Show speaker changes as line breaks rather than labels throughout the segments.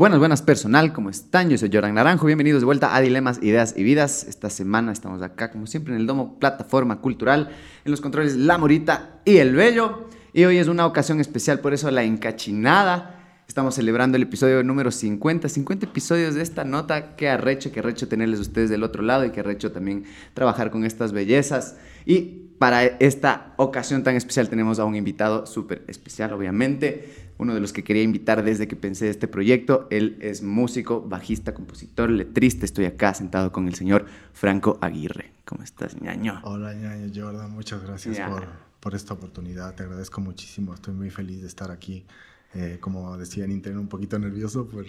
Buenas, buenas personal, ¿cómo están? Yo soy Jordan Naranjo, bienvenidos de vuelta a Dilemas, Ideas y Vidas. Esta semana estamos acá, como siempre, en el Domo Plataforma Cultural, en los controles La Morita y El Bello. Y hoy es una ocasión especial, por eso la encachinada. Estamos celebrando el episodio número 50, 50 episodios de esta nota. Qué arrecho, qué arrecho tenerles ustedes del otro lado y qué arrecho también trabajar con estas bellezas. Y para esta ocasión tan especial tenemos a un invitado súper especial, obviamente uno de los que quería invitar desde que pensé este proyecto. Él es músico, bajista, compositor, letrista. Estoy acá sentado con el señor Franco Aguirre. ¿Cómo estás, ñaño?
Hola, ñaño Jordan. Muchas gracias por, por, esta oportunidad. Te agradezco muchísimo. Estoy muy feliz de estar aquí. Eh, como decía en internet, un poquito nervioso, por,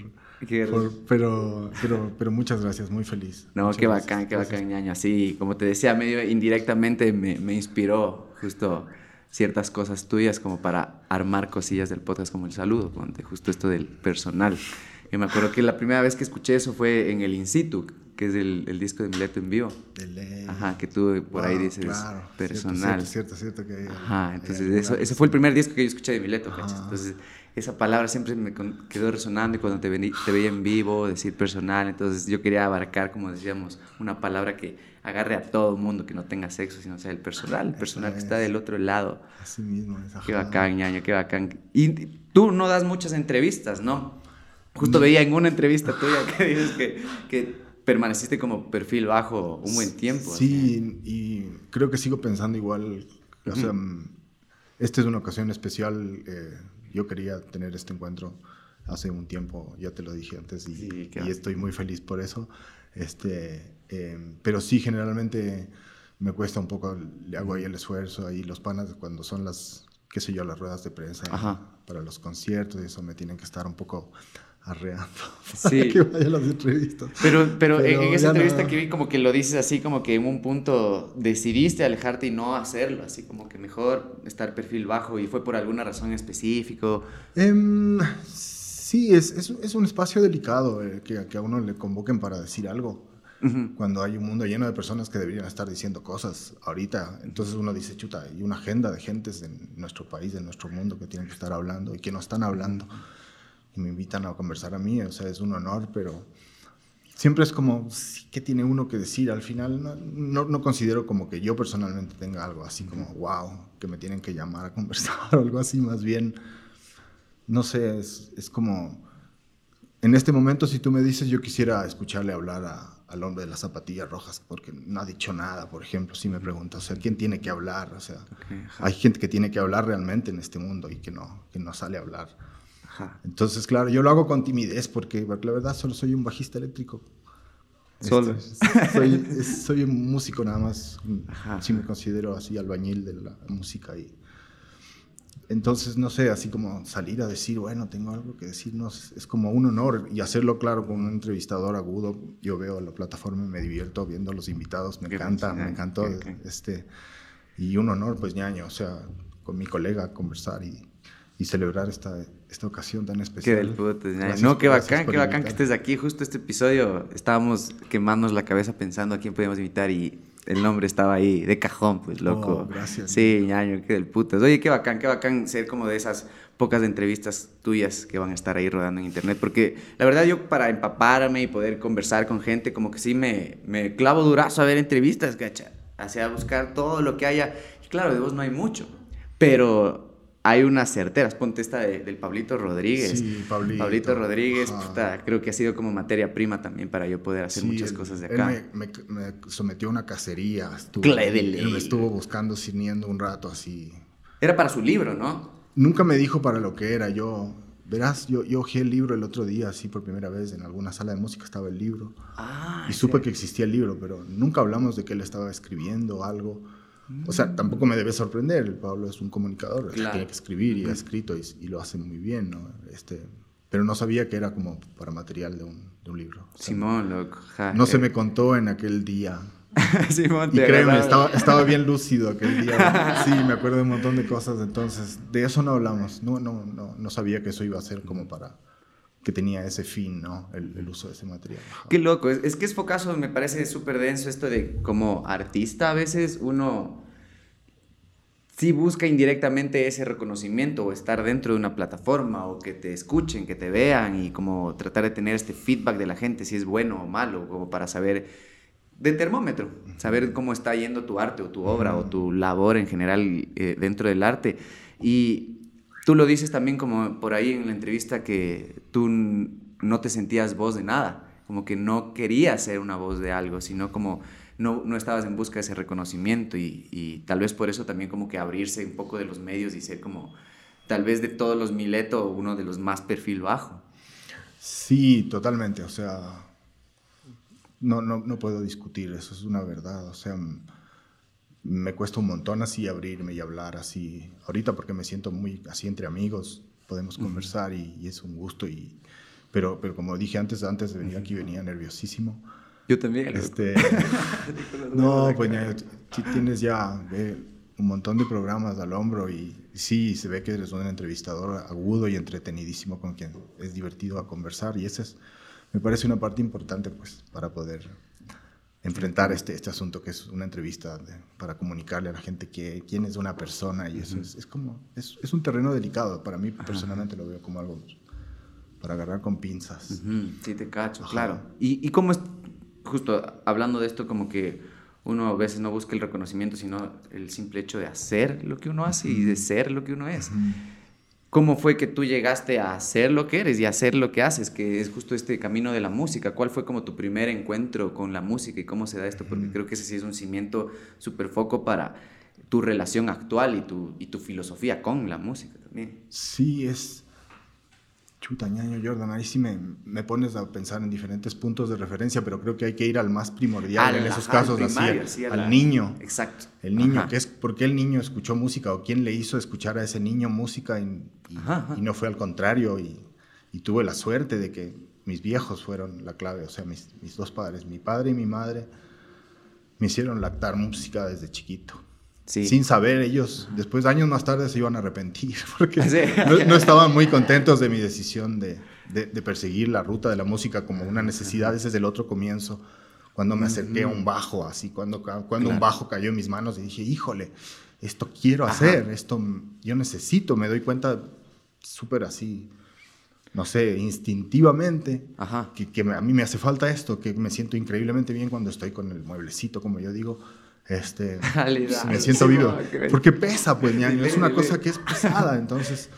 pero, pero, pero muchas gracias, muy feliz.
No, qué bacán, qué bacán, ñaño. Así, como te decía, medio indirectamente me, me inspiró justo ciertas cosas tuyas como para armar cosillas del podcast como el saludo, justo esto del personal. Y me acuerdo que la primera vez que escuché eso fue en el In Situ, que es el, el disco de Mileto en vivo. Ajá, que tú por ahí dices personal.
Cierto, cierto, cierto, que
Ajá, entonces eso, ese fue el primer disco que yo escuché de Mileto, Entonces esa palabra siempre me quedó resonando y cuando te, te veía en vivo, decir personal, entonces yo quería abarcar, como decíamos, una palabra que agarre a todo el mundo, que no tenga sexo, sino sea el personal, el personal que está del otro lado.
Así mismo, esa
Qué bacán, ñaño, qué bacán. Y tú no das muchas entrevistas, ¿no? Justo mm. veía en una entrevista tuya que dices que, que permaneciste como perfil bajo un buen tiempo.
Sí, y creo que sigo pensando igual. O sea, esta es una ocasión especial. Eh, yo quería tener este encuentro hace un tiempo, ya te lo dije antes, y, y estoy muy feliz por eso. Este, eh, pero sí, generalmente me cuesta un poco, le hago ahí el esfuerzo, ahí los panas cuando son las, qué sé yo, las ruedas de prensa para los conciertos y eso me tienen que estar un poco arreando sí. que vaya las entrevistas.
Pero, pero, en, esa entrevista que vi como que lo dices así como que en un punto decidiste alejarte y no hacerlo, así como que mejor estar perfil bajo y fue por alguna razón específico.
Em, sí, es, es, es, un espacio delicado eh, que, que, a uno le convoquen para decir algo. Cuando hay un mundo lleno de personas que deberían estar diciendo cosas ahorita, entonces uno dice, chuta, hay una agenda de gentes en nuestro país, en nuestro mundo que tienen que estar hablando y que no están hablando. Y me invitan a conversar a mí, o sea, es un honor, pero siempre es como, ¿qué tiene uno que decir? Al final no, no, considero como que yo personalmente tenga algo así como, wow, que me tienen que llamar a conversar o algo así, más bien, no sé, es, es, como, en este momento si tú me dices, yo quisiera escucharle hablar a, al hombre de las zapatillas rojas porque no ha dicho nada, por ejemplo, si me preguntas, o sea, ¿quién tiene que hablar? O sea, hay gente que tiene que hablar realmente en este mundo y que no, que no sale a hablar. Entonces, claro, yo lo hago con timidez porque, la verdad solo soy un bajista eléctrico.
Solo.
soy, soy, un músico nada más. Si me considero así albañil de la música. Y, entonces, no sé, así como salir a decir, bueno, tengo algo que decir, no, es, como un honor y hacerlo claro con un entrevistador agudo. Yo veo la plataforma y me divierto viendo a los invitados, me encanta, me encantó. Este, y un honor, pues ñaño, o sea, con mi colega conversar y, y celebrar esta, esta ocasión tan especial.
Qué del puto, no, qué bacán, qué bacán que estés aquí. Justo este episodio estábamos quemándonos la cabeza pensando a quién podíamos invitar y el nombre estaba ahí de cajón, pues loco.
Oh, gracias.
Sí, ñaño, qué del puto. Oye, qué bacán, qué bacán ser como de esas pocas entrevistas tuyas que van a estar ahí rodando en internet. Porque la verdad yo para empaparme y poder conversar con gente, como que sí me, me clavo durazo a ver entrevistas, gacha. Hacia buscar todo lo que haya. Y claro, de vos no hay mucho. Pero hay unas certeras. Ponte esta del Pablito Rodríguez.
Sí, Pablito.
Pablito Rodríguez, creo que ha sido como materia prima también para yo poder hacer muchas cosas de acá.
Él me, sometió a una cacería.
Estuvo, él
me estuvo buscando, sirviendo un rato así.
Era para su libro, ¿no?
Nunca me dijo para lo que era. Yo, verás, yo, yo el libro el otro día, así por primera vez, en alguna sala de música estaba el libro.
Ah,
y supe que existía el libro, pero nunca hablamos de que él estaba escribiendo algo. O sea, tampoco me debe sorprender, Pablo es un comunicador, tiene que escribir y ha escrito y, lo hace muy bien, ¿no? Este, pero no sabía que era como para material de un, de un libro.
Simón, loco.
no se me contó en aquel día.
Simón,
y créeme, estaba, estaba, bien lúcido aquel día. Sí, me acuerdo de un montón de cosas, entonces de eso no hablamos. No, no, no, no sabía que eso iba a ser como para que tenía ese fin, ¿no? El, el uso de ese material.
Qué loco, es, es que es focazo, me parece súper denso esto de como artista a veces uno sí busca indirectamente ese reconocimiento o estar dentro de una plataforma o que te escuchen, que te vean y como tratar de tener este feedback de la gente, si es bueno o malo, como para saber de termómetro, saber cómo está yendo tu arte o tu obra o tu labor en general eh, dentro del arte. Y tú lo dices también como por ahí en la entrevista que tú no te sentías voz de nada, como que no querías ser una voz de algo, sino como no, no estabas en busca de ese reconocimiento y, y, tal vez por eso también como que abrirse un poco de los medios y ser como tal vez de todos los Mileto uno de los más perfil bajo.
Sí, totalmente, o sea, no, no, no puedo discutir, eso es una verdad, o sea, me cuesta un montón así abrirme y hablar así, ahorita porque me siento muy así entre amigos, podemos conversar y, y, es un gusto, y, pero, pero como dije antes, antes de venir aquí venía nerviosísimo.
Yo también.
Este, no, pues ya, tienes ya un montón de programas al hombro y sí, se ve que eres un entrevistador agudo y entretenidísimo con quien es divertido a conversar y ese es, me parece una parte importante pues para poder enfrentar este, este asunto que es una entrevista para comunicarle a la gente que, quién es una persona y eso es, es, como, es, es, un terreno delicado, para mí personalmente lo veo como algo para agarrar con pinzas.
Sí, te cacho, claro. ¿Y, ¿Y cómo es justo hablando de esto, como que uno a veces no busca el reconocimiento, sino el simple hecho de hacer lo que uno hace y de ser lo que uno es. ¿Cómo fue que tú llegaste a ser lo que eres y a hacer lo que haces, que es justo este camino de la música? ¿Cuál fue como tu primer encuentro con la música y cómo se da esto? Porque creo que ese sí es un cimiento súper foco para tu relación actual y tu, y tu filosofía con la música también.
Sí, es, Chuta, ñaño Jordan, ahí sí me, me, pones a pensar en diferentes puntos de referencia, pero creo que hay que ir al más primordial en esos casos, así, al niño.
Exacto.
El niño, que es por qué el niño escuchó música o quién le hizo escuchar a ese niño música y, y, no fue al contrario. Y, y, tuve la suerte de que mis viejos fueron la clave, o sea, mis, mis dos padres, mi padre y mi madre, me hicieron lactar música desde chiquito sin saber ellos, después años más tarde se iban a arrepentir porque no, estaban muy contentos de mi decisión de, de, perseguir la ruta de la música como una necesidad. Ese es el otro comienzo, cuando me acerqué a un bajo, así, cuando, cuando un bajo cayó en mis manos y dije, híjole, esto quiero hacer, esto yo necesito, me doy cuenta súper así, no sé, instintivamente, que, que a mí me hace falta esto, que me siento increíblemente bien cuando estoy con el mueblecito, como yo digo este, me siento vivo. Porque pesa, pues, ñaño. Es una cosa que es pesada. Entonces,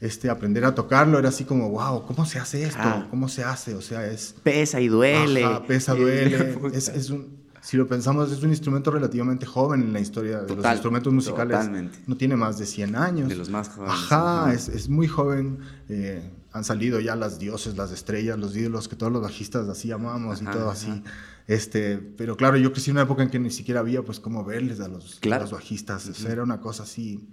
este, aprender a tocarlo era así como, wow, ¿cómo se hace esto? Ah. ¿Cómo se hace? O sea, es...
Pesa y duele.
pesa, duele. es, es, un, si lo pensamos, es un instrumento relativamente joven en la historia de los instrumentos musicales. Totalmente. No tiene más de 100 años.
De los más jóvenes.
Ajá, es, es, muy joven. Eh, han salido ya las dioses, las estrellas, los ídolos que todos los bajistas así amamos y todo así. Este, pero claro, yo crecí en una época en que ni siquiera había pues cómo verles a los, los bajistas. Era una cosa así,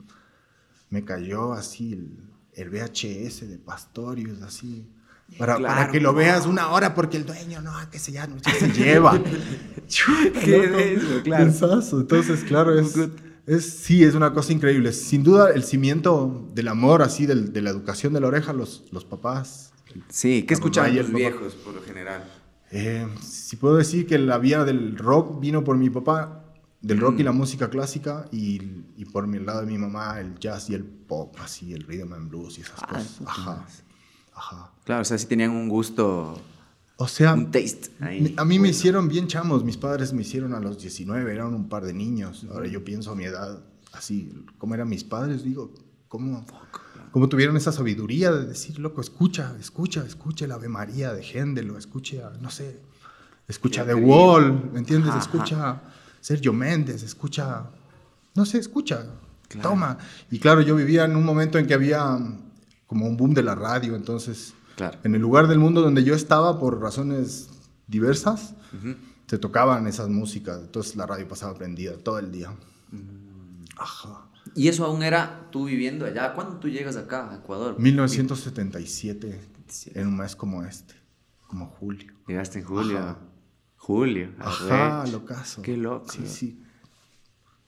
me cayó así el, el VHS de Pastorius, así. Para, para, que lo veas una hora porque el dueño no, que se ya, no, se lleva.
Qué claro.
Entonces, claro, es, es, sí, es una cosa increíble. Sin duda, el cimiento del amor, así, del, de la educación de la oreja, los, los papás.
Sí, ¿qué escuchaban los viejos por lo general?
Eh, si puedo decir que la vía del rock vino por mi papá, del rock y la mm. música clásica, y, y, por mi lado de mi mamá, el jazz y el pop, así, el rhythm and blues y esas ah, cosas. Ajá,
ajá. Claro, o sea, sí tenían un gusto.
O sea,
un taste.
a mí me hicieron bien chamos. Mis padres me hicieron a los 19, eran un par de niños. Ahora yo pienso a mi edad, así, como eran mis padres, digo, ¿cómo, cómo tuvieron esa sabiduría de decir, loco, escucha, escucha, escucha el Ave María de Händel, o escucha, no sé, escucha The Wall, ¿me entiendes? escucha Sergio Méndez, escucha, no sé, escucha, toma. Y claro, yo vivía en un momento en que había como un boom de la radio, entonces, en el lugar del mundo donde yo estaba, por razones diversas, se tocaban esas músicas, entonces la radio pasaba prendida todo el día.
Mm. Ajá. Y eso aún era tú viviendo allá. ¿Cuándo tú llegas acá, a Ecuador?
1977, en un mes como este, como julio.
Llegaste en julio. Julio.
Ajá, lo caso.
Qué loco.
Sí, sí.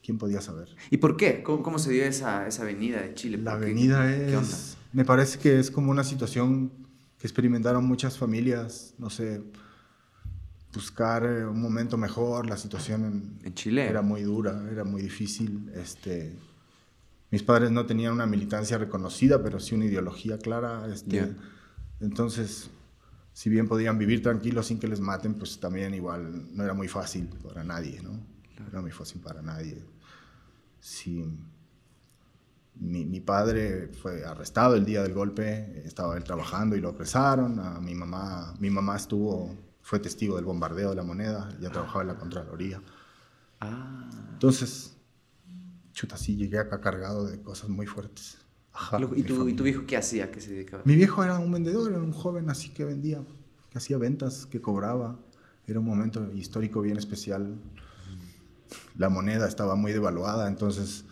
¿Quién podía saber?
¿Y por qué? ¿Cómo, cómo se dio esa, esa avenida de Chile?
La avenida es... Me parece que es como una situación que experimentaron muchas familias, no sé, buscar eh, un momento mejor, la situación en,
en Chile
era muy dura, era muy difícil, este mis padres no tenían una militancia reconocida, pero sí una ideología clara. Este, Entonces, si bien podían vivir tranquilos sin que les maten, pues también igual no era muy fácil para nadie, ¿no? No era muy fácil para nadie. Sí. Mi, mi, padre fue arrestado el día del golpe, estaba él trabajando y lo apresaron. A mi mamá, mi mamá estuvo, fue testigo del bombardeo de la moneda, ya trabajaba en la Contraloría. Ah. Entonces, chuta, sí, llegué acá cargado de cosas muy fuertes.
¿Y, tu, ¿Y, tu, viejo qué hacía? ¿Qué se dedicaba?
Mi viejo era un vendedor, era un joven así que vendía, que hacía ventas, que cobraba. Era un momento histórico bien especial. La moneda estaba muy devaluada, entonces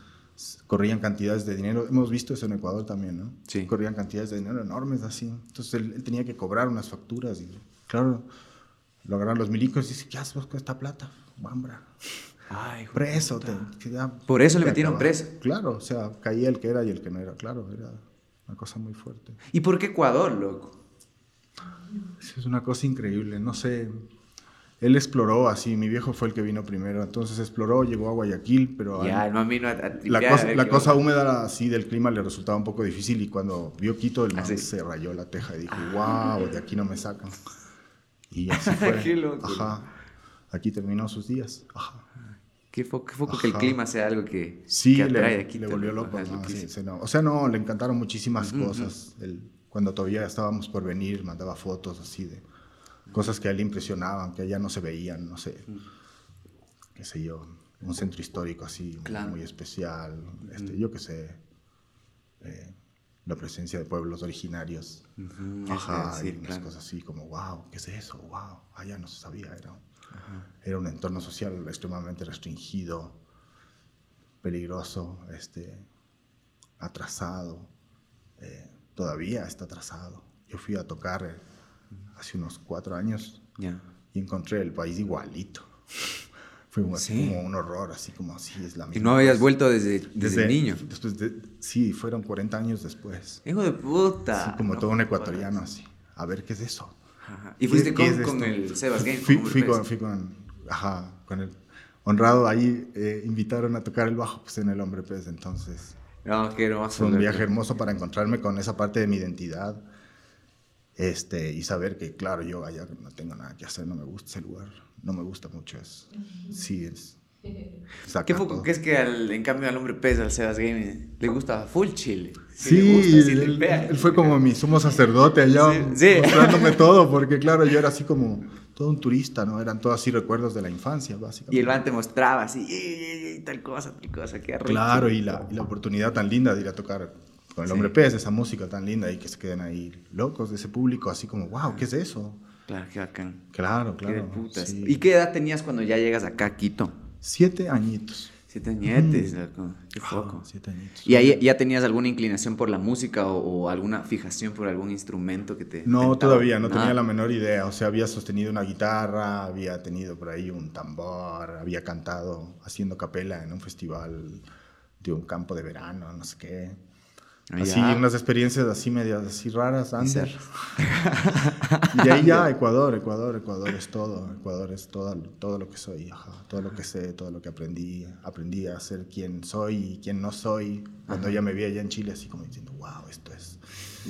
corrían cantidades de dinero. Hemos visto eso en Ecuador también, ¿no? Sí. Corrían cantidades de dinero enormes así. Entonces él, tenía que cobrar unas facturas y, claro, lo los milicos y dice, ¿qué haces con esta plata? Bambra. Ay, preso.
Por eso le metieron preso.
Claro, o sea, caía el que era y el que no era, claro, era una cosa muy fuerte.
¿Y por qué Ecuador, loco?
Es una cosa increíble, no sé. Él exploró así, mi viejo fue el que vino primero, entonces exploró, llegó a Guayaquil, pero
ya, no vino a,
la, cosa, la cosa húmeda así del clima le resultaba un poco difícil y cuando vio Quito el man se rayó la teja y dijo, wow, de aquí no me sacan. Y así fue. Qué loco. Ajá. Aquí terminó sus días. Ajá.
Qué foco, que el clima sea algo que,
sí, atrae le, le volvió loco. O sea, no, le encantaron muchísimas cosas. cuando todavía estábamos por venir, mandaba fotos así de cosas que a él impresionaban, que allá no se veían, no sé, qué sé yo, un centro histórico así muy especial, este, yo qué sé, eh, la presencia de pueblos originarios, ajá, y unas cosas así como, wow, ¿qué es eso? Wow, allá no se sabía, era era un entorno social extremadamente restringido, peligroso, este, atrasado. Eh, todavía está atrasado. Yo fui a tocar eh, hace unos cuatro años y encontré el país igualito. Fue como, un horror, así como así es la misma.
¿Y no habías vuelto desde, desde, niño?
Después sí, fueron 40 años después.
Hijo de puta.
Sí, como todo un ecuatoriano así. A ver qué es eso.
¿Y fuiste con, el Sebas Game? Fui,
fui, con, ajá, con el honrado. Ahí eh, invitaron a tocar el bajo pues, en el Hombre Pez, entonces.
No, qué hermoso.
Fue un viaje hermoso para encontrarme con esa parte de mi identidad. Este, y saber que, claro, yo allá no tengo nada que hacer, no me gusta ese lugar, no me gusta mucho eso. Sí, es,
¿Qué, poco, que es que en cambio al hombre pesa, al Sebas Game, le gusta full chile?
Sí, él, fue como mi sumo sacerdote allá, mostrándome todo, porque claro, yo era así como todo un turista, ¿no? Eran todos así recuerdos de la infancia, básicamente.
Y el man te mostraba así, y, tal cosa, tal cosa, qué
Claro, y la, y la, oportunidad tan linda de ir a tocar con el hombre pez, esa música tan linda y que se queden ahí locos de ese público, así como, wow, ¿qué es eso?
Claro, qué bacán.
Claro, claro.
¿Y qué edad tenías cuando ya llegas acá a Quito?
Siete añitos.
Siete añetes, mm. Qué foco. siete añitos. ¿Y ahí ya tenías alguna inclinación por la música o, alguna fijación por algún instrumento que te...
No, todavía, no tenía la menor idea. O sea, había sostenido una guitarra, había tenido por ahí un tambor, había cantado haciendo capela en un festival de un campo de verano, no sé qué. Así, unas experiencias así medias, así raras antes. y ahí ya, Ecuador, Ecuador, Ecuador es todo. Ecuador es todo, todo lo que soy, todo lo que sé, todo lo que aprendí. Aprendí a ser quien soy y quien no soy. Cuando ya me vi allá en Chile, así como diciendo, wow, esto es...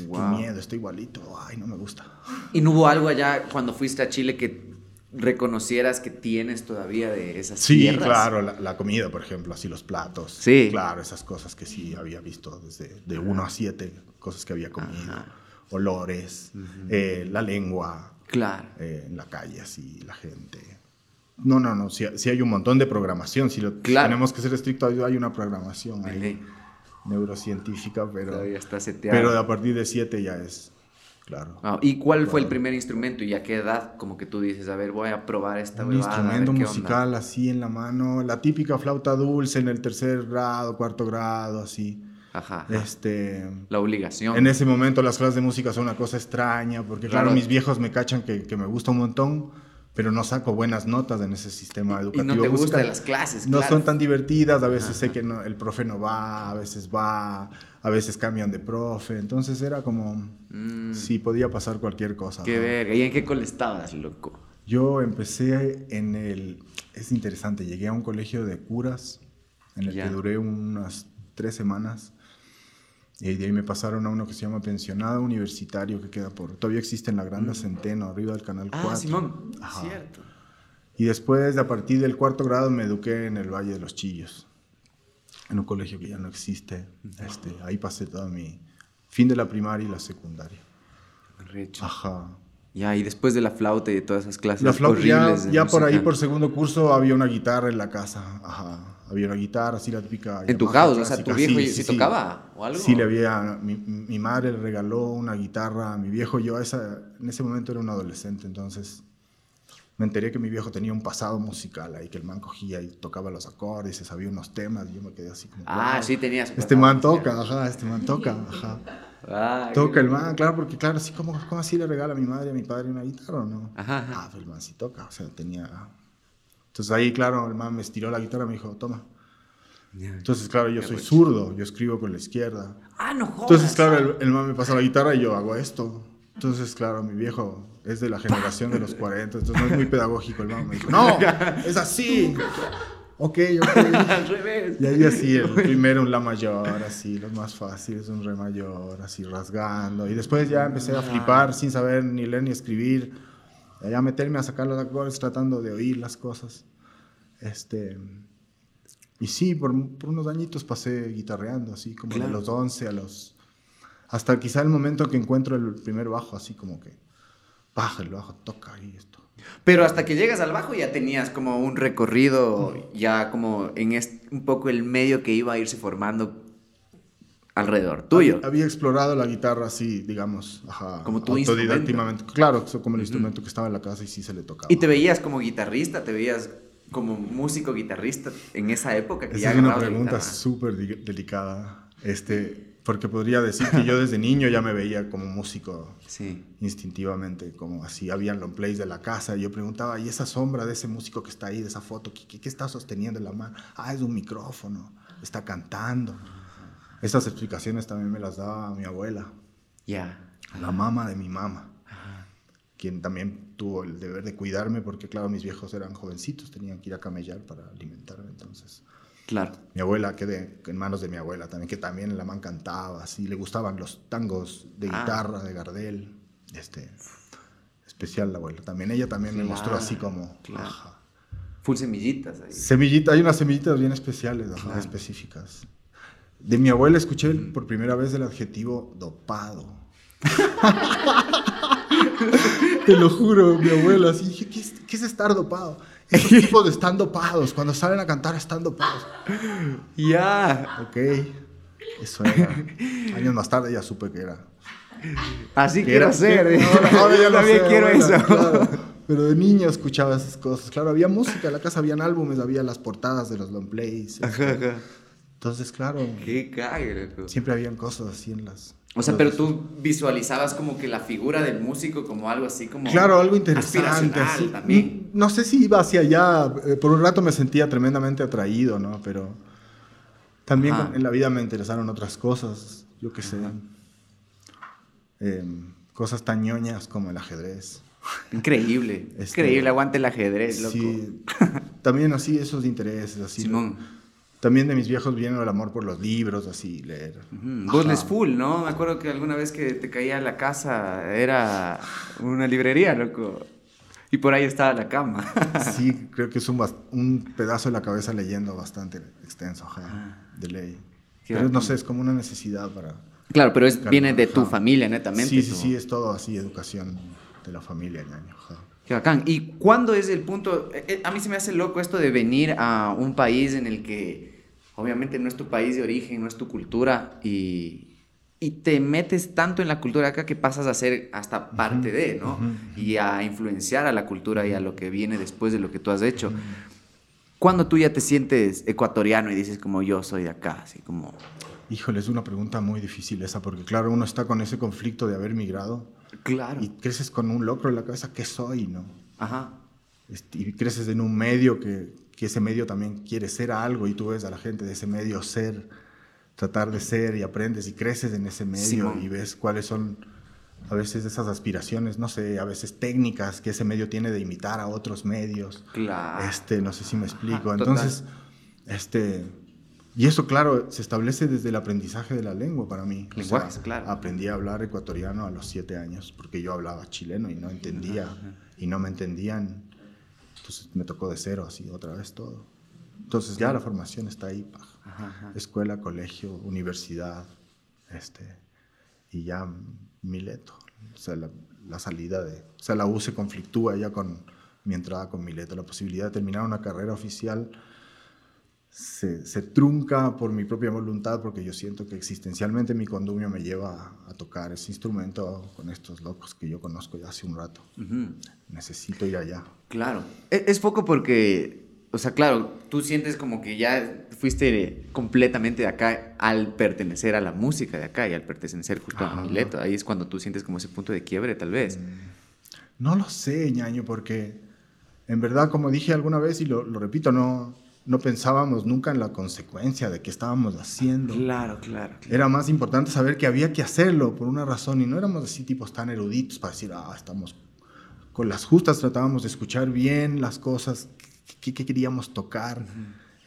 Wow. miedo, estoy igualito, ay, no me gusta.
¿Y no hubo algo allá cuando fuiste a Chile que reconocieras que tienes todavía de esas
sí, claro, la, comida, por ejemplo, así los platos. Sí. Claro, esas cosas que sí había visto desde de 1 a 7, cosas que había comido. Olores, eh, la lengua.
Claro.
Eh, en la calle, así, la gente. No, no, no, sí, hay un montón de programación. Si lo tenemos que ser estrictos, hay una programación ahí, neurocientífica, pero, está pero a partir de 7 ya es Claro.
Ah, ¿Y cuál fue el primer instrumento y a qué edad como que tú dices, a ver, voy a probar esta
Un instrumento musical así en la mano, la típica flauta dulce en el tercer grado, cuarto grado, así. Ajá, Este,
la obligación.
En ese momento las clases de música son una cosa extraña, porque claro, mis viejos me cachan que, que, me gusta un montón, pero no saco buenas notas en ese sistema educativo.
Y no te gustan las clases,
No son tan divertidas, a veces sé que el profe no va, a veces va, a veces cambian de profe, entonces era como, mm. sí, podía pasar cualquier cosa.
Qué verga, ¿y en qué cole estabas, loco?
Yo empecé en el, es interesante, llegué a un colegio de curas, en el que duré unas tres semanas. Y de ahí me pasaron a uno que se llama Pensionado Universitario, que queda por... Todavía existe en la Granda mm. Centeno, arriba del Canal 4. Ah,
Simón, cierto.
Y después, a partir del cuarto grado, me eduqué en el Valle de los Chillos, en un colegio que ya no existe. Este, ahí pasé todo mi fin de la primaria y la secundaria.
Recho.
Ajá.
Ya, y después de la flauta y de todas esas clases
La flauta, ya, ya por ahí, por segundo curso, había una guitarra en la casa. Ajá había una guitarra, así la típica.
¿En tu? O sea, tu viejo sí, tocaba o algo?
Sí, le había. Mi, mi, madre le regaló una guitarra a mi viejo. Yo esa, en ese momento era un adolescente, entonces me enteré que mi viejo tenía un pasado musical ahí, que el man cogía y tocaba los acordes, se sabía unos temas, y yo me quedé así como.
Ah, sí, tenías.
Este man toca, ajá, este man toca, ajá. Ah, toca el man, claro, porque claro, así como, ¿cómo así le regala a mi madre y a mi padre una guitarra o no?
Ajá,
Ah, pues el man sí toca, o sea, tenía entonces ahí, claro, el man me estiró la guitarra y me dijo, toma. Entonces, claro, yo soy zurdo, yo escribo con la izquierda.
Ah, no jodas.
Entonces, claro, el, man me pasa la guitarra y yo hago esto. Entonces, claro, mi viejo es de la generación de los 40, entonces no es muy pedagógico el man. Me dijo, no, es así. Ok, ok.
Al revés.
Y ahí así, el primero un la mayor, así, lo más fácil es un re mayor, así rasgando. Y después ya empecé a flipar sin saber ni leer ni escribir allá meterme a sacar los acordes tratando de oír las cosas. Este, y sí, por, por unos añitos pasé guitarreando, así como de los 11 a los... Hasta quizá el momento que encuentro el primer bajo, así como que baja el bajo, toca ahí esto.
Pero hasta que llegas al bajo ya tenías como un recorrido, ya como en este, un poco el medio que iba a irse formando alrededor tuyo.
Había, explorado la guitarra así, digamos, ajá,
como tu instrumento.
Claro, como el instrumento que estaba en la casa y sí se le tocaba.
¿Y te veías como guitarrista? ¿Te veías como músico guitarrista en esa época?
Que Esa es una pregunta súper delicada. Este, porque podría decir que yo desde niño ya me veía como músico
sí.
instintivamente, como así, habían long plays de la casa, y yo preguntaba, ¿y esa sombra de ese músico que está ahí, de esa foto, qué, qué está sosteniendo en la mano? Ah, es un micrófono, está cantando. Esas explicaciones también me las daba mi abuela.
Ya.
La mamá de mi mamá. Quien también tuvo el deber de cuidarme porque, claro, mis viejos eran jovencitos, tenían que ir a camellar para alimentarme. Entonces,
claro.
Mi abuela quedé en manos de mi abuela también, que también la man cantaba, así, le gustaban los tangos de ah. guitarra, de Gardel. Este, especial la abuela. También ella también me mostró así como.
Full semillitas ahí.
Semillita, hay unas semillitas bien especiales, específicas. De mi abuela escuché por primera vez el adjetivo dopado. Te lo juro, mi abuela. Así dije, ¿qué es, estar dopado? Esos tipos de están dopados. Cuando salen a cantar están dopados.
Ya.
Ok. Eso era. Años más tarde ya supe que era.
Así quiero ser. Ahora, ya también quiero eso.
Pero de niño escuchaba esas cosas. Claro, había música, en la casa habían álbumes, había las portadas de los long plays.
Ajá, ajá.
Entonces, claro.
Qué cague,
Siempre habían cosas así en las.
O sea, pero tú visualizabas como que la figura del músico como algo así como.
Claro, algo interesante. Así.
También.
No sé si iba hacia allá. Eh, por un rato me sentía tremendamente atraído, ¿no? Pero también en la vida me interesaron otras cosas. Yo qué sé. Em, cosas tan ñoñas como el ajedrez.
Increíble. Este, Increíble, aguante el ajedrez, loco. Sí.
También así esos intereses, así.
Simón.
También de mis viejos viene el amor por los libros, así, leer.
Vos les full, ¿no? Me acuerdo que alguna vez que te caía la casa era una librería, loco. Y por ahí estaba la cama.
sí, creo que es un, un, pedazo de la cabeza leyendo bastante extenso, ajá, ah. de ley. Pero no sé, es como una necesidad para...
Claro, pero es, viene de tu familia, netamente.
Sí, sí, sí, es todo así, educación de la familia, ñaño.
Qué bacán. ¿Y cuándo es el punto? Eh, eh, a mí se me hace loco esto de venir a un país en el que obviamente no es tu país de origen, no es tu cultura y, y te metes tanto en la cultura acá que pasas a ser hasta parte de, ¿no? Y a influenciar a la cultura y a lo que viene después de lo que tú has hecho. ¿Cuándo tú ya te sientes ecuatoriano y dices como yo soy de acá? Así como...
Híjole, es una pregunta muy difícil esa, porque claro, uno está con ese conflicto de haber migrado.
Claro.
Y creces con un locro en la cabeza, ¿qué soy, no?
Ajá.
Este, y creces en un medio que, que ese medio también quiere ser algo y tú ves a la gente de ese medio ser, tratar de ser y aprendes y creces en ese medio y ves cuáles son a veces esas aspiraciones, no sé, a veces técnicas que ese medio tiene de imitar a otros medios.
Claro.
Este, no sé si me explico. Entonces, este, Y eso, claro, se establece desde el aprendizaje de la lengua para mí.
Lenguajes, claro.
Aprendí a hablar ecuatoriano a los siete años porque yo hablaba chileno y no entendía, y no me entendían. Entonces me tocó de cero, así, otra vez todo. Entonces ya la formación está ahí, escuela, colegio, universidad, este, y ya Mileto. O sea, la, salida de, o sea, la U se conflictúa ya con mi entrada con Mileto, la posibilidad de terminar una carrera oficial se, trunca por mi propia voluntad porque yo siento que existencialmente mi condumio me lleva a, tocar ese instrumento con estos locos que yo conozco ya hace un rato. Necesito ir allá.
Claro. E, es, poco porque, o sea, claro, tú sientes como que ya fuiste completamente de acá al pertenecer a la música de acá y al pertenecer justo a Mileto. Ahí es cuando tú sientes como ese punto de quiebre, tal vez. Mm.
No lo sé, ñaño, porque en verdad, como dije alguna vez y lo, lo repito, no no pensábamos nunca en la consecuencia de qué estábamos haciendo.
Claro, claro,
Era más importante saber que había que hacerlo por una razón y no éramos así tipos tan eruditos para decir, ah, estamos con las justas, tratábamos de escuchar bien las cosas, qué, queríamos tocar,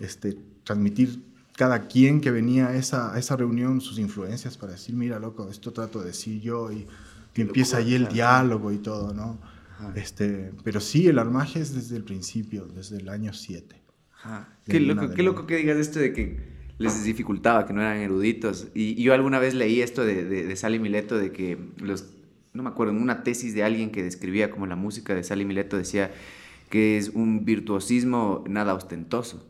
este, transmitir cada quien que venía a esa, esa reunión sus influencias para decir, mira, loco, esto trato de decir yo y que empieza ahí el diálogo y todo, ¿no? Este, pero sí, el armaje es desde el principio, desde el año 7.
Qué loco, qué loco que digas esto de que les dificultaba, que no eran eruditos. Y, yo alguna vez leí esto de, de, de, Sally Mileto, de que los, no me acuerdo, en una tesis de alguien que describía como la música de Sally Mileto decía que es un virtuosismo nada ostentoso.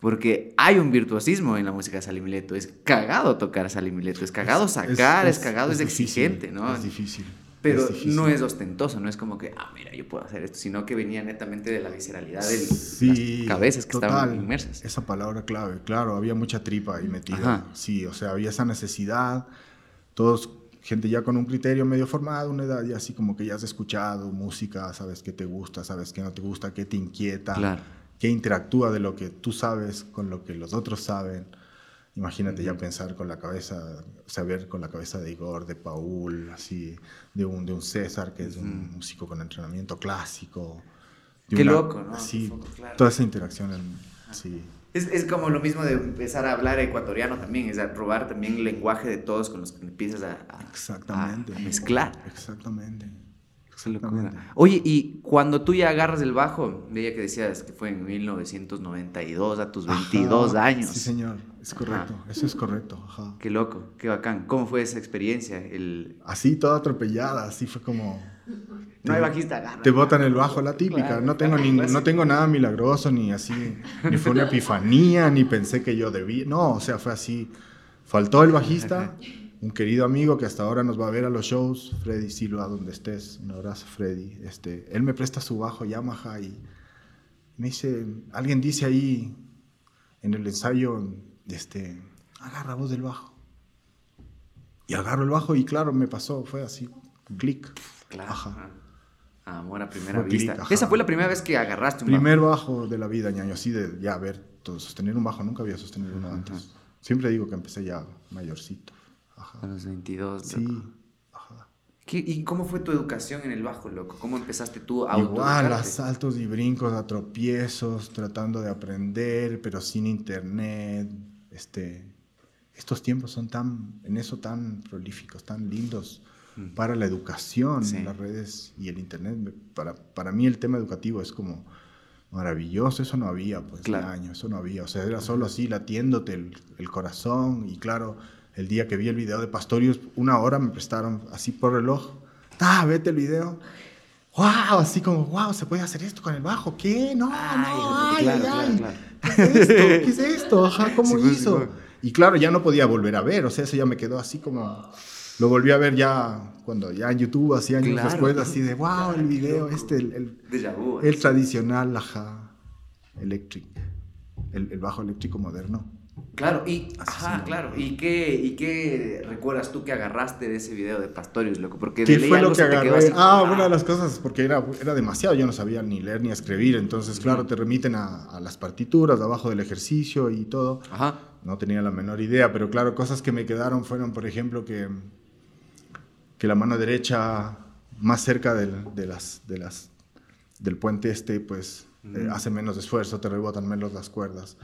Porque hay un virtuosismo en la música de Sally Mileto. Es cagado tocar a Sally Mileto, es cagado sacar, es, cagado, es, exigente, ¿no?
Es difícil.
Pero no es ostentoso, no es como que, ah, mira, yo puedo hacer esto, sino que venía netamente de la visceralidad de las cabezas que estaban inmersas.
Esa palabra clave, claro, había mucha tripa ahí metida. Sí, o sea, había esa necesidad, todos, gente ya con un criterio medio formado, una edad ya así como que ya has escuchado música, sabes qué te gusta, sabes qué no te gusta, qué te inquieta,
claro.
qué interactúa de lo que tú sabes con lo que los otros saben. Imagínate ya pensar con la cabeza, saber con la cabeza de Igor, de Paul, así, de un, de un César, que es un músico con entrenamiento clásico.
Qué loco, ¿no?
Sí, toda esa interacción, sí.
Es, es, como lo mismo de empezar a hablar ecuatoriano también, es probar también el lenguaje de todos con los que empiezas a,
Exactamente.
a mezclar.
Exactamente.
Oye, y cuando tú ya agarras el bajo, veía que decías que fue en 1992, a tus 22 años.
Sí, señor, es correcto, eso es correcto.
Qué loco, qué bacán. ¿Cómo fue esa experiencia? El...
Así, toda atropellada, así fue como...
No hay bajista, agarra.
Te botan el bajo, la típica. no, tengo ni, no tengo nada milagroso, ni así, ni fue una epifanía, ni pensé que yo debía. No, o sea, fue así. Faltó el bajista un querido amigo que hasta ahora nos va a ver a los shows, Freddy Silva, donde estés, un abrazo Freddy, este, él me presta su bajo Yamaha y me dice, alguien dice ahí en el ensayo, este, agarra voz del bajo. Y agarro el bajo y claro, me pasó, fue así, clic.
Claro. Ajá. Amor a primera vista. Esa fue la primera vez que agarraste
un Primer bajo. de la vida, ñaño, así de ya ver, todo, sostener un bajo, nunca había sostenido uno antes. Siempre digo que empecé ya mayorcito.
A los 22,
Sí.
¿Y cómo fue tu educación en el bajo, loco? ¿Cómo empezaste tú a
Igual, a saltos y brincos, a tropiezos, tratando de aprender, pero sin internet. Este, estos tiempos son tan, en eso tan prolíficos, tan lindos. Para la educación, las redes y el internet. Para, para mí el tema educativo es como maravilloso, eso no había, pues, claro. año, eso no había. O sea, era solo así latiéndote el, el corazón y claro el día que vi el video de Pastorius, una hora me prestaron así por reloj. Ah, vete el video. ¡Wow! Así como, wow, se puede hacer esto con el bajo. ¿Qué? No, no, ay, ay, ay. ¿Qué es esto? ¿Qué es esto? Ajá, ¿cómo pues, hizo? Y claro, ya no podía volver a ver, o sea, eso ya me quedó así como... Lo volví a ver ya cuando ya en YouTube, así años después, así de, wow, el video, este, el, el, el tradicional, ajá, electric, el, el bajo eléctrico moderno.
Claro, y, ajá, claro. ¿Y qué, ¿Y qué recuerdas tú que agarraste de ese video de Pastorius, loco? Porque
¿Qué fue lo que agarré? ah, una de las cosas, porque era, era demasiado, yo no sabía ni leer ni escribir, entonces, claro, te remiten a, las partituras, abajo del ejercicio y todo.
Ajá.
No tenía la menor idea, pero claro, cosas que me quedaron fueron, por ejemplo, que, que la mano derecha más cerca del, de las, de las, del puente este, pues eh, hace menos esfuerzo, te rebotan menos las cuerdas.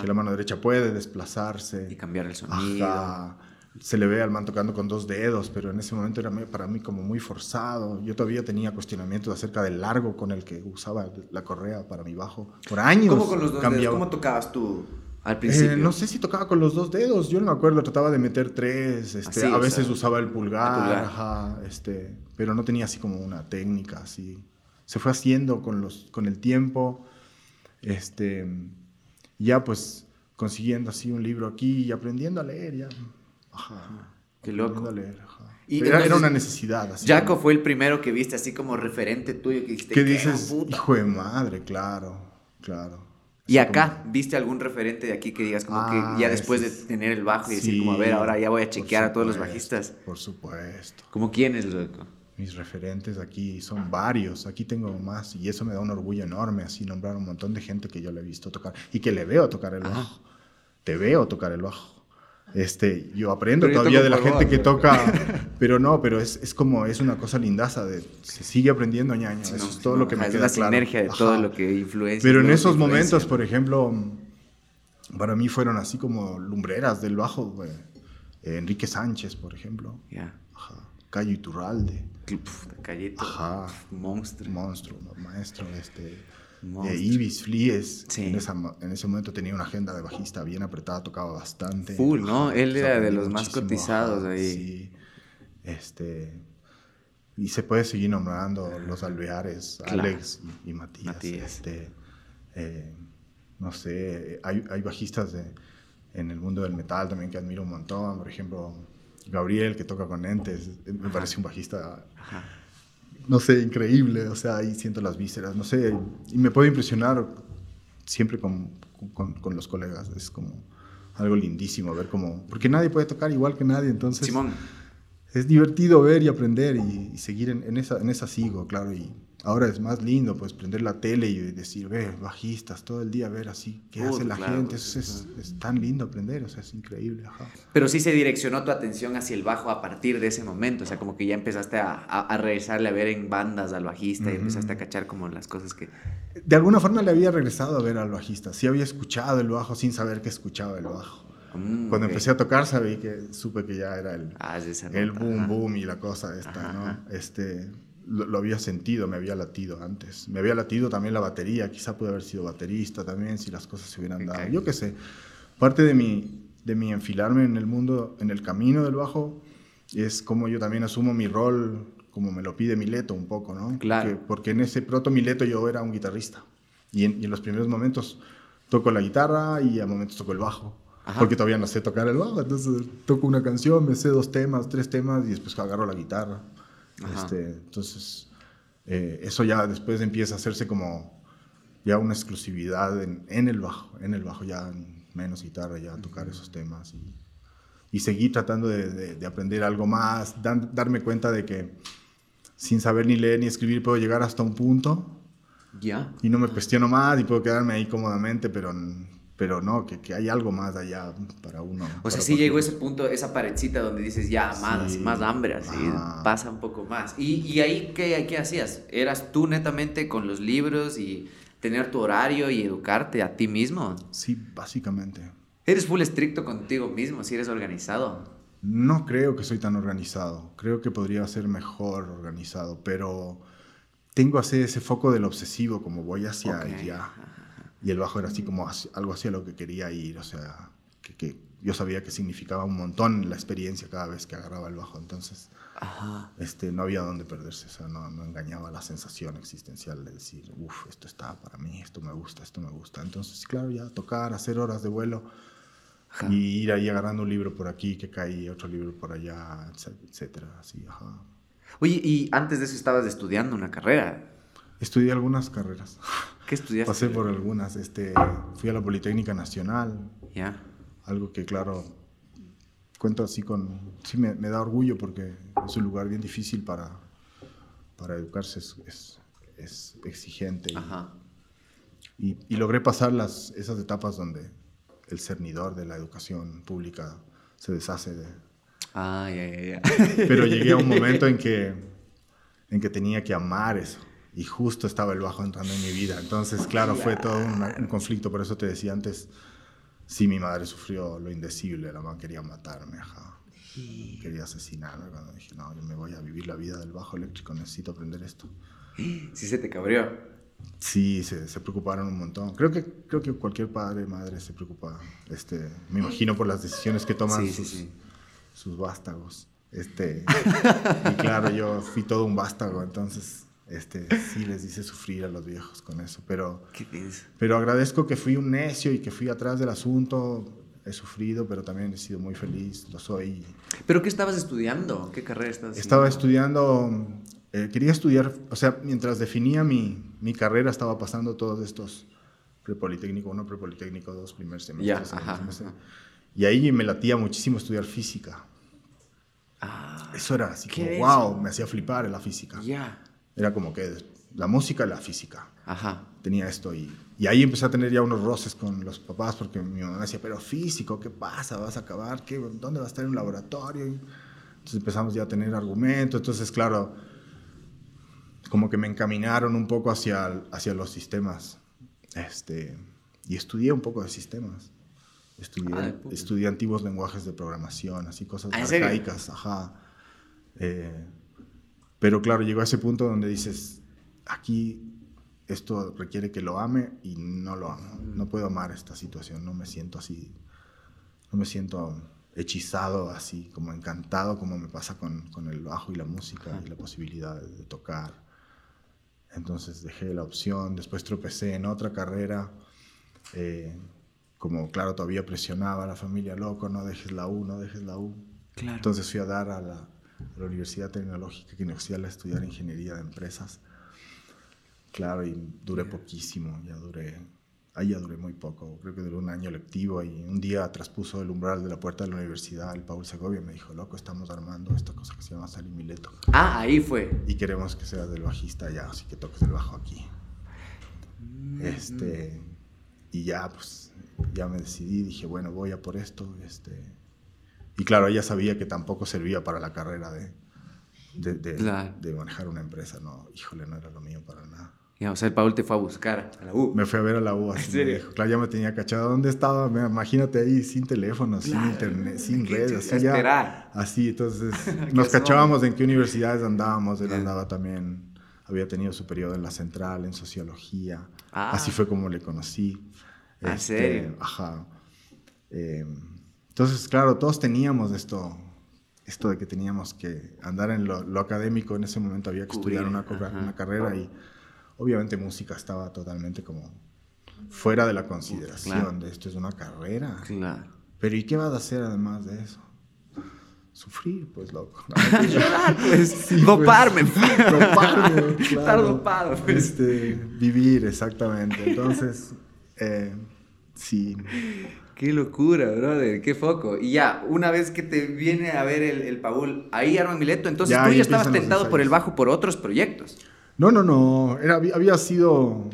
Que la mano derecha puede desplazarse.
Y cambiar el sonido.
Se le ve al man tocando con dos dedos, pero en ese momento era para mí como muy forzado. Yo todavía tenía cuestionamientos acerca del largo con el que usaba la correa para mi bajo. Por años.
¿Cómo con los dos dedos? ¿Cómo tocabas tú? Al principio. Eh,
no sé si tocaba con los dos dedos, yo no me acuerdo, trataba de meter tres, este, a veces usaba el pulgar, este, pero no tenía así como una técnica así se fue haciendo con, los, con el tiempo. Este, ya pues consiguiendo así un libro aquí y aprendiendo a leer ya. Ajá.
Qué loco.
A leer, Y era, una necesidad.
Así Jaco fue el primero que viste así como referente tuyo que dijiste,
¿Qué dices? Hijo de madre, claro, claro.
¿Y acá viste algún referente de aquí que digas como que ah, ya después de tener el bajo y decir como a ver, ahora ya voy a chequear a todos los bajistas?
Por supuesto.
¿Como quiénes, loco?
mis referentes aquí son varios, aquí tengo más y eso me da un orgullo enorme, así nombrar un montón de gente que yo le he visto tocar y que le veo tocar el bajo. Te veo tocar el bajo. Este, yo aprendo todavía de la gente que toca, pero no, pero es, es, como, es una cosa lindaza, de, se sigue aprendiendo año a año, eso es todo lo que me queda
Es la sinergia de todo lo que influencia.
Pero en esos momentos, por ejemplo, para mí fueron así como lumbreras del bajo, Enrique Sánchez, por ejemplo.
Ya.
Cayo Iturralde. Ajá.
Monstruo,
maestro. Este, Ibis, Flies. En, ese momento tenía una agenda de bajista bien apretada, tocaba bastante.
Full, ¿no? Él era de los más cotizados ahí.
Sí. Este, y se puede seguir nombrando los alveares, Alex y, Matías. Este, eh, no sé, hay, hay bajistas de, en el mundo del metal también que admiro un montón. Por ejemplo, Gabriel, que toca con entes, me parece un bajista, no sé, increíble, o sea, ahí siento las vísceras, no sé, y me puede impresionar siempre con, con, los colegas, es como algo lindísimo ver cómo, porque nadie puede tocar igual que nadie, entonces...
Simón.
Es divertido ver y aprender y, seguir en, en, esa, en esa sigo, claro, y Ahora es más lindo, pues, prender la tele y decir, ve, bajistas, todo el día ver así, qué hace la gente. Es, es, tan lindo aprender, o sea, es increíble.
Pero sí se direccionó tu atención hacia el bajo a partir de ese momento, o sea, como que ya empezaste a, a, regresarle a ver en bandas al bajista y empezaste a cachar como las cosas que...
De alguna forma le había regresado a ver al bajista, sí había escuchado el bajo sin saber que escuchaba el bajo. Mm, Cuando empecé a tocar sabí que supe que ya era el,
ah,
el boom boom y la cosa esta, ¿no? Este, lo, había sentido, me había latido antes. Me había latido también la batería, quizá pude haber sido baterista también si las cosas se hubieran dado. Yo qué sé. Parte de mi, de mi enfilarme en el mundo, en el camino del bajo, es como yo también asumo mi rol, como me lo pide Mileto un poco, ¿no?
Claro.
porque en ese proto Mileto yo era un guitarrista. Y en, y en, los primeros momentos toco la guitarra y a momentos toco el bajo. Porque todavía no sé tocar el bajo. Entonces toco una canción, me sé dos temas, tres temas y después agarro la guitarra. Este, entonces, eh, eso ya después empieza a hacerse como ya una exclusividad en, el bajo, en el bajo ya menos guitarra, ya tocar esos temas y, y seguir tratando de, aprender algo más, darme cuenta de que sin saber ni leer ni escribir puedo llegar hasta un punto.
Ya.
Y no me cuestiono más y puedo quedarme ahí cómodamente, pero pero no, que, que, hay algo más allá para uno.
O sea, sí llegó ese punto, esa paredcita donde dices, ya, más, más hambre, así, pasa un poco más. ¿Y, y ahí ¿qué, qué hacías? ¿Eras tú netamente con los libros y tener tu horario y educarte a ti mismo?
Sí, básicamente.
¿Eres full estricto contigo mismo, si eres organizado?
No creo que soy tan organizado, creo que podría ser mejor organizado, pero tengo así ese foco del obsesivo, como voy hacia allá y el bajo era así como algo hacia lo que quería ir, o sea, que, yo sabía que significaba un montón la experiencia cada vez que agarraba el bajo, entonces Este, no había dónde perderse, o sea, no, no, engañaba la sensación existencial de decir, uff, esto está para mí, esto me gusta, esto me gusta. Entonces, claro, ya tocar, hacer horas de vuelo y ir ahí agarrando un libro por aquí que cae, otro libro por allá, etcétera, así, ajá.
Oye, y antes de eso estabas estudiando una carrera.
Estudié algunas carreras.
¿Qué estudiaste?
Pasé por algunas. Este, fui a la Politécnica Nacional.
Ya.
Algo que, claro, cuento así con... Sí, me, da orgullo porque es un lugar bien difícil para, para educarse. Es, es, exigente.
Ajá.
Y, y, logré pasar las, esas etapas donde el cernidor de la educación pública se deshace de...
Ah, ya, ya, ya.
Pero llegué a un momento en que, en que tenía que amar eso y justo estaba el bajo entrando en mi vida. Entonces, claro, fue todo un, un, conflicto. Por eso te decía antes, sí, mi madre sufrió lo indecible. La mamá quería matarme, ajá. Quería asesinarme cuando dije, no, yo me voy a vivir la vida del bajo eléctrico, necesito aprender esto.
Sí se te cabrió.
Sí, se, se, preocuparon un montón. Creo que, creo que cualquier padre, madre se preocupa, este, me imagino por las decisiones que toman sus, sí, sí. sus vástagos. Este, y claro, yo fui todo un vástago, entonces este, sí les hice sufrir a los viejos con eso, pero, pero agradezco que fui un necio y que fui atrás del asunto. He sufrido, pero también he sido muy feliz, lo soy.
¿Pero qué estabas estudiando? ¿Qué carrera estabas
Estaba estudiando, eh, quería estudiar, o sea, mientras definía mi, mi carrera estaba pasando todos estos prepolitécnico 1, prepolitécnico 2, primer semestre.
Ya,
segundo
ajá,
semestre.
ajá.
Y ahí me latía muchísimo estudiar física.
Ah,
Eso era así
¿Qué
como, wow, me hacía flipar en la física.
ya.
Era como que la música la física.
Ajá.
Tenía esto y, y ahí empecé a tener ya unos roces con los papás porque mi mamá decía, pero físico, ¿qué pasa? ¿Vas a acabar? ¿Qué? ¿Dónde va a estar en un laboratorio? Entonces empezamos ya a tener argumentos. Entonces, claro, como que me encaminaron un poco hacia, hacia los sistemas. Este, y estudié un poco de sistemas. Estudié,
Ah,
estudié antiguos lenguajes de programación, así cosas
¿Ah,
arcaicas, ajá. Eh, pero claro, llegó a ese punto donde dices, aquí esto requiere que lo ame y no lo amo. No puedo amar esta situación, no me siento así, no me siento hechizado así, como encantado como me pasa con, con el bajo y la música y la posibilidad de, de tocar. Entonces dejé la opción, después tropecé en otra carrera, eh, como claro, todavía presionaba a la familia, loco, no dejes la U, no dejes la U.
Claro.
Entonces fui a dar a la, a la Universidad Tecnológica Quinocial a estudiar Ingeniería de Empresas. Claro, y duré poquísimo, ya duré, ahí ya duré muy poco, creo que duró un año lectivo y un día traspuso el umbral de la puerta de la universidad el Paul Segovia y me dijo, loco, estamos armando esta cosa que se llama Sali Mileto
Ah, ahí fue.
y queremos que seas del bajista ya, así que toques el bajo aquí. Este, y ya, pues, ya me decidí, dije, bueno, voy a por esto. Este, y claro, ella sabía que tampoco servía para la carrera de, de, de-
Claro.
de manejar una empresa. No, híjole, no era lo mío para nada.
Ya, o sea, el Paul te fue a buscar a la U.
Me fui a ver a la U así.
¿En
me
serio?
dijo, claro, ya me tenía cachado. ¿Dónde estaba? Me- Imagínate ahí sin teléfono, sin internet, sin redes. Así, ya, así, entonces nos cachábamos en qué universidades andábamos. Él andaba también, había tenido su periodo en la central, en sociología.
Ah.
Así fue como le conocí.
¿Ah, en serio?
Ajá. Eh, entonces, claro, todos teníamos esto, esto de que teníamos que andar en lo, lo académico. En ese momento había que
Cubrir,
estudiar una, co-
ajá.
una carrera y obviamente música estaba totalmente como fuera de la consideración
Claro.
de esto es una carrera.
Claro.
Pero ¿y qué vas a hacer además de eso? Sufrir, pues loco.
pues, doparme.
Doparme,
Estar dopado, pues.
Este, vivir, exactamente. Entonces, eh, sí.
Qué locura, brother, qué foco. Y ya, una vez que te viene a ver el, el Paul, ahí arma Mileto, entonces
Ya,
tú ya estabas tentado por el bajo por otros proyectos.
No, no, no. Era, había- sido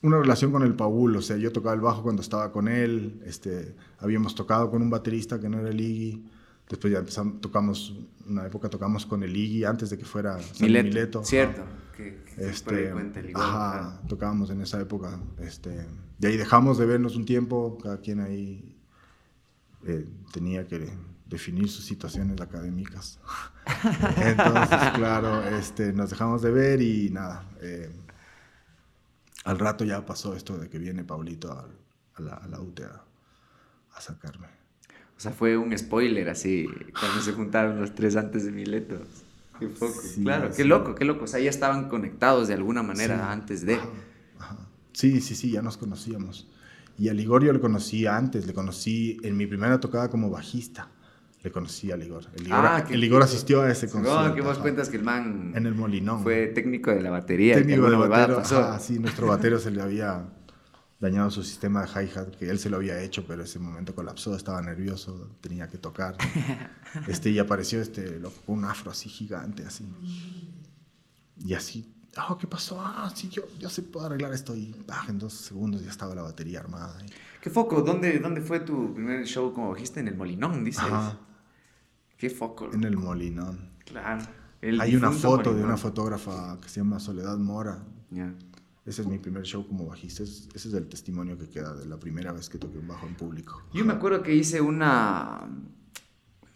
una relación con el Paul. O sea, yo tocaba el bajo cuando estaba con él. Este, habíamos tocado con un baterista que no era el Iggy. Después ya empezamos, tocamos, una época tocamos con el Iggy antes de que fuera
Mileto,
Mileto.
cierto. Que, que
Este,
cuenta el igual,
ajá,
claro.
tocábamos en esa época. Este, de ahí dejamos de vernos un tiempo, cada quien ahí eh, tenía que definir sus situaciones académicas. Entonces, claro, este, nos dejamos de ver y nada. eh, al rato ya pasó esto de que viene Paulito a, la, a la UTE a, a sacarme.
O sea, fue un spoiler así, cuando se juntaron los tres antes de Mileto. Qué foco.
Sí,
claro, qué loco, qué loco. O sea, ya estaban conectados de alguna manera
Sí.
antes de.
Ajá, ajá. Sí, sí, sí, ya nos conocíamos. Y a Ligorio le conocí antes, le conocí en mi primera tocada como bajista. Le conocí a Ligor. El Ligor,
Ah,
el Ligor asistió a ese concierto.
No, que vos cuentas que el man
En el Molinón.
fue técnico de la batería.
técnico de
pasó.
ajá, sí, nuestro batero se le había dañado su sistema de hi-hat, que él se lo había hecho, pero ese momento colapsó, estaba nervioso, tenía que tocar. Este, y apareció este loco un afro así gigante, así. Y así, oh, ¿qué pasó? Ah, sí, yo, yo sé puedo arreglar esto. Y ah, en dos segundos ya estaba la batería armada. y-
¿Qué foco? ¿Dónde, ¿Dónde fue tu primer show como bajista? En el Molinón, dices.
Ajá,
Qué foco.
en el Molinón.
Claro. El
Hay una foto de una fotógrafa que se llama Soledad Mora,
Ya.
Ese es mi primer show como bajista. Ese ese es el testimonio que queda de la primera vez que toqué un bajo en público.
Yo me acuerdo que hice una,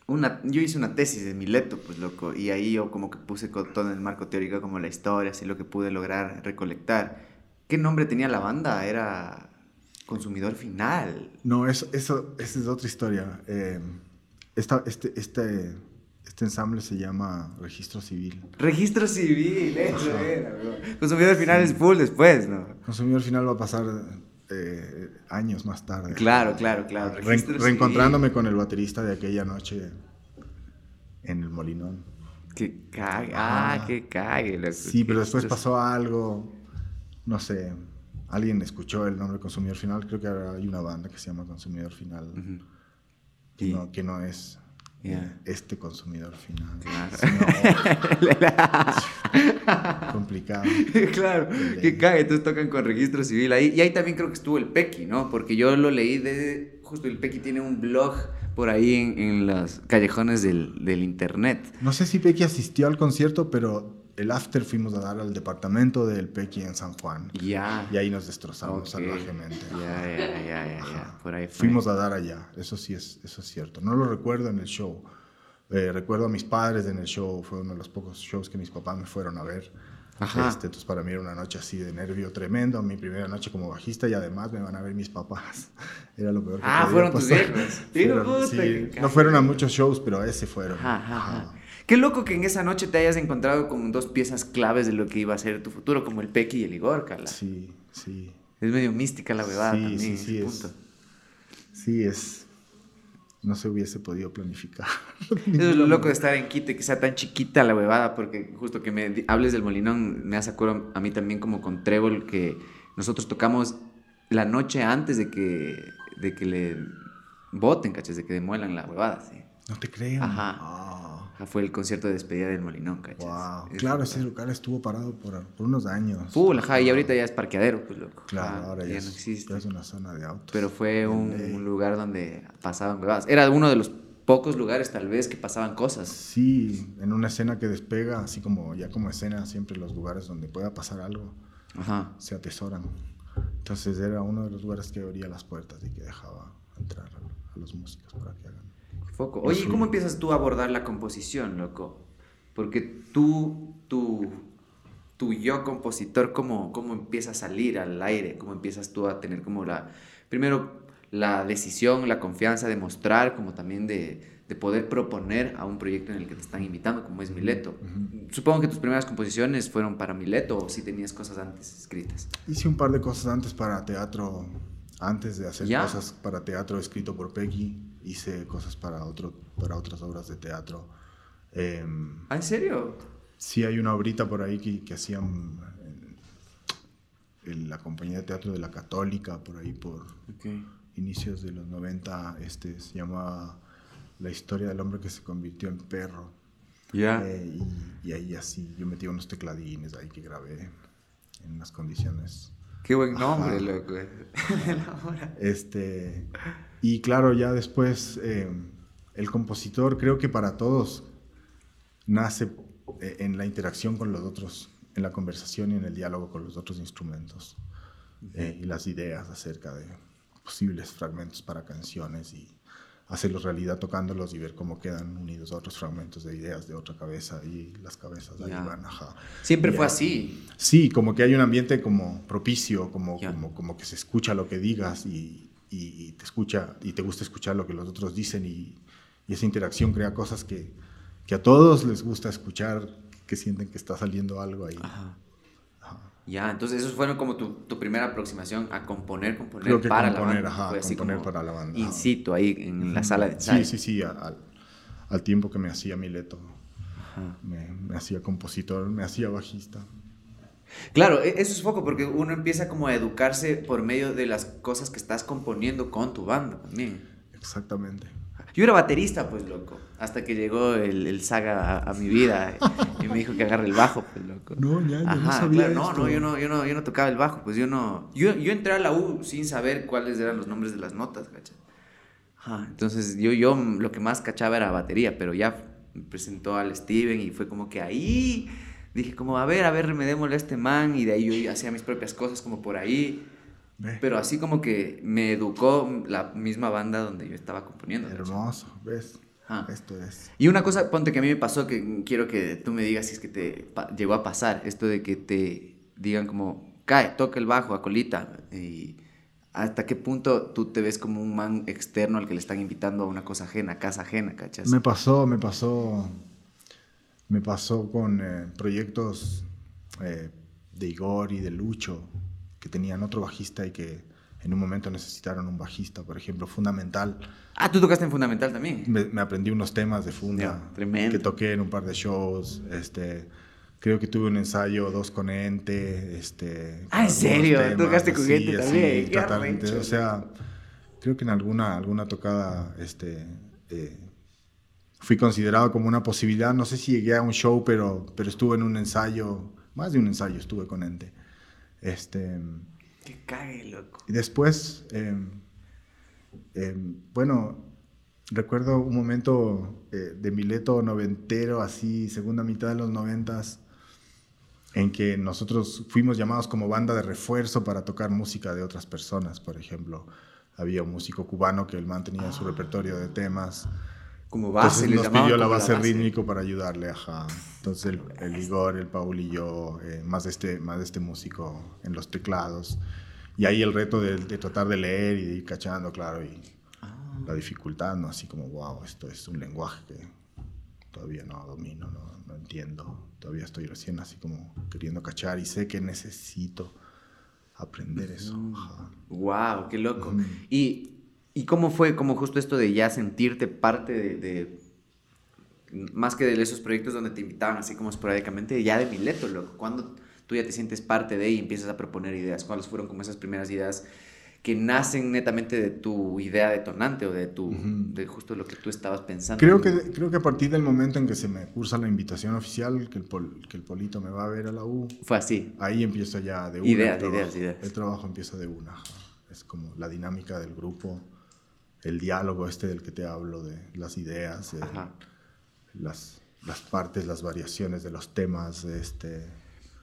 una, yo hice una tesis de Mileto, pues loco, y ahí yo como que puse con todo en el marco teórico como la historia, así lo que pude lograr recolectar. ¿Qué nombre tenía la banda? Era Consumidor Final.
No, eso, eso, esa es otra historia. Eh, esta- este, este, este ensamble se llama Registro Civil.
Registro Civil, eso era, bro. Consumidor Final es full después, ¿no?
Consumidor Final va a pasar eh, años más tarde.
Claro, claro, claro.
Re- reencontrándome con el baterista de aquella noche en el Molinón.
Que cague, ah,
Ajá.
que cague.
Sí, pero después pasó algo, no sé, alguien escuchó el nombre Consumidor Final, creo que ahora hay una banda que se llama Consumidor Final,
Ujú.
que,
Y-
no, que no es
Ya.
este Consumidor Final,
Claro.
sino complicado.
claro, que cague, entonces tocan con registro civil ahí. Y ahí también creo que estuvo el Pequi, ¿no? Porque yo lo leí de. Justo el Pequi tiene un blog por ahí en, en los callejones del, del internet.
No sé si Pequi asistió al concierto, pero el after fuimos a dar al departamento del Pequi en San Juan.
Ya.
Y ahí nos destrozamos salvajemente.
Ya, ya, ya, ya. Por ahí.
Fuimos a dar allá, eso sí es, eso es cierto. No lo recuerdo en el show. Eh, recuerdo a mis padres en el show, fue uno de los pocos shows que mis papás me fueron a ver.
Ajá.
Este, entonces para mí era una noche así de nervio tremendo, mi primera noche como bajista y además me van a ver mis papás. Era lo peor que
Ah,
podía
fueron tus viejos.
Sí, no fueron a muchos shows, pero a ese fueron.
Ajá. Qué loco que en esa noche te hayas encontrado con dos piezas claves de lo que iba a ser tu futuro, como el Pequi y el Igor, cala.
Sí, sí.
Es medio mística la huevada
Sí,
también.
sí,
ese
sí, es-
punto.
Sí, es... No se hubiese podido planificar.
Eso es lo loco de estar en Quito y que sea tan chiquita la huevada, porque justo que me hables del Molinón, me hace acuerdo a mí también como con Trébol, que nosotros tocamos la noche antes de que, de que le voten, ¿cachas? De que demuelan la huevada, sí.
No te creo.
Ajá.
Ah,
Ajá, Fue el concierto de despedida del Molinón, ¿cachas?
wow.
Es
Claro, ese lugar estuvo parado por, por unos años.
Full, ajá, y ahorita ya es parqueadero, pues loco.
Claro,
Ajá,
ahora ya,
ya
es,
no existe.
ya es una zona de autos.
Pero fue un, un lugar donde pasaban huevadas. Era uno de los pocos lugares, tal vez, que pasaban cosas.
Sí, en una escena que despega, así como ya como escena, siempre los lugares donde pueda pasar algo
Ajá.
se atesoran. Entonces era uno de los lugares que abría las puertas y que dejaba entrar a los músicos para que hagan.
Foco.
Yo
Oye, ¿y
soy-
¿cómo empiezas tú a abordar la composición, loco? Porque tú, tu, tu yo compositor, ¿cómo, ¿cómo empieza a salir al aire? ¿Cómo empiezas tú a tener como la, primero, la decisión, la confianza de mostrar, como también de, de poder proponer a un proyecto en el que te están invitando, como es Mileto? Supongo que tus primeras composiciones fueron para Mileto o si tenías cosas antes escritas.
Hice un par de cosas antes para teatro, antes de hacer
Ya.
cosas para teatro escrito por Peggy, hice cosas para, otro, para otras obras de teatro.
¿Ah, en serio?
Sí, hay una obrita por ahí que, que hacían en, en la compañía de teatro de la Católica, por ahí por
Ok.
inicios de los 90, este, se llama La historia del hombre que se convirtió en perro.
Ya.
Eh, y, y ahí así, yo metí unos tecladines ahí que grabé en unas condiciones.
Qué buen nombre,
Ajá.
loco.
Este, y claro, ya después eh, el compositor creo que para todos nace eh, en la interacción con los otros, en la conversación y en el diálogo con los otros instrumentos eh, y las ideas acerca de posibles fragmentos para canciones y hacerlos realidad tocándolos y ver cómo quedan unidos a otros fragmentos de ideas de otra cabeza y las cabezas ahí van, ajá.
Siempre
Y
fue así.
Sí, como que hay un ambiente como propicio, como,
Ya.
como, como que se escucha lo que digas y, y- y te escucha y te gusta escuchar lo que los otros dicen y, y esa interacción crea cosas que, que a todos les gusta escuchar, que sienten que está saliendo algo ahí.
Ajá. Ya, entonces eso fue como tu, tu primera aproximación a componer, componer para
componer,
la banda.
ajá,
fue así
componer
como
para la banda,
In situ, ahí en la sala de ensayo.
Sí, sí, sí, al, al tiempo que me hacía Mileto, me, me hacía compositor, me hacía bajista.
Claro, e- eso es poco porque uno empieza como a educarse por medio de las cosas que estás componiendo con tu banda también.
Exactamente.
Yo era baterista, pues, loco, hasta que llegó el, el saga a, a mi vida y me dijo que agarre el bajo, pues, loco.
No, ya, yo no
Ajá,
sabía
claro, no,
esto.
no, yo no, yo no, yo no tocaba el bajo, pues yo no, yo, yo entré a la U sin saber cuáles eran los nombres de las notas, ¿cachai? Ajá, entonces yo, yo lo que más cachaba era batería, pero ya me presentó al Steven y fue como que ahí dije como, a ver, a ver, remedémosle a este man y de ahí yo hacía mis propias cosas como por ahí. Pero así como que me educó la misma banda donde yo estaba componiendo.
Hermoso, ¿ves? Esto es.
Y una cosa, ponte que a mí me pasó que quiero que tú me digas si es que te llegó a pasar, esto de que te digan como, cae, toca el bajo a colita y hasta qué punto tú te ves como un man externo al que le están invitando a una cosa ajena, casa ajena, ¿cachas?
Me pasó, me pasó, me pasó con eh, proyectos eh, de Igor y de Lucho, que tenían otro bajista y que en un momento necesitaron un bajista, por ejemplo, Fundamental.
Ah, tú tocaste en Fundamental también.
Me, aprendí unos temas de Funda que toqué en un par de shows. Este, creo que tuve un ensayo, dos con Ente. Este,
ah, ¿en serio? ¿Tocaste con Ente también?
totalmente. O sea, creo que en alguna, alguna tocada este, eh, fui considerado como una posibilidad. No sé si llegué a un show, pero, pero estuve en un ensayo, más de un ensayo estuve con Ente. Este,
que cague, loco.
Y después, em, em, bueno, recuerdo un momento eh, de Mileto noventero, así, segunda mitad de los noventas, en que nosotros fuimos llamados como banda de refuerzo para tocar música de otras personas, por ejemplo. Había un músico cubano que el man tenía su ah. repertorio de temas.
Como base,
Entonces nos pidió la base, rítmico para ayudarle, ajá. Entonces el, el, Igor, el Paul y yo, eh, más, de este, más de este músico en los teclados. Y ahí el reto de, tratar de leer y de ir cachando, claro, y ah. la dificultad, ¿no? Así como, wow, esto es un lenguaje que todavía no domino, no, no entiendo. Todavía estoy recién así como queriendo cachar y sé que necesito aprender eso.
Wow, qué loco. y, ¿Y cómo fue como justo esto de ya sentirte parte de, más que de esos proyectos donde te invitaban así como esporádicamente, ya de Mileto, loco? ¿Cuándo tú ya te sientes parte de y empiezas a proponer ideas. ¿Cuáles fueron como esas primeras ideas que nacen netamente de tu idea detonante o de, tu, de justo lo que tú estabas pensando?
Creo que, creo que a partir del momento en que se me cursa la invitación oficial, que el, que el Polito me va a ver a la U.
Fue así.
Ahí empiezo ya de una.
Ideas, ideas, ideas.
El trabajo empieza de una. Es como la dinámica del grupo, el diálogo este del que te hablo, de las ideas, las, las partes, las variaciones de los temas, este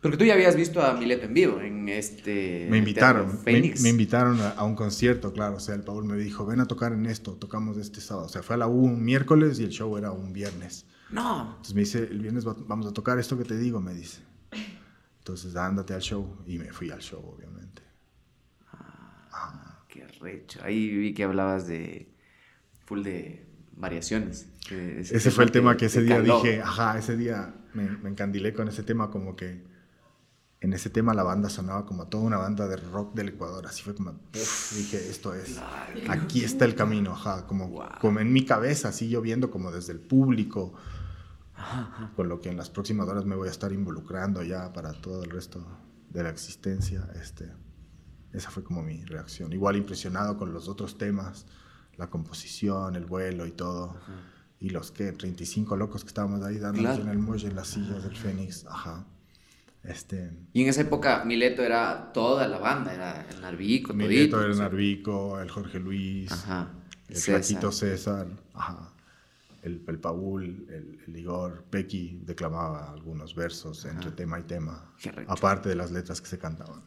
porque tú ya habías visto a Mileto en vivo en este.
Me invitaron. Me, me, invitaron a, un concierto, claro. O sea, el Paul me dijo, ven a tocar en esto, tocamos este sábado. O sea, fue a la U un miércoles y el show era un viernes.
No.
Entonces me dice, el viernes vamos a tocar esto que te digo, me dice. Entonces, ándate al show. Y me fui al show, obviamente.
Ah, recho. Ahí vi que hablabas de. full de variaciones.
Ese, fue el tema que ese día dije, ajá, ese día me, me encandilé con ese tema como que en ese tema la banda sonaba como toda una banda de rock del Ecuador. Así fue como, dije, esto es, aquí está el camino, ajá, como, como en mi cabeza, así yo viendo como desde el público, con lo que en las próximas horas me voy a estar involucrando ya para todo el resto de la existencia. Este, esa fue como mi reacción. Igual impresionado con los otros temas, la composición, el vuelo y todo. Y los que 35 locos que estábamos ahí dando en el muelle, en las sillas del Fénix, ajá. Este,
y en esa época Mileto era toda la banda, era el Narvico,
Mileto era el Narvico, el Jorge Luis, el Flaquito César, el, el Paul, el, Igor, Pequi declamaba algunos versos entre tema y tema, aparte de las letras que se cantaban.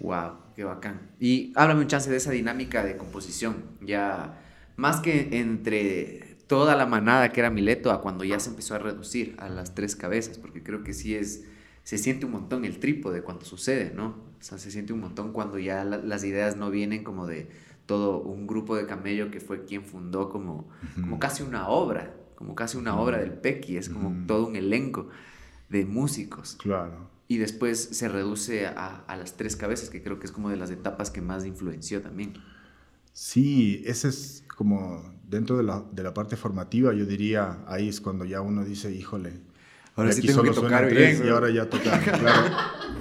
Wow, qué bacán. Y háblame un chance de esa dinámica de composición, ya más que entre toda la manada que era Mileto a cuando ya se empezó a reducir a las tres cabezas, porque creo que sí es, se siente un montón el trípode cuando sucede, ¿no? O sea, se siente un montón cuando ya las ideas no vienen como de todo un grupo de camello que fue quien fundó como, como casi una obra, como casi una obra del Pequi, es como todo un elenco de músicos.
Claro.
Y después se reduce a, a las tres cabezas, que creo que es como de las etapas que más influenció también.
Sí, ese es como dentro de la, de la, parte formativa, yo diría, ahí es cuando ya uno dice, híjole,
ahora sí tengo que tocar bien,
y ahora ya toca, claro,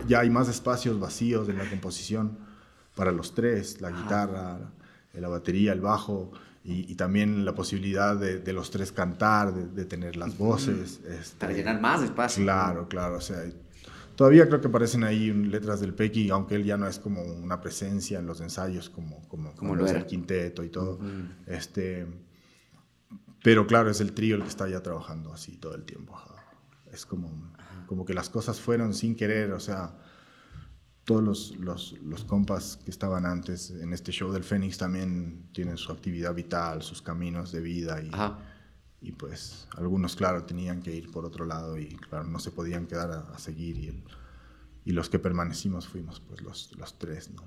ya hay más espacios vacíos en la composición para los tres, la guitarra, la batería, el bajo, y, también la posibilidad de, de, los tres cantar, de, tener las voces. Este,
para llenar más espacio.
Claro, claro, o sea, Todavía creo que aparecen ahí letras del Pequi, aunque él ya no es como una presencia en los ensayos como, como, como, lo es el quinteto y todo. este, pero claro, es el trío el que está ya trabajando así todo el tiempo. Es como como que las cosas fueron sin querer, o sea, todos los, los, los, compas que estaban antes en este show del Fénix también tienen su actividad vital, sus caminos de vida y, y pues algunos, claro, tenían que ir por otro lado y claro, no se podían quedar a, seguir y, el, y, los que permanecimos fuimos pues los, los tres, ¿no?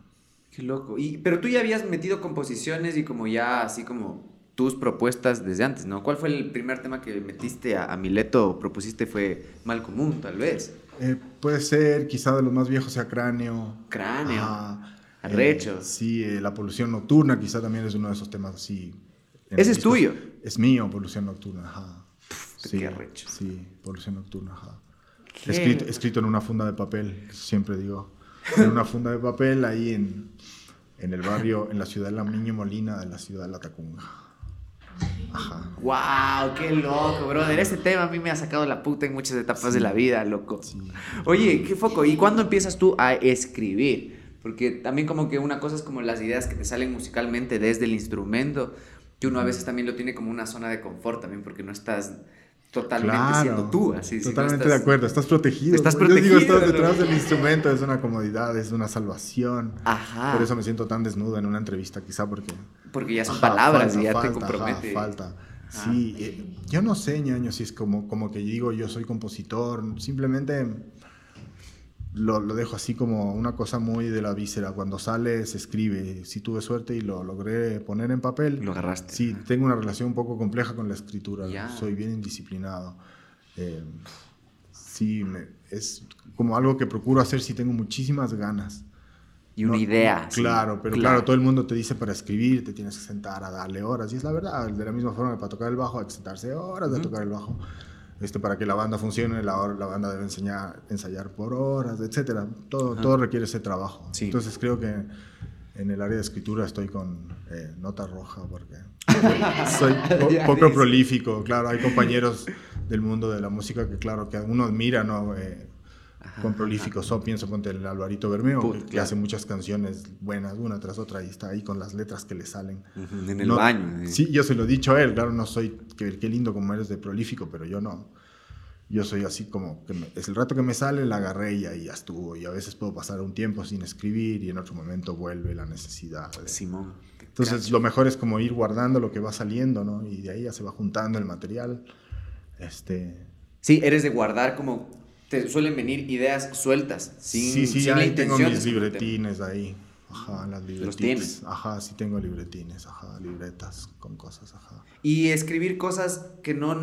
Qué loco. Y, pero tú ya habías metido composiciones y como ya así como tus propuestas desde antes, ¿no? ¿Cuál fue el primer tema que metiste a, a Mileto o propusiste? Fue Mal Común, tal vez.
Eh, puede ser, quizá de los más viejos sea Cráneo.
Cráneo. Ah, Arrechos.
sí, eh, la polución nocturna quizá también es uno de esos temas así.
¿Ese es tuyo?
Es mío, polución nocturna, ajá.
sí, qué arrecho.
Sí, polución nocturna, ajá. Escrito, escrito en una funda de papel, siempre digo. En una funda de papel ahí en, en el barrio, en la ciudad de La Miño Molina, de la ciudad de La Tacunga.
Ajá. ¡Wow! ¡Qué loco, brother! Este tema a mí me ha sacado la puta en muchas etapas de la vida, loco. Oye, qué foco. ¿Y cuándo empiezas tú a escribir? Porque también como que una cosa es como las ideas que te salen musicalmente desde el instrumento, que uno a veces también lo tiene como una zona de confort también, porque no estás totalmente siendo tú. Así,
totalmente de acuerdo, estás protegido.
Estás protegido.
Yo digo, estás detrás del instrumento, es una comodidad, es una salvación. Ajá. Por eso me siento tan desnudo en una entrevista, quizá porque...
Porque ya son palabras y ya te compromete.
falta. Sí, eh, yo no sé, ñaño, si es como, como que digo yo soy compositor, simplemente lo, lo, dejo así como una cosa muy de la víscera. Cuando sale, se escribe. Si tuve suerte y lo logré poner en papel.
Lo agarraste.
Sí, tengo una relación un poco compleja con la escritura. Soy bien indisciplinado. Eh, sí, es como algo que procuro hacer si tengo muchísimas ganas.
Y una idea.
claro, pero claro. todo el mundo te dice para escribir te tienes que sentar a darle horas. Y es la verdad, de la misma forma que para tocar el bajo hay que sentarse horas de tocar el bajo. Este, para que la banda funcione, la, la banda debe enseñar, ensayar por horas, etc. Todo, todo requiere ese trabajo. Entonces creo que en el área de escritura estoy con eh, nota roja porque soy poco prolífico. Claro, hay compañeros del mundo de la música que claro, que uno admira, ¿no? Eh, con prolíficos. So, pienso con el Alvarito Bermeo, que, hace muchas canciones buenas, una tras otra, y está ahí con las letras que le salen.
En el baño.
Sí, yo se lo he dicho a él, claro, no soy, qué, qué lindo como eres de prolífico, pero yo no. Yo soy así como, que es el rato que me sale, la agarré y ahí ya estuvo. Y a veces puedo pasar un tiempo sin escribir y en otro momento vuelve la necesidad.
Simón.
Entonces, lo mejor es como ir guardando lo que va saliendo, ¿no? Y de ahí ya se va juntando el material. Este...
Sí, eres de guardar como te suelen venir ideas sueltas, sin,
sí, sí,
sin
ahí tengo mis libretines ahí. Ajá, las libretines.
¿Los tienes?
Ajá, sí tengo libretines, ajá, libretas con cosas, ajá.
Y escribir cosas que no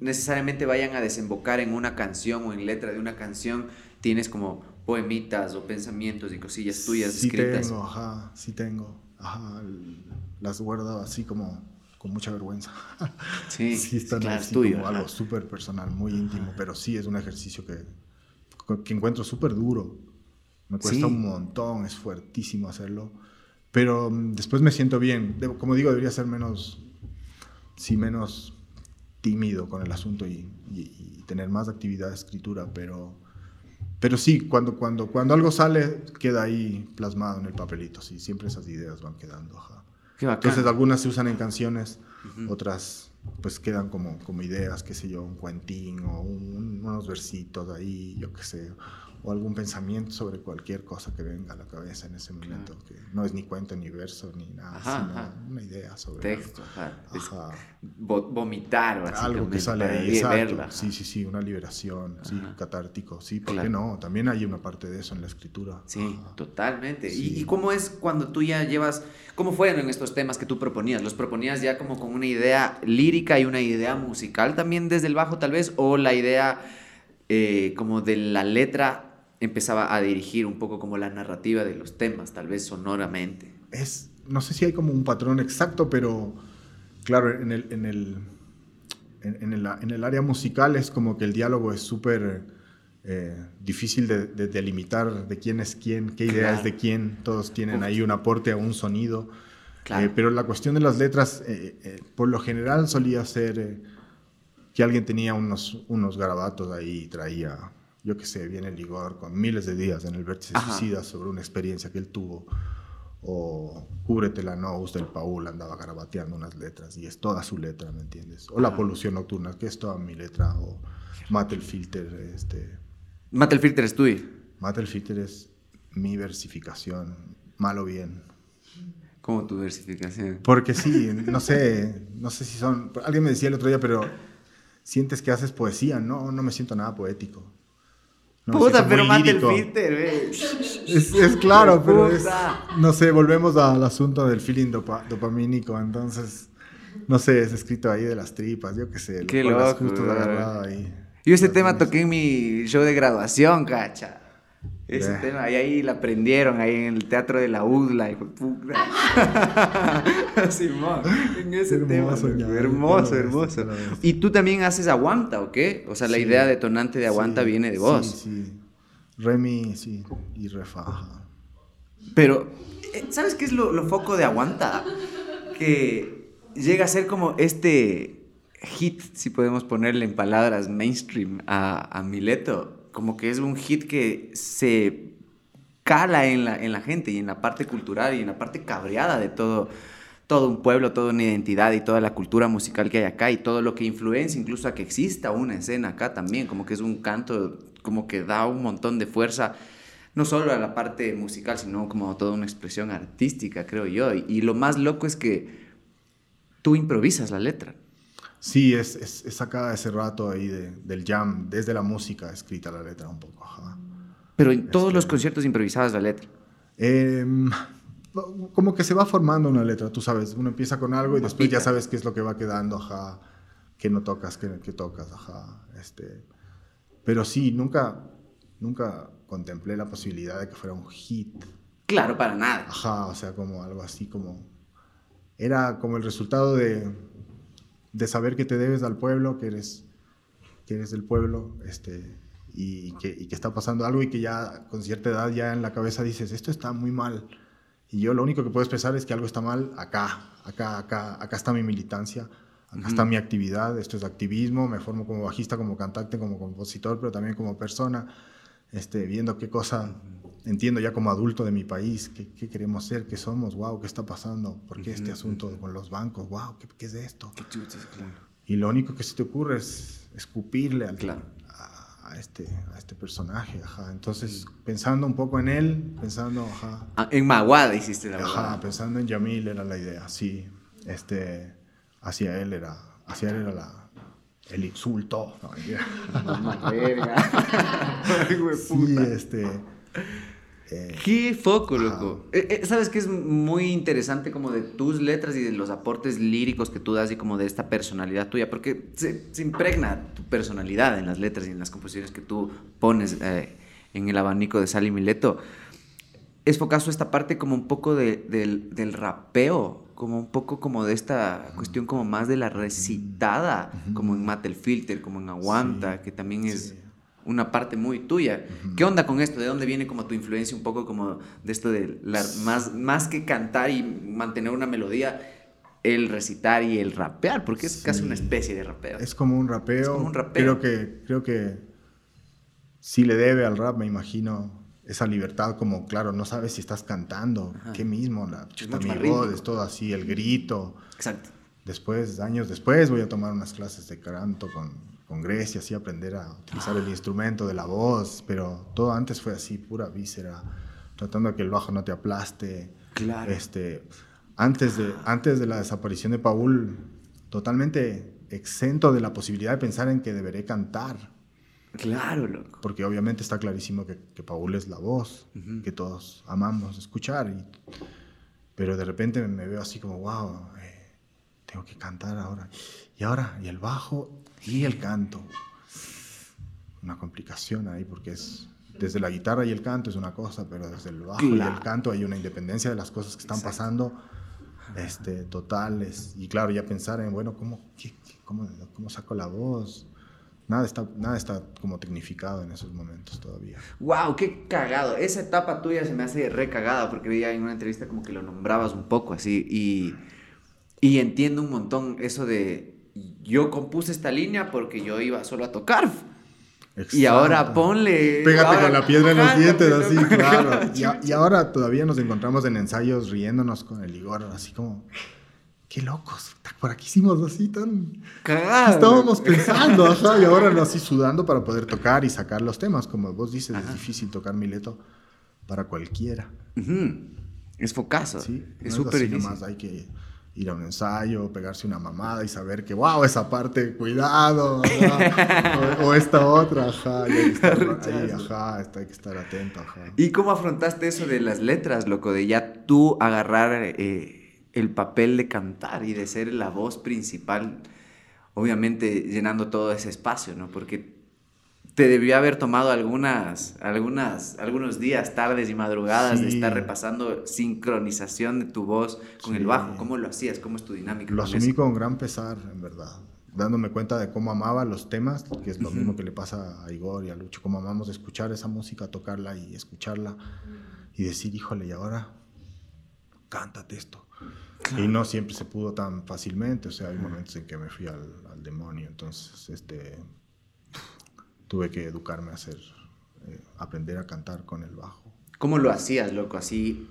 necesariamente vayan a desembocar en una canción o en letra de una canción, tienes como poemitas o pensamientos y cosillas tuyas
sí
escritas.
Sí tengo, ajá, sí tengo. Ajá, las guardo así como con mucha vergüenza.
Sí,
sí están así como algo súper personal, muy íntimo, pero sí es un ejercicio que, que encuentro súper duro. Me cuesta un montón, es fuertísimo hacerlo, pero mm, después me siento bien. Como digo, debería ser menos, sí, menos tímido con el asunto y, tener más actividad de escritura, pero, pero sí, cuando, cuando, cuando algo sale, queda ahí plasmado en el papelito, sí, siempre esas ideas van quedando. Entonces algunas se usan en canciones, otras pues quedan como, como ideas, qué sé yo, un cuentín o unos versitos ahí, yo qué sé, o algún pensamiento sobre cualquier cosa que venga a la cabeza en ese momento, que no es ni cuento ni verso ni nada, sino una idea sobre
texto, vomitar básicamente,
algo que sale ahí, exacto. Sí, sí, sí, una liberación, sí, catártico, sí, ¿por qué no? También hay una parte de eso en la escritura.
Sí, totalmente. ¿Y, ¿Y, cómo es cuando tú ya llevas, cómo fueron estos temas que tú proponías? ¿Los proponías ya como con una idea lírica y una idea musical también desde el bajo tal vez? ¿O la idea eh, como de la letra empezaba a dirigir un poco como la narrativa de los temas, tal vez sonoramente.
Es, no sé si hay como un patrón exacto, pero claro, en el, en el, en, el, en el área musical es como que el diálogo es súper eh, difícil de, delimitar de quién es quién, qué idea es de quién, todos tienen ahí un aporte a un sonido. Eh, pero la cuestión de las letras, eh, por lo general solía ser que alguien tenía unos, unos garabatos ahí y traía yo qué sé, viene Ligor con miles de días en el vértice suicida sobre una experiencia que él tuvo. O Cúbrete la Nose del Paul andaba garabateando unas letras y es toda su letra, ¿me entiendes? O La Polución Nocturna, que es toda mi letra. O Mate el Filter, este,
Mata el filter es tuyo.
Mata el filter es mi versificación, mal o bien.
¿Cómo tu versificación?
Porque sí, no sé, no sé si son... Alguien me decía el otro día, pero sientes que haces poesía, no, no me siento nada poético.
Puta, pero mata el filter,
es, es, claro, pero es, no sé, volvemos al asunto del feeling dopamínico, entonces, no sé, es escrito ahí de las tripas, yo qué sé.
Qué loco, ahí. Yo ese tema toqué en mi show de graduación, cacha. Ese tema, y ahí la aprendieron, ahí en el teatro de la UDLA, y fue Simón, en ese tema. hermoso, hermoso. ¿Y tú también haces aguanta o qué? O sea, la idea detonante de aguanta viene de vos.
Sí, sí. Remi, sí, y refaja.
Pero, eh, ¿sabes qué es lo, lo foco de aguanta? Que llega a ser como este hit, si podemos ponerle en palabras mainstream a, a Mileto como que es un hit que se cala en la, en la gente y en la parte cultural y en la parte cabreada de todo, todo un pueblo, toda una identidad y toda la cultura musical que hay acá y todo lo que influencia incluso a que exista una escena acá también, como que es un canto, como que da un montón de fuerza, no solo a la parte musical, sino como toda una expresión artística, creo yo. Y lo más loco es que tú improvisas la letra.
Sí, es, es, es sacada ese rato ahí del jam, desde la música escrita la letra un poco.
Pero en todos este los conciertos improvisabas la letra.
Em, como que se va formando una letra, tú sabes, uno empieza con algo y después ya sabes qué es lo que va quedando, ajá, qué no tocas, qué, qué tocas, ajá. Este, pero sí, nunca, nunca contemplé la posibilidad de que fuera un hit.
Claro, para nada.
Ajá, o sea, como algo así como... Era como el resultado de de saber que te debes al pueblo, que eres, que eres del pueblo, este, y, que, y que está pasando algo y que ya con cierta edad ya en la cabeza dices, esto está muy mal. Y yo lo único que puedo expresar es que algo está mal acá, acá, acá, acá está mi militancia, acá está mi actividad, esto es activismo, me formo como bajista, como cantante, como compositor, pero también como persona, este, viendo qué cosa entiendo ya como adulto de mi país, qué, qué queremos ser, qué somos, wow, qué está pasando, por qué este asunto con los bancos, wow, qué, qué es esto.
Qué chuches, claro.
Y lo único que se te ocurre es escupirle al, claro. a, este, a este personaje, ajá. Entonces, pensando un poco en él, pensando, ajá.
Ah, en Maguada hiciste la
Ajá, pensando en Yamil era la idea, sí. Este, hacia él era, hacia él era la, el insulto. No, verga. sí, este
eh, Qué foco, loco. Eh, eh, Sabes que es muy interesante como de tus letras y de los aportes líricos que tú das y como de esta personalidad tuya, porque se, impregna tu personalidad en las letras y en las composiciones que tú pones en el abanico de Sally Mileto. Es focazo esta parte como un poco de, del, rapeo, como un poco como de esta cuestión como más de la recitada, como en Mate el Filter, como en Aguanta, que también es una parte muy tuya. ¿Qué onda con esto? ¿De dónde viene como tu influencia un poco como de esto de la, más, más que cantar y mantener una melodía, el recitar y el rapear? Porque es casi una especie de rapeo.
Es como un rapeo. Es como un rapeo. Creo que, creo que sí le debe al rap, me imagino, esa libertad como, claro, no sabes si estás cantando, qué mismo, la voz, es todo así, el grito.
Exacto.
Después, años después, voy a tomar unas clases de canto con con Grecia, así aprender a utilizar el instrumento de la voz, pero todo antes fue así, pura víscera, tratando de que el bajo no te aplaste.
Claro.
Este, antes, de, antes de la desaparición de Paul, totalmente exento de la posibilidad de pensar en que deberé cantar.
Claro, loco.
Porque obviamente está clarísimo que, que Paul es la voz que todos amamos escuchar. Y, pero de repente me veo así como, wow, eh, tengo que cantar ahora. Y ahora, y el bajo, y el canto. Una complicación ahí porque es desde la guitarra y el canto es una cosa, pero desde el bajo y el canto hay una independencia de las cosas que están pasando este, totales. Y claro, ya pensar en, bueno, ¿cómo, cómo, cómo saco la voz? Nada está, nada está como tecnificado en esos momentos todavía.
¡Wow! ¡Qué cagado! Esa etapa tuya se me hace recagada porque veía en una entrevista como que lo nombrabas un poco así y, y entiendo un montón eso de yo compuse esta línea porque yo iba solo a tocar. Y ahora ponle.
Pégate con la piedra en los dientes, así, claro. Y, ahora todavía nos encontramos en ensayos riéndonos con el Igor, así como. qué locos, por aquí hicimos así tan...
Cagado.
Estábamos pensando, ajá, y ahora así sudando para poder tocar y sacar los temas. Como vos dices, es difícil tocar Mileto para cualquiera.
Es focazo.
Sí,
es
no
súper
así
difícil.
nomás hay que ir a un ensayo, pegarse una mamada y saber que, wow, esa parte, cuidado, o, o, esta otra, ajá, y hay que estar, ahí, ajá, hay que estar atento, ajá.
¿Y cómo afrontaste eso de las letras, loco? De ya tú agarrar eh, el papel de cantar y de ser la voz principal, obviamente llenando todo ese espacio, ¿no? Porque te debió haber tomado algunas, algunas, algunos días, tardes y madrugadas sí. de estar repasando sincronización de tu voz con sí. el bajo. ¿Cómo lo hacías? ¿Cómo es tu dinámica?
Lo asumí eso? con gran pesar, en verdad. Dándome cuenta de cómo amaba los temas, que es lo uh -huh. mismo que le pasa a Igor y a Lucho, cómo amamos escuchar esa música, tocarla y escucharla y decir, híjole, y ahora cántate esto. Claro. Y no siempre se pudo tan fácilmente, o sea, hay momentos en que me fui al, al demonio, entonces, este, tuve que educarme a hacer, eh, aprender a cantar con el bajo.
¿Cómo lo hacías, loco? Así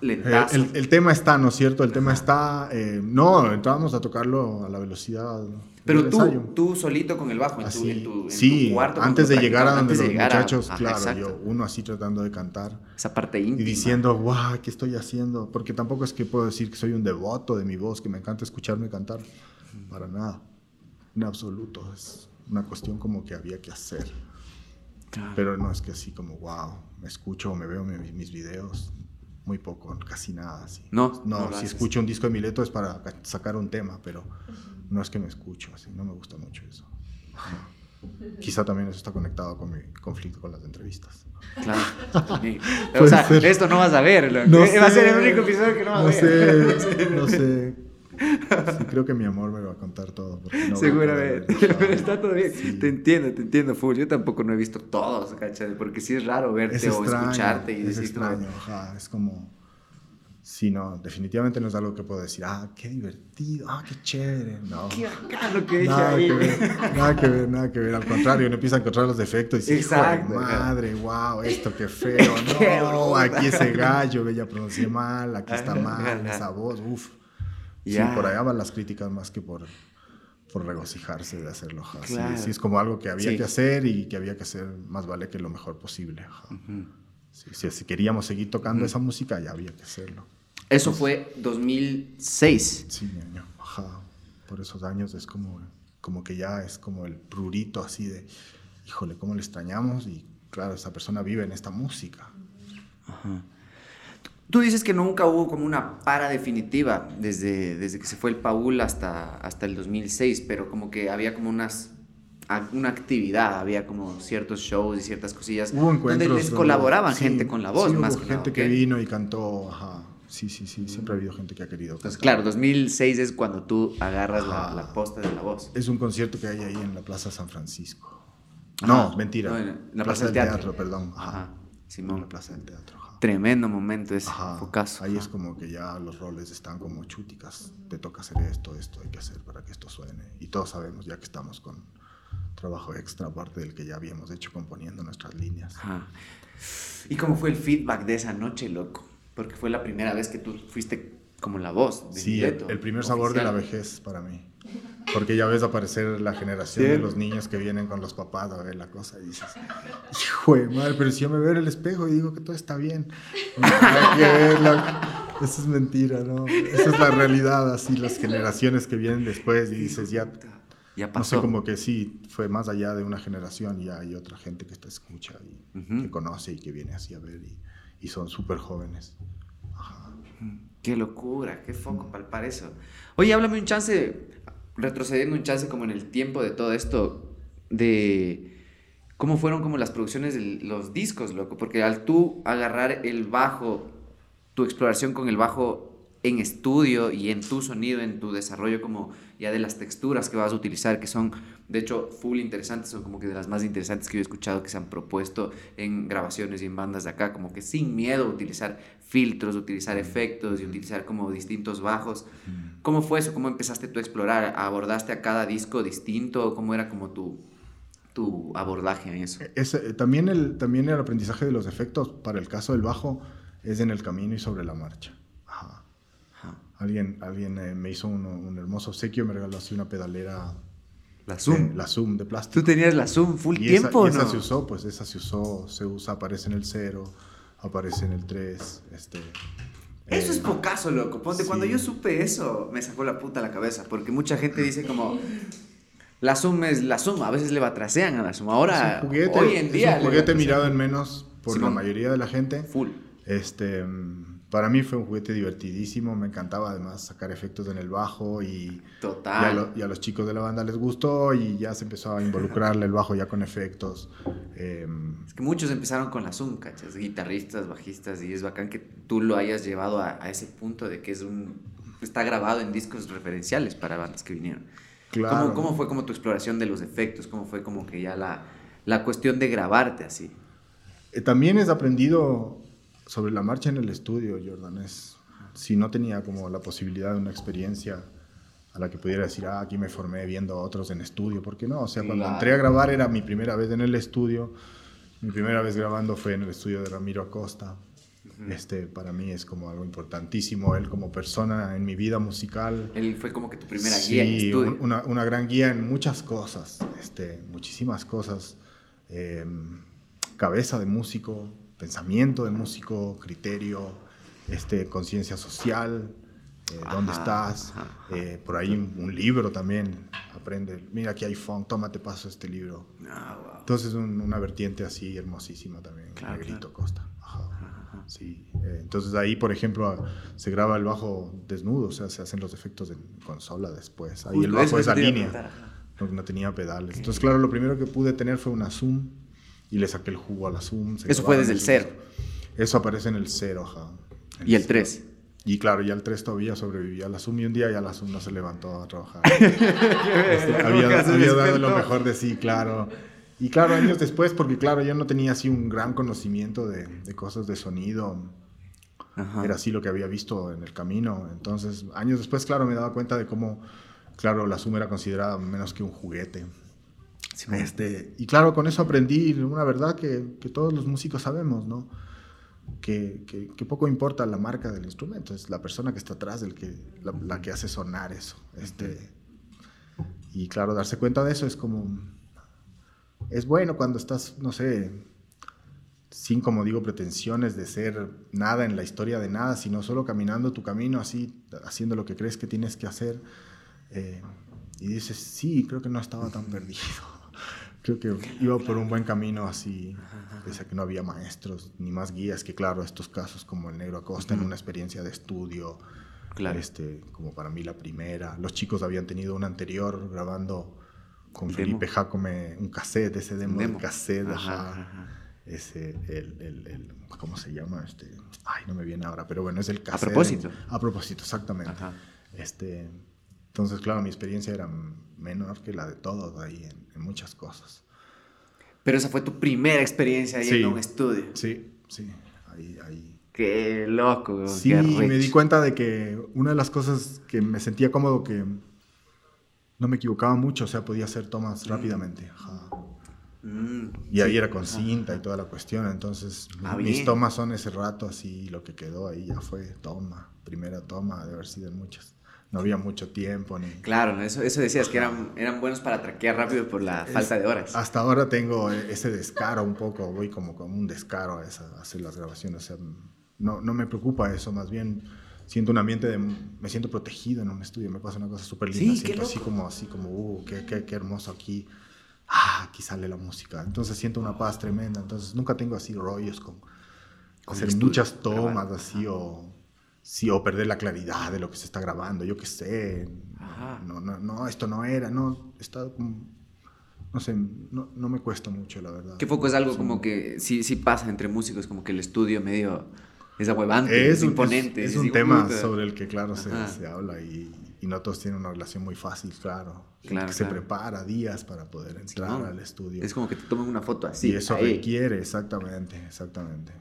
lentazo. Eh, el, el, tema está, ¿no es cierto? El tema está, eh, no, entrábamos a tocarlo a la velocidad.
Pero tú, ensayo. tú solito con el bajo, en, tu, en tu, en
sí,
tu cuarto.
antes de llegar a donde los muchachos,
a,
claro,
ajá,
yo, uno así tratando de cantar.
Esa parte íntima.
Y diciendo, guau, ¿qué estoy haciendo? Porque tampoco es que puedo decir que soy un devoto de mi voz, que me encanta escucharme cantar. Para nada. En absoluto. Es una cuestión como que había que hacer. Claro. Pero no es que así como, wow, me escucho o me veo mis, mis videos. Muy poco, casi nada. Así.
No,
no, no si escucho un disco de Mileto es para sacar un tema, pero no es que me escucho, así, no me gusta mucho eso. No. Quizá también eso está conectado con mi conflicto con las entrevistas.
Claro. o sea, ser. esto no vas a ver.
No
va
sé,
a ser el único episodio que no vas a ver.
Sé, no sé. Sí, creo que mi amor me va a contar todo. No
Seguramente. Pero está todo bien. Sí. Te entiendo, te entiendo, full. Yo tampoco no he visto todos, ¿cachai? Porque sí es raro verte
es extraño,
o escucharte y
es
decir.
extraño, ajá. Es como. Sí, no, definitivamente no es algo que puedo decir, ah, qué divertido, ah, qué chévere. No.
Qué bacán lo que
nada
ahí.
Que ver, nada que ver, nada que ver. Al contrario, uno empieza a encontrar los defectos y dice,
Exacto,
madre, wow, esto qué feo.
qué
no, aquí ese gallo, ella pronuncié mal, aquí está mal, esa voz, uff. Yeah. Sí, por allá van las críticas más que por, por regocijarse de hacerlo. Claro. Sí, sí, es como algo que había sí. que hacer y que había que hacer más vale que lo mejor posible. Uh -huh. sí, si queríamos seguir tocando uh -huh. esa música, ya había que hacerlo.
Eso Entonces, fue 2006.
Sí, mi año. Ajá. Por esos años es como, como que ya es como el prurito así de, híjole, cómo le extrañamos y claro, esa persona vive en esta música.
Ajá. Tú dices que nunca hubo como una para definitiva desde, desde que se fue el Paul hasta, hasta el 2006, pero como que había como unas una actividad, había como ciertos shows y ciertas cosillas
hubo
donde les colaboraban
sí,
gente con la voz
sí,
más
hubo
que
gente
nada,
que vino y cantó, ajá. Sí, sí, sí, siempre ha habido gente que ha querido.
Entonces, claro, 2006 es cuando tú agarras la, la, posta de la voz.
Es un concierto que hay ahí en la Plaza San Francisco. Ajá. No, mentira.
No, en la Plaza, Plaza del, teatro.
teatro. perdón.
Ajá. Ajá.
Simón. En la Plaza del Teatro.
Tremendo momento ese,
Ajá.
focazo.
Ahí
Ajá.
es como que ya los roles están como chúticas. Te toca hacer esto, esto hay que hacer para que esto suene. Y todos sabemos ya que estamos con trabajo extra, aparte del que ya habíamos hecho componiendo nuestras líneas.
Ajá. ¿Y cómo fue el feedback de esa noche, loco? Porque fue la primera vez que tú fuiste como la voz. De
sí, el, el, primer sabor de la vejez para mí. Porque ya ves aparecer la generación ¿Sí? de los niños que vienen con los papás a ver la cosa y dices, hijo de madre, pero si yo me veo en el espejo y digo que todo está bien. Eso es mentira, ¿no? Esa es la realidad, así las generaciones que vienen después y dices, ya,
ya pasó.
No sé, como que sí, fue más allá de una generación, ya hay otra gente que te escucha y uh -huh. que conoce y que viene así a ver y, y son súper jóvenes. Ajá.
Qué locura, qué foco palpar eso. Oye, háblame un chance, retrocediendo un chance como en el tiempo de todo esto, de cómo fueron como las producciones de los discos, loco, porque al tú agarrar el bajo, tu exploración con el bajo en estudio y en tu sonido, en tu desarrollo como ya de las texturas que vas a utilizar, que son de hecho full interesantes, son como que de las más interesantes que yo he escuchado que se han propuesto en grabaciones y en bandas de acá, como que sin miedo a utilizar filtros, utilizar efectos y utilizar como distintos bajos. ¿Cómo fue eso? ¿Cómo empezaste tú a explorar? ¿Abordaste a cada disco distinto? ¿Cómo era como tu, tu abordaje en eso?
Es, eh, también, el, también el aprendizaje de los efectos para el caso del bajo es en el camino y sobre la marcha. Ajá. alguien, alguien eh, me hizo un, un hermoso obsequio, me regaló así una pedalera.
La Zoom.
la Zoom de plástico.
Tú tenías la Zoom full tiempo,
esa,
¿no?
Esa se usó, pues esa se usó, se usa, aparece en el 0, aparece en el 3, este...
Eso
eh,
es pocaso, loco. Ponte,
sí.
cuando yo supe eso, me sacó la puta la cabeza. Porque mucha gente dice como, la Zoom es la Zoom. A veces le batracean a la Zoom. Ahora,
es un juguete,
hoy en día...
es un juguete mirado en menos por
Simón.
la mayoría de la gente.
Full.
Este, mm, para mí fue un juguete divertidísimo, me encantaba además sacar efectos en el bajo y,
Total.
y, a, lo- y a los chicos de la banda les gustó y ya se empezó a involucrarle el bajo ya con efectos. Em,
Es que muchos empezaron con la Zoom, ¿cachas? Guitarristas, bajistas, y es bacán que tú lo hayas llevado a, a ese punto de que es un... Está grabado en discos referenciales para bandas que vinieron.
Claro.
¿Cómo, cómo fue como tu exploración de los efectos? ¿Cómo fue como que ya la, la cuestión de grabarte así?
Eh, También es aprendido sobre la marcha en el estudio, Jordan. Es, si no tenía como la posibilidad de una experiencia a la que pudiera decir, ah, aquí me formé viendo a otros en estudio, ¿por qué no? O sea, cuando entré a grabar era mi primera vez en el estudio. Mi primera vez grabando fue en el estudio de Ramiro Acosta. Este, para mí es como algo importantísimo, él como persona en mi vida musical.
Él fue como que tu primera
Sí,
guía
un- Una, una gran guía en muchas cosas, este, muchísimas cosas. Eh, cabeza de músico, pensamiento de músico, criterio, este, conciencia social, eh, dónde
Ajá,
estás.
ajá,
Eh, por ahí un, libro también, aprende. Mira, aquí hay funk, toma, te paso este libro.
Ah, wow.
Entonces un- una vertiente así hermosísima también,
Claro,
Negrito
claro.
Costa. Sí, eh, entonces ahí, por ejemplo, se graba el bajo desnudo, o sea, se hacen los efectos en consola después. Ahí el
Justo,
bajo es a línea, no, no tenía pedales. Entonces, claro, lo primero que pude tener fue una Zoom y le saqué el jugo a la Zoom.
Eso fue desde el cero.
Eso aparece en el cero, ajá.
Y el
cero.
3.
Y claro, ya el 3 todavía sobrevivía a la Zoom y un día ya la Zoom no se levantó a trabajar. Este, había, dado lo mejor de sí, claro. Y claro, años después, porque claro, yo no tenía así un gran conocimiento de, de cosas de sonido.
Ajá.
Era así lo que había visto en el camino. Entonces, años después, claro, me daba cuenta de cómo, claro, la Zoom era considerada menos que un juguete. Este, y claro, con eso aprendí una verdad que, todos los músicos sabemos, ¿no? Que, poco importa la marca del instrumento, es la persona que está atrás, del que, la, la que hace sonar eso. Este, y claro, darse cuenta de eso es como... Es bueno cuando estás, no sé, sin, como digo, pretensiones de ser nada en la historia de nada, sino solo caminando tu camino así, haciendo lo que crees que tienes que hacer. eh, y dices, sí, creo que no estaba tan perdido. Creo que iba por un buen camino así, pese a que no había maestros ni más guías, que claro, estos casos como el Negro Acosta en una experiencia de estudio,
Claro.
este, como para mí la primera. Los chicos habían tenido una anterior grabando con
Demo.
Felipe Jacome un cassette, ese demo,
Demo.
de cassette,
Ajá,
ajá.
ajá.
Ese, el, el, el- ¿cómo se llama? Este, ay, no me viene ahora, pero bueno, es el cassette.
propósito.
A propósito, exactamente. Este, entonces, claro, mi experiencia era menor que la de todos ahí en, en muchas cosas.
Pero esa fue tu primera experiencia ahí
Sí.
en un estudio.
Sí, sí, ahí, ahí.
Qué loco,
Sí,
qué
me di cuenta de que una de las cosas que me sentía cómodo que no me equivocaba mucho, o sea, podía hacer tomas rápidamente. ajá.
Mm,
Y ahí era con cinta y toda la cuestión, entonces
Ah,
mis
bien.
tomas son ese rato así, lo que quedó ahí ya fue toma, primera toma, de haber sido en muchas. No había mucho tiempo ni...
Claro, eso, eso decías que eran, eran buenos para traquear rápido por la falta de horas.
Hasta ahora tengo e- ese descaro un poco, voy como con un descaro a, esa- a hacer las grabaciones. O sea, no, no me preocupa eso, más bien siento un ambiente de... Me siento protegido en un estudio, me pasa una cosa súper linda.
Sí,
siento así como, así como, uh, qué, qué, qué hermoso aquí. Ah, aquí sale la música. Entonces siento una paz tremenda. Entonces nunca tengo así rollos con,
Con
hacer muchas tomas
grabar.
así o... Sí, o perder la claridad de lo que se está grabando, yo qué sé.
Ajá.
No, no, no, esto no era, no, está como no sé, no, no me cuesta mucho, la verdad.
Que poco es algo
Sí.
como que sí, sí pasa entre músicos, como que el estudio medio es ahuevante, es,
un-
imponente.
Es,
es
un tema
puta.
sobre el que, claro, se, se habla y, y no todos tienen una relación muy fácil, claro.
Claro,
que se prepara días para poder entrar
¿no?
al estudio.
Es como que te tomen una foto así.
y eso
ahí.
requiere, exactamente, exactamente,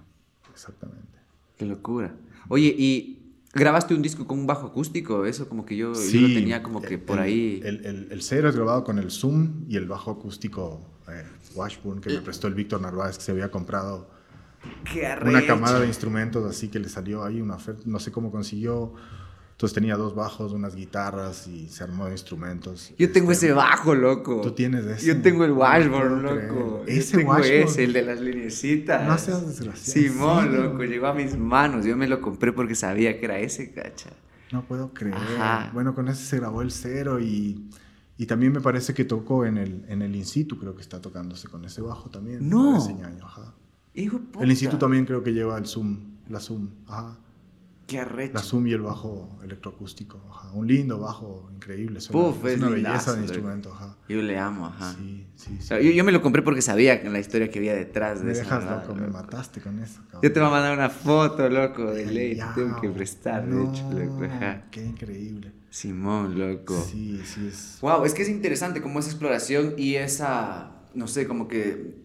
exactamente.
Qué locura. Oye, ¿y grabaste un disco con un bajo acústico? Eso como que yo, yo lo tenía como que por
el-
ahí...
El, el, el cero es grabado con el Zoom y el bajo acústico eh, Washburn que me prestó el Víctor Narváez que se había comprado
¡Qué
una camada de instrumentos así que le salió ahí una oferta, no sé cómo consiguió Entonces tenía dos bajos, unas guitarras y se armó de instrumentos.
Yo tengo
Este,
ese bajo, loco.
Tú tienes ese.
Yo tengo el
No
washboard,
puedo creer.
loco.
Ese
Yo tengo ese, el de las lineecitas.
No seas desgraciado.
Simón, loco, llegó a mis manos. Yo me lo compré porque sabía que era ese, cacha.
No puedo creer.
Ajá.
Bueno, con ese se grabó el cero y, y también me parece que tocó en el, en el In situ, creo que está tocándose con ese bajo también.
No.
Ese ñaño, ajá.
Hijo puta.
El In situ también creo que lleva el Zoom, la Zoom, ajá.
Qué arrecho.
La Zoom y el bajo electroacústico, ajá. Un lindo bajo, increíble. suena-
Puf,
es
es
una belleza de instrumento, ajá.
Yo le amo, ajá.
Sí, sí, sí.
yo, yo me lo compré porque sabía que la historia que había detrás de
me
esa
dejas loco, me mataste con eso. cabrón.
Yo te voy a mandar una foto, loco, de ley. Tengo que prestar, de hecho, loco. Ajá.
Qué increíble.
Simón, loco.
Sí, sí es.
Wow, es que es interesante como esa exploración y esa, no sé, como que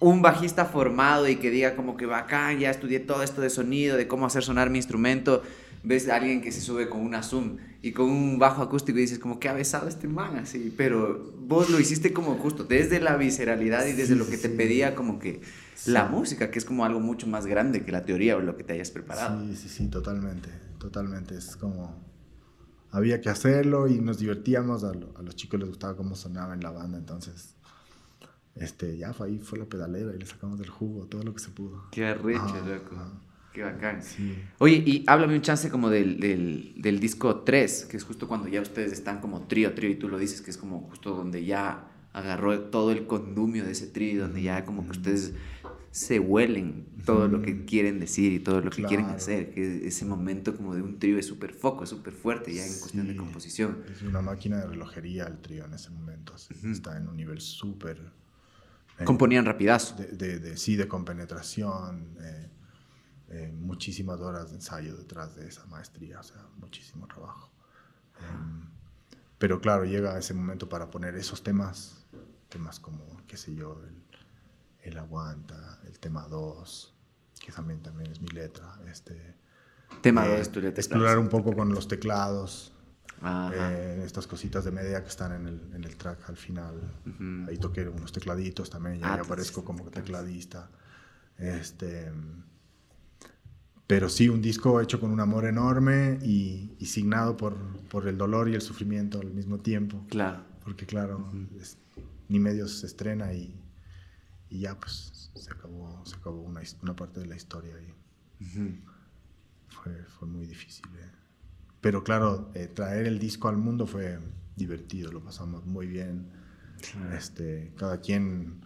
un bajista formado y que diga como que bacán, ya estudié todo esto de sonido, de cómo hacer sonar mi instrumento. Ves a alguien que se sube con una Zoom y con un bajo acústico y dices como que ha besado este man así, pero vos lo hiciste como justo desde la visceralidad y desde
Sí,
lo que te
sí.
pedía como que
Sí.
la música, que es como algo mucho más grande que la teoría o lo que te hayas preparado.
Sí, sí, sí, totalmente, totalmente. Es como, había que hacerlo y nos divertíamos, a, lo- a los chicos les gustaba cómo sonaba en la banda, entonces, este, ya fue ahí, fue la pedalera y le sacamos del jugo todo lo que se pudo.
Qué arrecho, loco. Qué bacán.
Sí.
Oye, y háblame un chance como del, del, del disco 3, que es justo cuando ya ustedes están como trío, trío, y tú lo dices, que es como justo donde ya agarró todo el condumio de ese trío, donde ya como que ustedes se huelen todo lo que quieren decir y todo lo que quieren hacer, que ese momento como de un trío es súper foco, es súper fuerte ya en cuestión de composición.
Es una máquina de relojería el trío en ese momento, está en un nivel súper... eh,
Componían rapidazo.
de, de- de- sí, de compenetración, eh, eh, muchísimas horas de ensayo detrás de esa maestría, o sea, muchísimo trabajo. Em, pero claro, llega ese momento para poner esos temas, temas como, qué sé yo, el, el Aguanta, el tema 2, que también, también es mi letra, este,
Tema
eh,
2, tú le te
explorar un poco con los teclados. Eh, estas cositas de media que están en el, en el track al final. Ahí toqué unos tecladitos también, ya,
Ah,
ya aparezco como tecladista. Este, pero sí, un disco hecho con un amor enorme y, y signado por, por el dolor y el sufrimiento al mismo tiempo.
Claro.
Porque claro, es- ni medios se estrena y, y ya pues se acabó, se acabó una, una parte de la historia y fue, fue muy difícil. eh. Pero claro, eh, traer el disco al mundo fue divertido, lo pasamos muy bien. Este, cada quien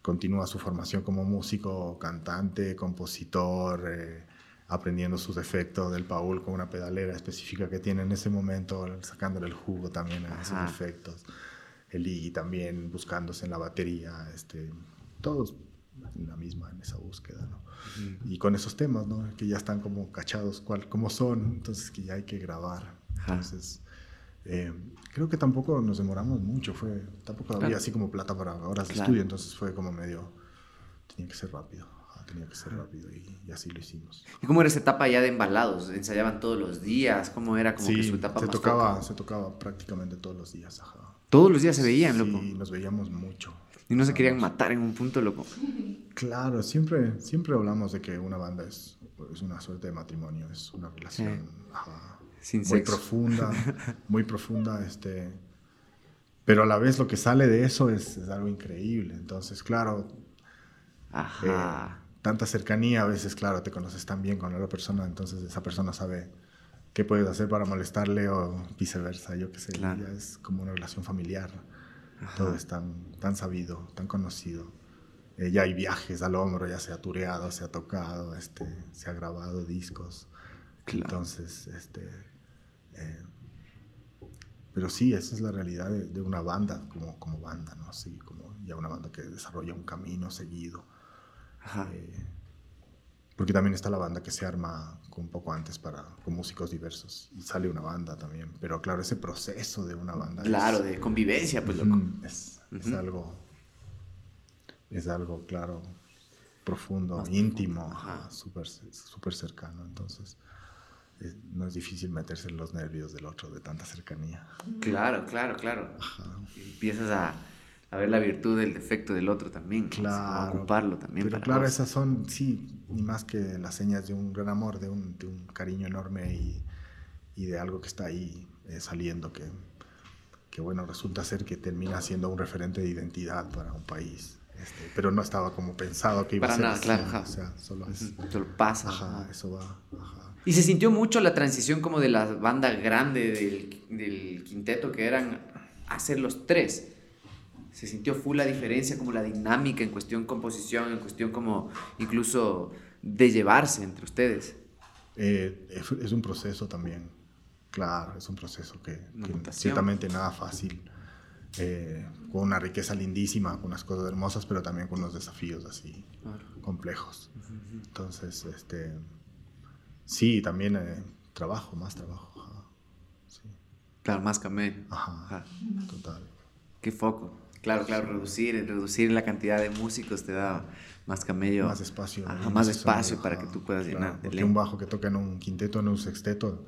continúa su formación como músico, cantante, compositor, eh, aprendiendo sus efectos del Paul con una pedalera específica que tiene en ese momento, sacándole el jugo también a esos
Ajá.
efectos. El Iggy también buscándose en la batería, este, todos la misma, en esa búsqueda, ¿no? Y con esos temas, ¿no? Que ya están como cachados, cual, como son, entonces que ya hay que grabar.
Ajá.
Entonces, eh, creo que tampoco nos demoramos mucho, fue, tampoco había
Claro.
así como plata para horas de
Claro.
estudio, entonces fue como medio, tenía que ser rápido, ajá, tenía que ser rápido y, y así lo hicimos.
¿Y cómo era esa etapa ya de embalados? ¿Ensayaban todos los días? ¿Cómo era como que
Sí,
su etapa
se
más
tocaba,
foca?
se tocaba prácticamente todos los días, ajá.
Todos los días se veían, loco.
Sí, nos veíamos mucho.
Y no se
Ajá,
querían
nos-
matar en un punto, loco.
Claro, siempre, siempre hablamos de que una banda es, es una suerte de matrimonio, es una relación ajá,
Sin
muy
sexo.
profunda, muy profunda, este, pero a la vez lo que sale de eso es, es algo increíble. Entonces, claro,
Ajá.
eh, tanta cercanía, a veces, claro, te conoces tan bien con la otra persona, entonces esa persona sabe qué puedes hacer para molestarle o viceversa, yo qué sé,
Claro.
ya es como una relación familiar. Todo es tan, tan sabido, tan conocido. Eh, ya hay viajes al hombro, ya se ha tureado, se ha tocado, este, se ha grabado discos.
Claro.
Entonces, este, eh, pero sí, esa es la realidad de, de una banda, como, como banda, ¿no? Sí, como ya una banda que desarrolla un camino seguido.
Ajá.
Eh, porque también está la banda que se arma un poco antes para, con músicos diversos. Y sale una banda también. Pero claro, ese proceso de una banda. es-
Claro, de convivencia, pues, loco.
Es, es algo, es algo, claro, profundo,
Más
íntimo,
ajá.
ajá, súper súper cercano. Entonces, es- no es difícil meterse en los nervios del otro de tanta cercanía.
Claro, claro, claro. Y Empiezas a, a ver la virtud del defecto del otro también.
Claro.
ocuparlo también
Pero
para
claro,
vos.
esas son, sí, ni más que las señas de un gran amor, de un, de un cariño enorme y, y de algo que está ahí eh, saliendo que, que, bueno, resulta ser que termina siendo un referente de identidad para un país. Este, pero no estaba como pensado que iba
para
a ser
nada,
así,
claro.
O sea, solo es...
Solo pasa.
Ajá, eso va. Ajá.
Y se sintió mucho la transición como de la banda grande del, del quinteto que eran a ser los tres. Se sintió full la diferencia, como la dinámica en cuestión composición, en cuestión como incluso de llevarse entre ustedes.
Eh, es, es un proceso también. Claro, es un proceso que, que ciertamente nada fácil. eh, con una riqueza lindísima, con unas cosas hermosas, pero también con unos desafíos así complejos. Entonces, este, sí, también eh, trabajo, más trabajo. Ajá, sí,
Claro, más camé.
ajá,
Ajá.
total.
Qué foco. Claro, claro, reducir, reducir la cantidad de músicos te da más camello.
Más espacio.
Ajá, más espacio para que tú puedas llenar de
Porque un bajo que toca en un quinteto, en un sexteto,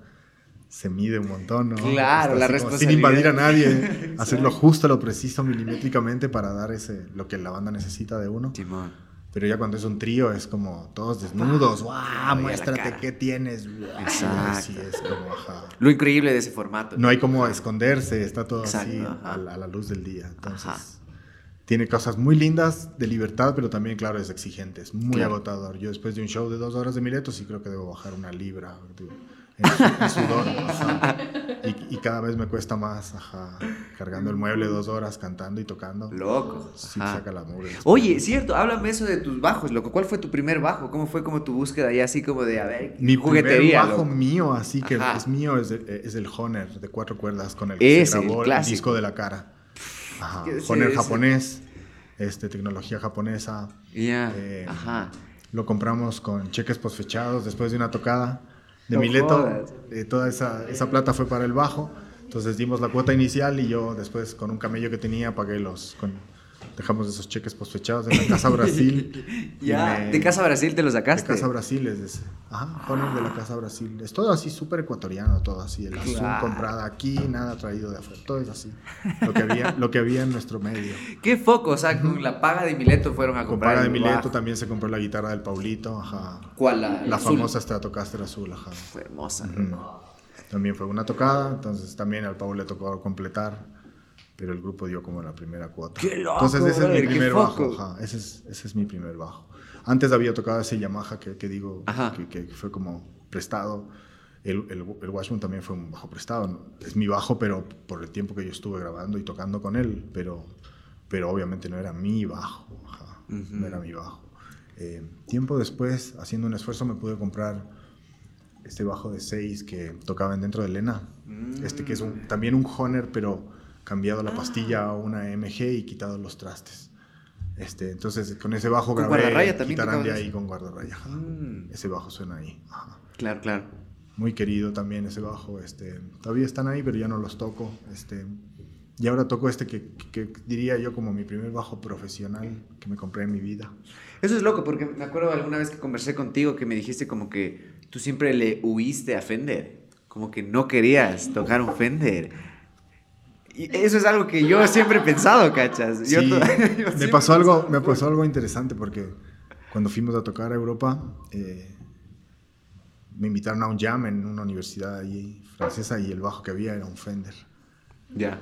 se mide un montón, ¿no?
Claro,
Está
la responsabilidad.
Sin invadir a nadie, hacerlo justo, lo preciso, milimétricamente para dar ese, lo que la banda necesita de uno.
Simón.
Pero ya cuando es un trío es como todos desnudos, ¡guau! muéstrate qué tienes.
Exacto.
Sí, es como, ajá.
Lo increíble de ese formato.
No hay como esconderse, está todo así
Exacto,
a, la- a la luz del día. Entonces,
Ajá.
tiene cosas muy lindas de libertad, pero también, claro, es exigente, es muy
Claro.
agotador. Yo después de un show de dos horas de Mileto sí creo que debo bajar una libra en sudor. ajá. Y, y cada vez me cuesta más, ajá, cargando el mueble dos horas, cantando y tocando.
Loco.
Sí,
Ajá.
saca la mugre.
Oye, cierto, háblame eso de tus bajos, loco. ¿Cuál fue tu primer bajo? ¿Cómo fue como tu búsqueda ahí así como de, a ver,
Mi
juguetería?
primer bajo
loco?
mío, así que
Ajá.
es mío, es, el- es el Honor de cuatro cuerdas con el que se
el
grabó el, disco de la cara. Ajá.
¿Qué es
Honor
ese?
japonés, este, tecnología japonesa.
Ya,
Eh,
ajá.
Lo compramos con cheques posfechados después de una tocada de
No
Mileto. Eh, toda esa, esa plata fue para el bajo. Entonces dimos la cuota inicial y yo después con un camello que tenía pagué los... Con, dejamos esos cheques posfechados en la Casa Brasil.
Ya,
me-
de Casa Brasil te lo
de
sacaste.
Casa Brasil es de ese. Ajá, Honor de la Casa Brasil. Es todo así súper ecuatoriano, todo así. El azul
Claro.
comprada aquí, nada traído de afuera. Todo es así. Lo que había, lo que había en nuestro medio.
Qué foco, o sea, con la paga de Mileto fueron a
Con
comprar
paga de Mileto
bajo.
también se compró la guitarra del Paulito, ajá.
¿Cuál? La,
La
azul?
famosa Stratocaster azul, ajá.
Fue hermosa.
Ujú. También fue una tocada, entonces también al Paul le tocó completar, pero el grupo dio como la primera cuota.
¡Qué loco,
entonces ese es
brother!
mi
¡Qué
primer bajo, ajá, ese es, ese es mi primer bajo. Antes había tocado ese Yamaha que, que digo, que, que fue como prestado. El, el, el Washburn también fue un bajo prestado. Es mi bajo, pero por el tiempo que yo estuve grabando y tocando con él, pero, pero obviamente no era mi bajo, ajá, no era mi bajo. Eh, tiempo después, haciendo un esfuerzo, me pude comprar este bajo de 6 que tocaban dentro de Lena. Este que es un- también un Honor, pero cambiado la pastilla a una MG y quitado los trastes. Este, entonces con ese bajo
¿Con
grabé
guardarraya también
de ahí con guardarraya.
Mm.
Ese bajo suena ahí. ajá.
Claro, claro.
Muy querido también ese bajo. Este, todavía están ahí, pero ya no los toco. Este, y ahora toco este que, que- que diría yo como mi primer bajo profesional que me compré en mi vida.
Eso es loco, porque me acuerdo alguna vez que conversé contigo que me dijiste como que tú siempre le huiste a Fender, como que no querías tocar un Fender. Y eso es algo que yo siempre he pensado, ¿cachas? Yo
Sí,
yo
me pasó algo,
pensado,
me pasó algo interesante porque cuando fuimos a tocar a Europa, eh, me invitaron a un jam en una universidad allí francesa y el bajo que había era un Fender.
Ya.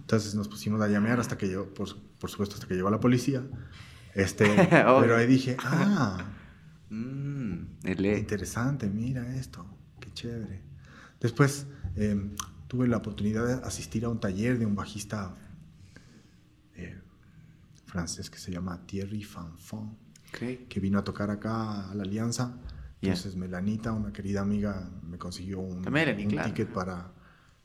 Entonces nos pusimos a llamear hasta que yo, por, por supuesto, hasta que llegó la policía. Este, pero ahí dije, ah,
Mm, E.
interesante, mira esto, qué chévere. Después eh, tuve la oportunidad de asistir a un taller de un bajista eh, francés que se llama Thierry Fanfon,
Ok.
que vino a tocar acá a la Alianza. Entonces Melanita, una querida amiga, me consiguió un,
La Melanie,
un
claro.
ticket para,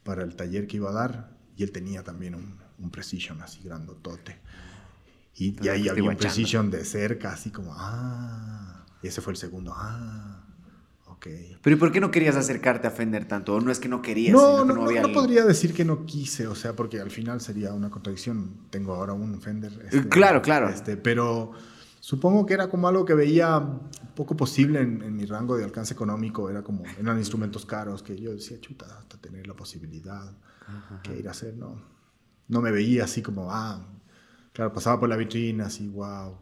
para el taller que iba a dar y él tenía también un, un Precision así grandotote. Y, y ahí
fuiste
había un. Precision de cerca, así como, ah, y ese fue el segundo, ah, ok.
Pero ¿y por qué no querías acercarte a Fender tanto? ¿O no es que no querías,
No, no,
que
no,
no había
no
el-
podría decir que no quise, o sea, porque al final sería una contradicción. Tengo ahora un Fender. este,
claro, claro.
Este, pero supongo que era como algo que veía poco posible en, en mi rango de alcance económico. Era como, eran instrumentos caros que yo decía, chuta, hasta tener la posibilidad, que ir a hacer, no. No me veía así como, ah, claro, pasaba por la vitrina, así, wow.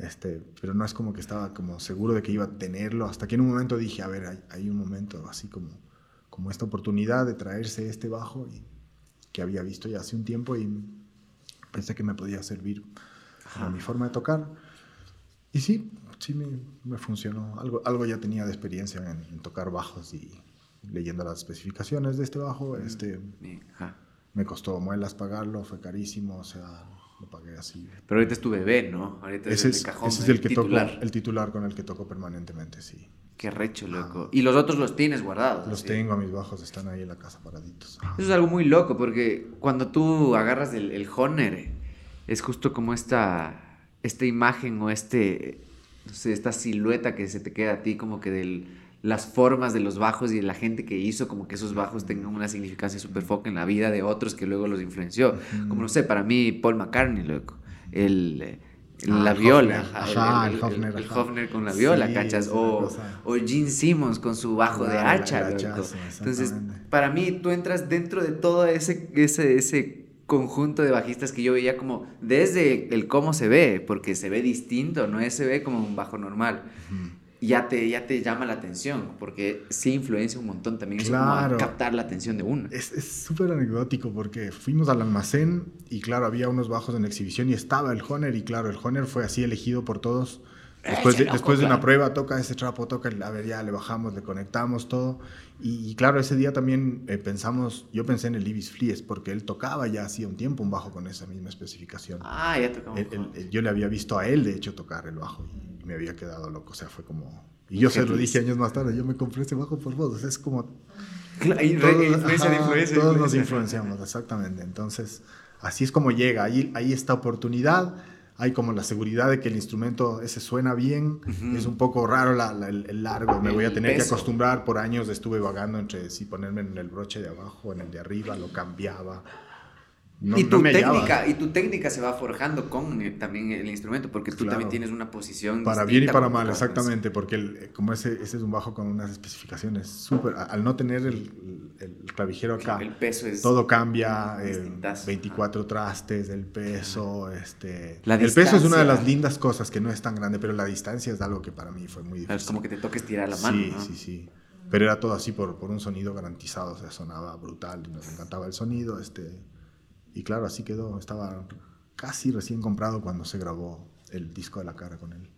Este, pero no es como que estaba como seguro de que iba a tenerlo, hasta que en un momento dije, a ver, hay, hay un momento así como como esta oportunidad de traerse este bajo y, que había visto ya hace un tiempo y pensé que me podía servir a mi forma de tocar. Y sí, sí me, me funcionó. Algo, algo ya tenía de experiencia en, tocar bajos y leyendo las especificaciones de este bajo. Este, me costó muelas pagarlo, fue carísimo, o sea, lo pagué así.
Pero ahorita es tu bebé, ¿no? Ahorita
ese es, el cajón, ese es el, que titular. Toco, el titular con el que toco permanentemente, sí.
Qué recho, loco. y los otros los tienes guardados.
Los tengo, mis bajos están ahí en la casa paraditos.
Eso es algo muy loco, porque cuando tú agarras el, el Honor, es justo como esta, esta imagen o este, no sé, esta silueta que se te queda a ti como que de las formas de los bajos y de la gente que hizo como que esos bajos tengan una significancia súper foca en la vida de otros que luego los influenció. Como no sé, para mí Paul McCartney, loco, el Ah, la viola, el, Hofner, con la viola, ¿cachas? O, o, Gene Simmons con su bajo de hacha, Entonces, para mí, tú entras dentro de todo ese, ese, ese conjunto de bajistas que yo veía como desde el cómo se ve, porque se ve distinto, no se ve como un bajo normal ya te, ya te llama la atención, porque sí influencia un montón también claro. captar la atención de uno.
Es súper anecdótico porque fuimos al almacén y claro, había unos bajos en exhibición y estaba el Honer y claro, el Honer fue así elegido por todos. Después de, después de una prueba, toca ese trapo, toca, a ver, ya le bajamos, le conectamos todo. Y, claro, ese día también eh, pensamos, yo pensé en el Ibis Flies, porque él tocaba ya hacía un tiempo un bajo con esa misma especificación.
Ah, ya tocaba.
yo le había visto a él, de hecho, tocar el bajo me había quedado loco. O sea, fue como. Y yo se lo dije años más tarde, yo me compré ese bajo por vos. Es como. todos, todos nos influenciamos, exactamente. Entonces, así es como llega. Ahí, ahí esta oportunidad. Hay como la seguridad de que el instrumento ese suena bien. Es un poco raro el, largo. Me voy a tener que acostumbrar. Por años estuve vagando entre si ponerme en el broche de abajo, en el de arriba, lo cambiaba
y, tu técnica, y tu técnica se va forjando con eh, también el instrumento, porque tú también tienes una posición.
Para bien y para mal, exactamente, porque el, como ese, ese es un bajo con unas especificaciones súper. Al no tener el, el, clavijero acá,
el peso es
todo cambia. 24 eh, trastes, el peso. Este, el peso es una de las lindas cosas que no es tan grande, pero la distancia es algo que para mí fue muy difícil.
Es como que te toques tirar la mano.
Sí, sí, sí. Pero era todo así por, por un sonido garantizado, o sea, sonaba brutal, nos encantaba el sonido. Este, y claro, así quedó. Estaba casi recién comprado cuando se grabó el disco de la cara con él.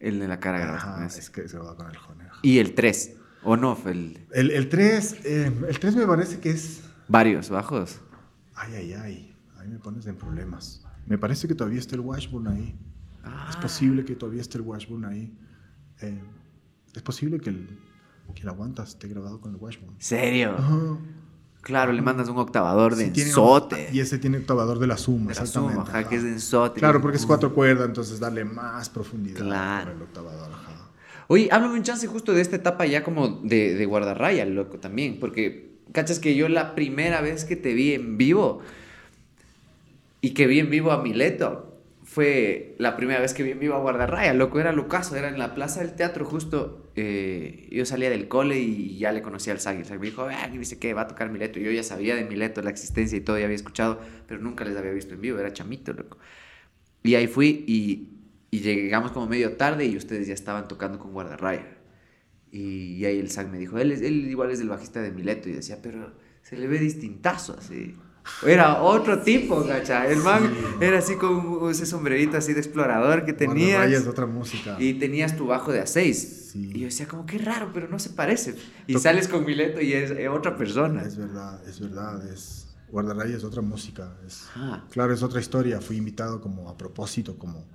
El de la cara grabado
Es que se grabó con el Joner.
¿Y el 3? ¿O no? El,
el, el 3, eh, el 3 me parece que es...
Varios bajos.
Ay, ay, ay. Ahí me pones en problemas. Me parece que todavía está el Washburn ahí. Es posible que todavía esté el Washburn ahí. Eh, es posible que el, que el Aguantas esté grabado con el Washburn.
¿Serio? Claro, le mandas un octavador de ensote.
y ese tiene octavador de la suma, de la
Suma, que es de ensote.
Claro, porque es cuatro cuerdas, entonces darle más profundidad claro. el octavador.
Oye, háblame un chance justo de esta etapa ya como de, de guardarraya, loco, también. Porque, cachas que yo la primera vez que te vi en vivo y que vi en vivo a Mileto, fue la primera vez que en vivo a Guardarraya, loco, era Lucaso, era en la plaza del teatro justo, eh, yo salía del cole y ya le conocía al Sagui, me dijo, ah, dice que va a tocar Mileto, yo ya sabía de Mileto, la existencia y todo, ya había escuchado, pero nunca les había visto en vivo, era chamito, loco. Y ahí fui y, llegamos como medio tarde y ustedes ya estaban tocando con Guardarraya. Y, y ahí el Sag me dijo, él, él igual es el bajista de Mileto, y decía, pero se le ve distintazo así. Era otro tipo, gacha. El man era así con ese sombrerito así de explorador que tenías.
es otra música.
Y tenías tu bajo de a seis. Y yo decía, como qué raro, pero no se parece. Y sales con Mileto y es, otra persona.
Es verdad, es verdad. Es, Guardarraya es otra música. Es, Claro, es otra historia. Fui invitado como a propósito, como.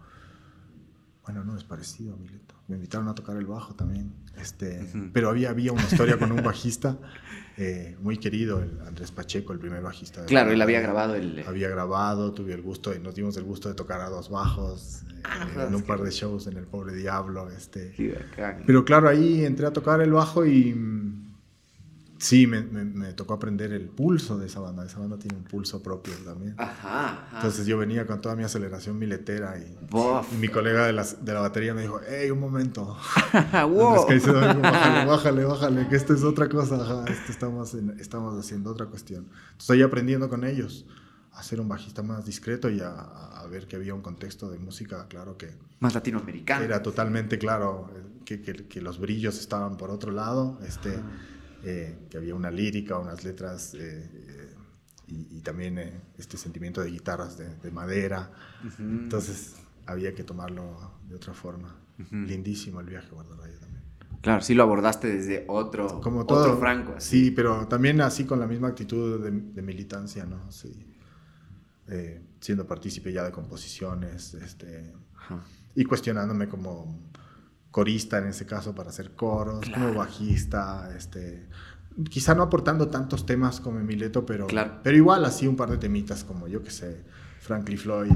Bueno, no es parecido a Mileto. Me invitaron a tocar el bajo también. Este, Pero había, había una historia con un bajista eh, muy querido, el Andrés Pacheco, el primer bajista.
Claro, él había grabado el...
Había grabado, tuve el gusto, y nos dimos el gusto de tocar a dos bajos ah, eh, en un par de shows en El Pobre Diablo. Este. Pero claro, ahí entré a tocar el bajo y Sí, me, me, tocó aprender el pulso de esa banda. Esa banda tiene un pulso propio también. Ajá. Entonces yo venía con toda mi aceleración miletera y, mi colega de, las, de, la batería me dijo, hey, un momento. wow. que dice, bájale, bájale, bájale, que esto es otra cosa. Ajá, esto estamos, estamos haciendo otra cuestión. Estoy aprendiendo con ellos a ser un bajista más discreto y a, a, ver que había un contexto de música, claro que...
Más latinoamericano.
Era totalmente claro que, que, que los brillos estaban por otro lado. Este... eh, que había una lírica, unas letras eh, y, también este sentimiento de guitarras de, madera. Entonces había que tomarlo de otra forma. Lindísimo el viaje Guardarraya también.
Claro, sí lo abordaste desde otro,
Como todo,
otro franco.
Sí, pero también así con la misma actitud de, militancia, ¿no? Sí. Eh, siendo partícipe ya de composiciones, este, y cuestionándome como corista en ese caso para hacer coros, como bajista, este, quizá no aportando tantos temas como Emileto, pero, pero igual así un par de temitas como yo que sé, Frankie Floyd.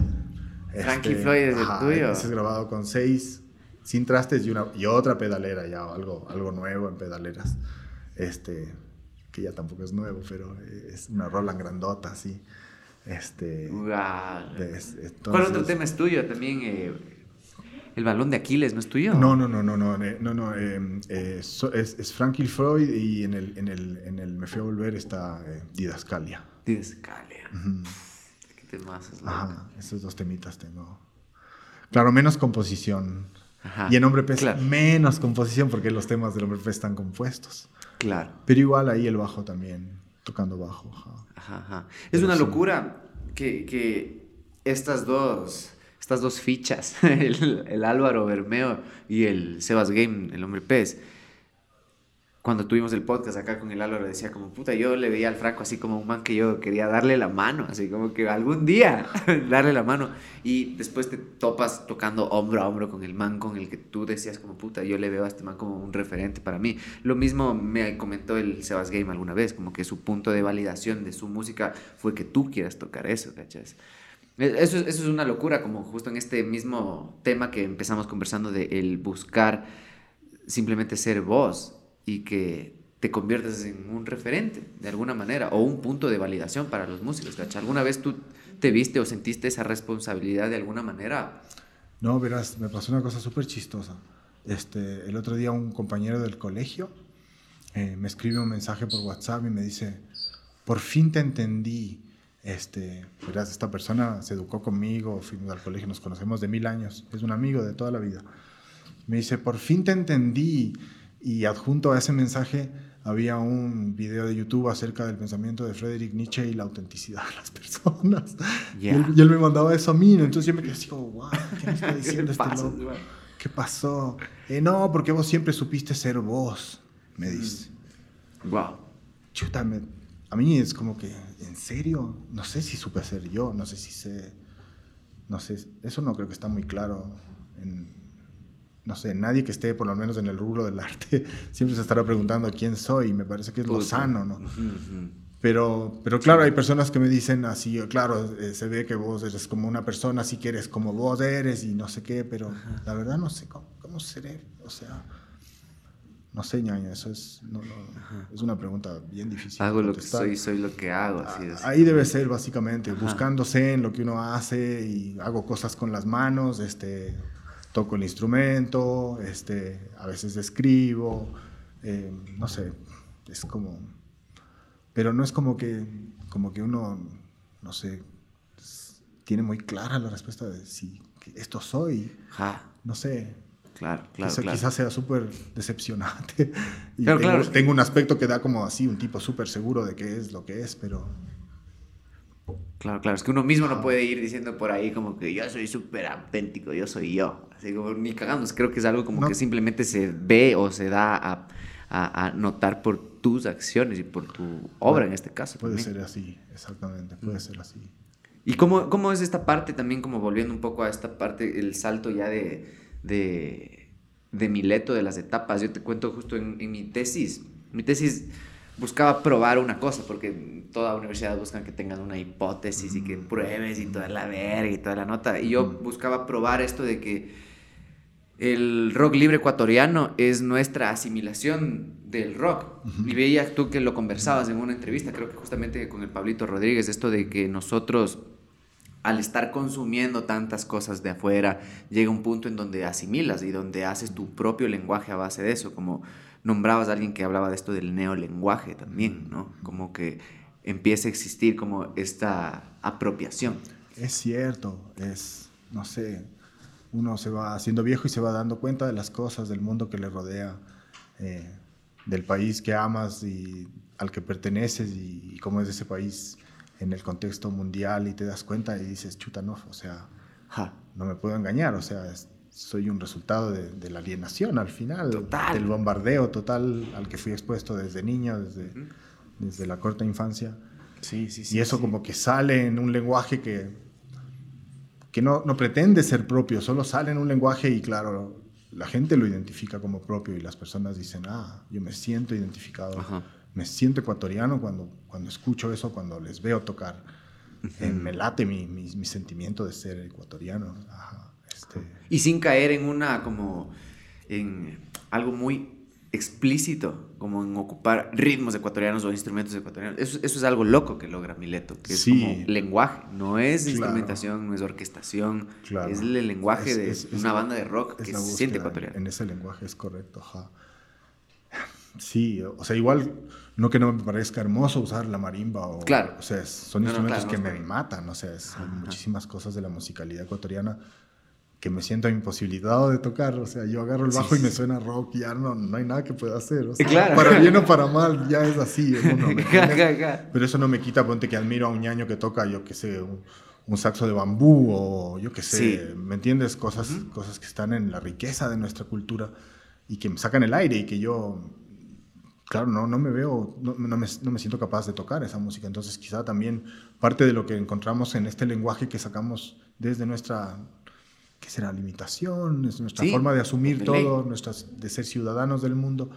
Frankie este, Floyd es el tuyo.
Ese es grabado con seis sin trastes y, una, y otra pedalera ya, algo, algo nuevo en pedaleras. Este, que ya tampoco es nuevo, pero es una Roland grandota, así. Este,
¿Cuál otro tema es tuyo? También eh, el balón de Aquiles, ¿no es tuyo?
No, no, no, no, no, eh, no, no em, eh, es, es, Frankie Freud y en el, en el, en el Me Fui a Volver está Didascalia.
Didascalia. ¿Qué temas es
Ajá, esos dos temitas tengo. Claro, menos composición. Y en Hombre Pez menos composición porque los temas del Hombre Pez están compuestos.
Claro.
Pero igual ahí el bajo también, tocando bajo.
Ajá. Es una locura que, que, estas dos estas dos fichas, el, Álvaro Bermeo y el Sebas Game, el hombre pez, cuando tuvimos el podcast acá con el Álvaro, decía como, puta, yo le veía al Franco así como un man que yo quería darle la mano, así como que algún día darle la mano. Y después te topas tocando hombro a hombro con el man con el que tú decías como, puta, yo le veo a este man como un referente para mí. Lo mismo me comentó el Sebas Game alguna vez, como que su punto de validación de su música fue que tú quieras tocar eso, ¿cachas? E, eso, eso es una locura, como justo en este mismo tema que empezamos conversando de el buscar simplemente ser vos y que te conviertes en un referente de alguna manera o un punto de validación para los músicos. ¿Alguna vez tú te viste o sentiste esa responsabilidad de alguna manera?
No, verás, me pasó una cosa súper chistosa. Este, el otro día un compañero del colegio eh, me escribe un mensaje por WhatsApp y me dice, por fin te entendí. Este, verás, esta persona se educó conmigo, fuimos al colegio, nos conocemos de mil años, es un amigo de toda la vida. Me dice, por fin te entendí y adjunto a ese mensaje había un video de YouTube acerca del pensamiento de Friedrich Nietzsche y la autenticidad de las personas. Y, él, me mandaba eso a mí, entonces yo me quedé así como, wow, ¿qué me está diciendo este loco? ¿Qué pasó? Eh, no, porque vos siempre supiste ser vos, me dice.
Wow.
Chuta, a mí es como que, ¿en serio? No sé si supe ser yo, no sé si sé, no sé, eso no creo que está muy claro en, no sé, nadie que esté por lo menos en el rubro del arte siempre se estará preguntando quién soy. Me parece que es lo sano, ¿no? Pero, pero claro, hay personas que me dicen así, claro, eh, se ve que vos eres como una persona, así que eres como vos eres y no sé qué, pero la verdad no sé cómo, cómo, seré. O sea, no sé, ñaña, eso es, es una pregunta bien difícil.
Hago lo que soy, soy lo que hago. Así
es. Ahí debe ser básicamente, buscándose en lo que uno hace y hago cosas con las manos, este toco el instrumento, este, a veces escribo, eh, no sé, es como, pero no es como que, como que uno, no sé, tiene muy clara la respuesta de si esto soy, no sé.
Claro, claro,
Quizá, Quizás sea súper decepcionante. y tengo, tengo, un aspecto que da como así, un tipo súper seguro de qué es lo que es, pero
Claro, claro, es que uno mismo no puede ir diciendo por ahí como que yo soy súper auténtico, yo soy yo. Así como ni cagamos, creo que es algo como que simplemente se ve o se da a, a, notar por tus acciones y por tu obra en este caso.
Puede ser así, exactamente, puede mm. ser así.
¿Y cómo, cómo es esta parte también, como volviendo un poco a esta parte, el salto ya de, de, de Mileto, de las etapas? Yo te cuento justo en, en mi tesis. Mi tesis buscaba probar una cosa, porque toda universidad buscan que tengan una hipótesis y que pruebes y toda la verga y toda la nota. Y yo buscaba probar esto de que el rock libre ecuatoriano es nuestra asimilación del rock. Y veía tú que lo conversabas en una entrevista, creo que justamente con el Pablito Rodríguez, esto de que nosotros al estar consumiendo tantas cosas de afuera, llega un punto en donde asimilas y donde haces tu propio lenguaje a base de eso, como nombrabas a alguien que hablaba de esto del neolenguaje también, ¿no? Como que empieza a existir como esta apropiación.
Es cierto, es, no sé, uno se va haciendo viejo y se va dando cuenta de las cosas del mundo que le rodea. Eh, del país que amas y al que perteneces y, cómo es ese país en el contexto mundial y te das cuenta y dices, chuta, no, o sea, no me puedo engañar, o sea, soy un resultado de, la alienación al final, del bombardeo total al que fui expuesto desde niño, desde, desde la corta infancia.
Sí, sí, sí.
Y eso como que sale en un lenguaje que, que no, no pretende ser propio, solo sale en un lenguaje y claro, la gente lo identifica como propio y las personas dicen, ah, yo me siento identificado, me siento ecuatoriano cuando, cuando escucho eso, cuando les veo tocar. Eh, me late mi, mi, sentimiento de ser ecuatoriano.
Este. Y sin caer en una como, en algo muy explícito, como en ocupar ritmos ecuatorianos o instrumentos ecuatorianos. Eso, eso es algo loco que logra Mileto, que es como lenguaje, no es instrumentación, no es orquestación, es el lenguaje de una banda de rock que se siente ecuatoriano.
En ese lenguaje es correcto, ajá. Sí, o sea, igual no que no me parezca hermoso usar la marimba o,
claro.
o sea, son instrumentos que me matan, o sea, hay muchísimas cosas de la musicalidad ecuatoriana que me siento imposibilitado de tocar. O sea, yo agarro el bajo y me suena rock ya no, no hay nada que pueda hacer. O sea, Para bien o para mal, ya es así. Pero eso no me quita, ponte que admiro a un ñaño que toca, yo qué sé, un, saxo de bambú o yo qué sé, ¿me entiendes? Cosas, cosas que están en la riqueza de nuestra cultura y que me sacan el aire y que yo, claro, no, no me veo, no, no, me, no me siento capaz de tocar esa música. Entonces quizá también parte de lo que encontramos en este lenguaje que sacamos desde nuestra ¿qué será? Limitación, es nuestra forma de asumir todo, nuestras, de ser ciudadanos del mundo,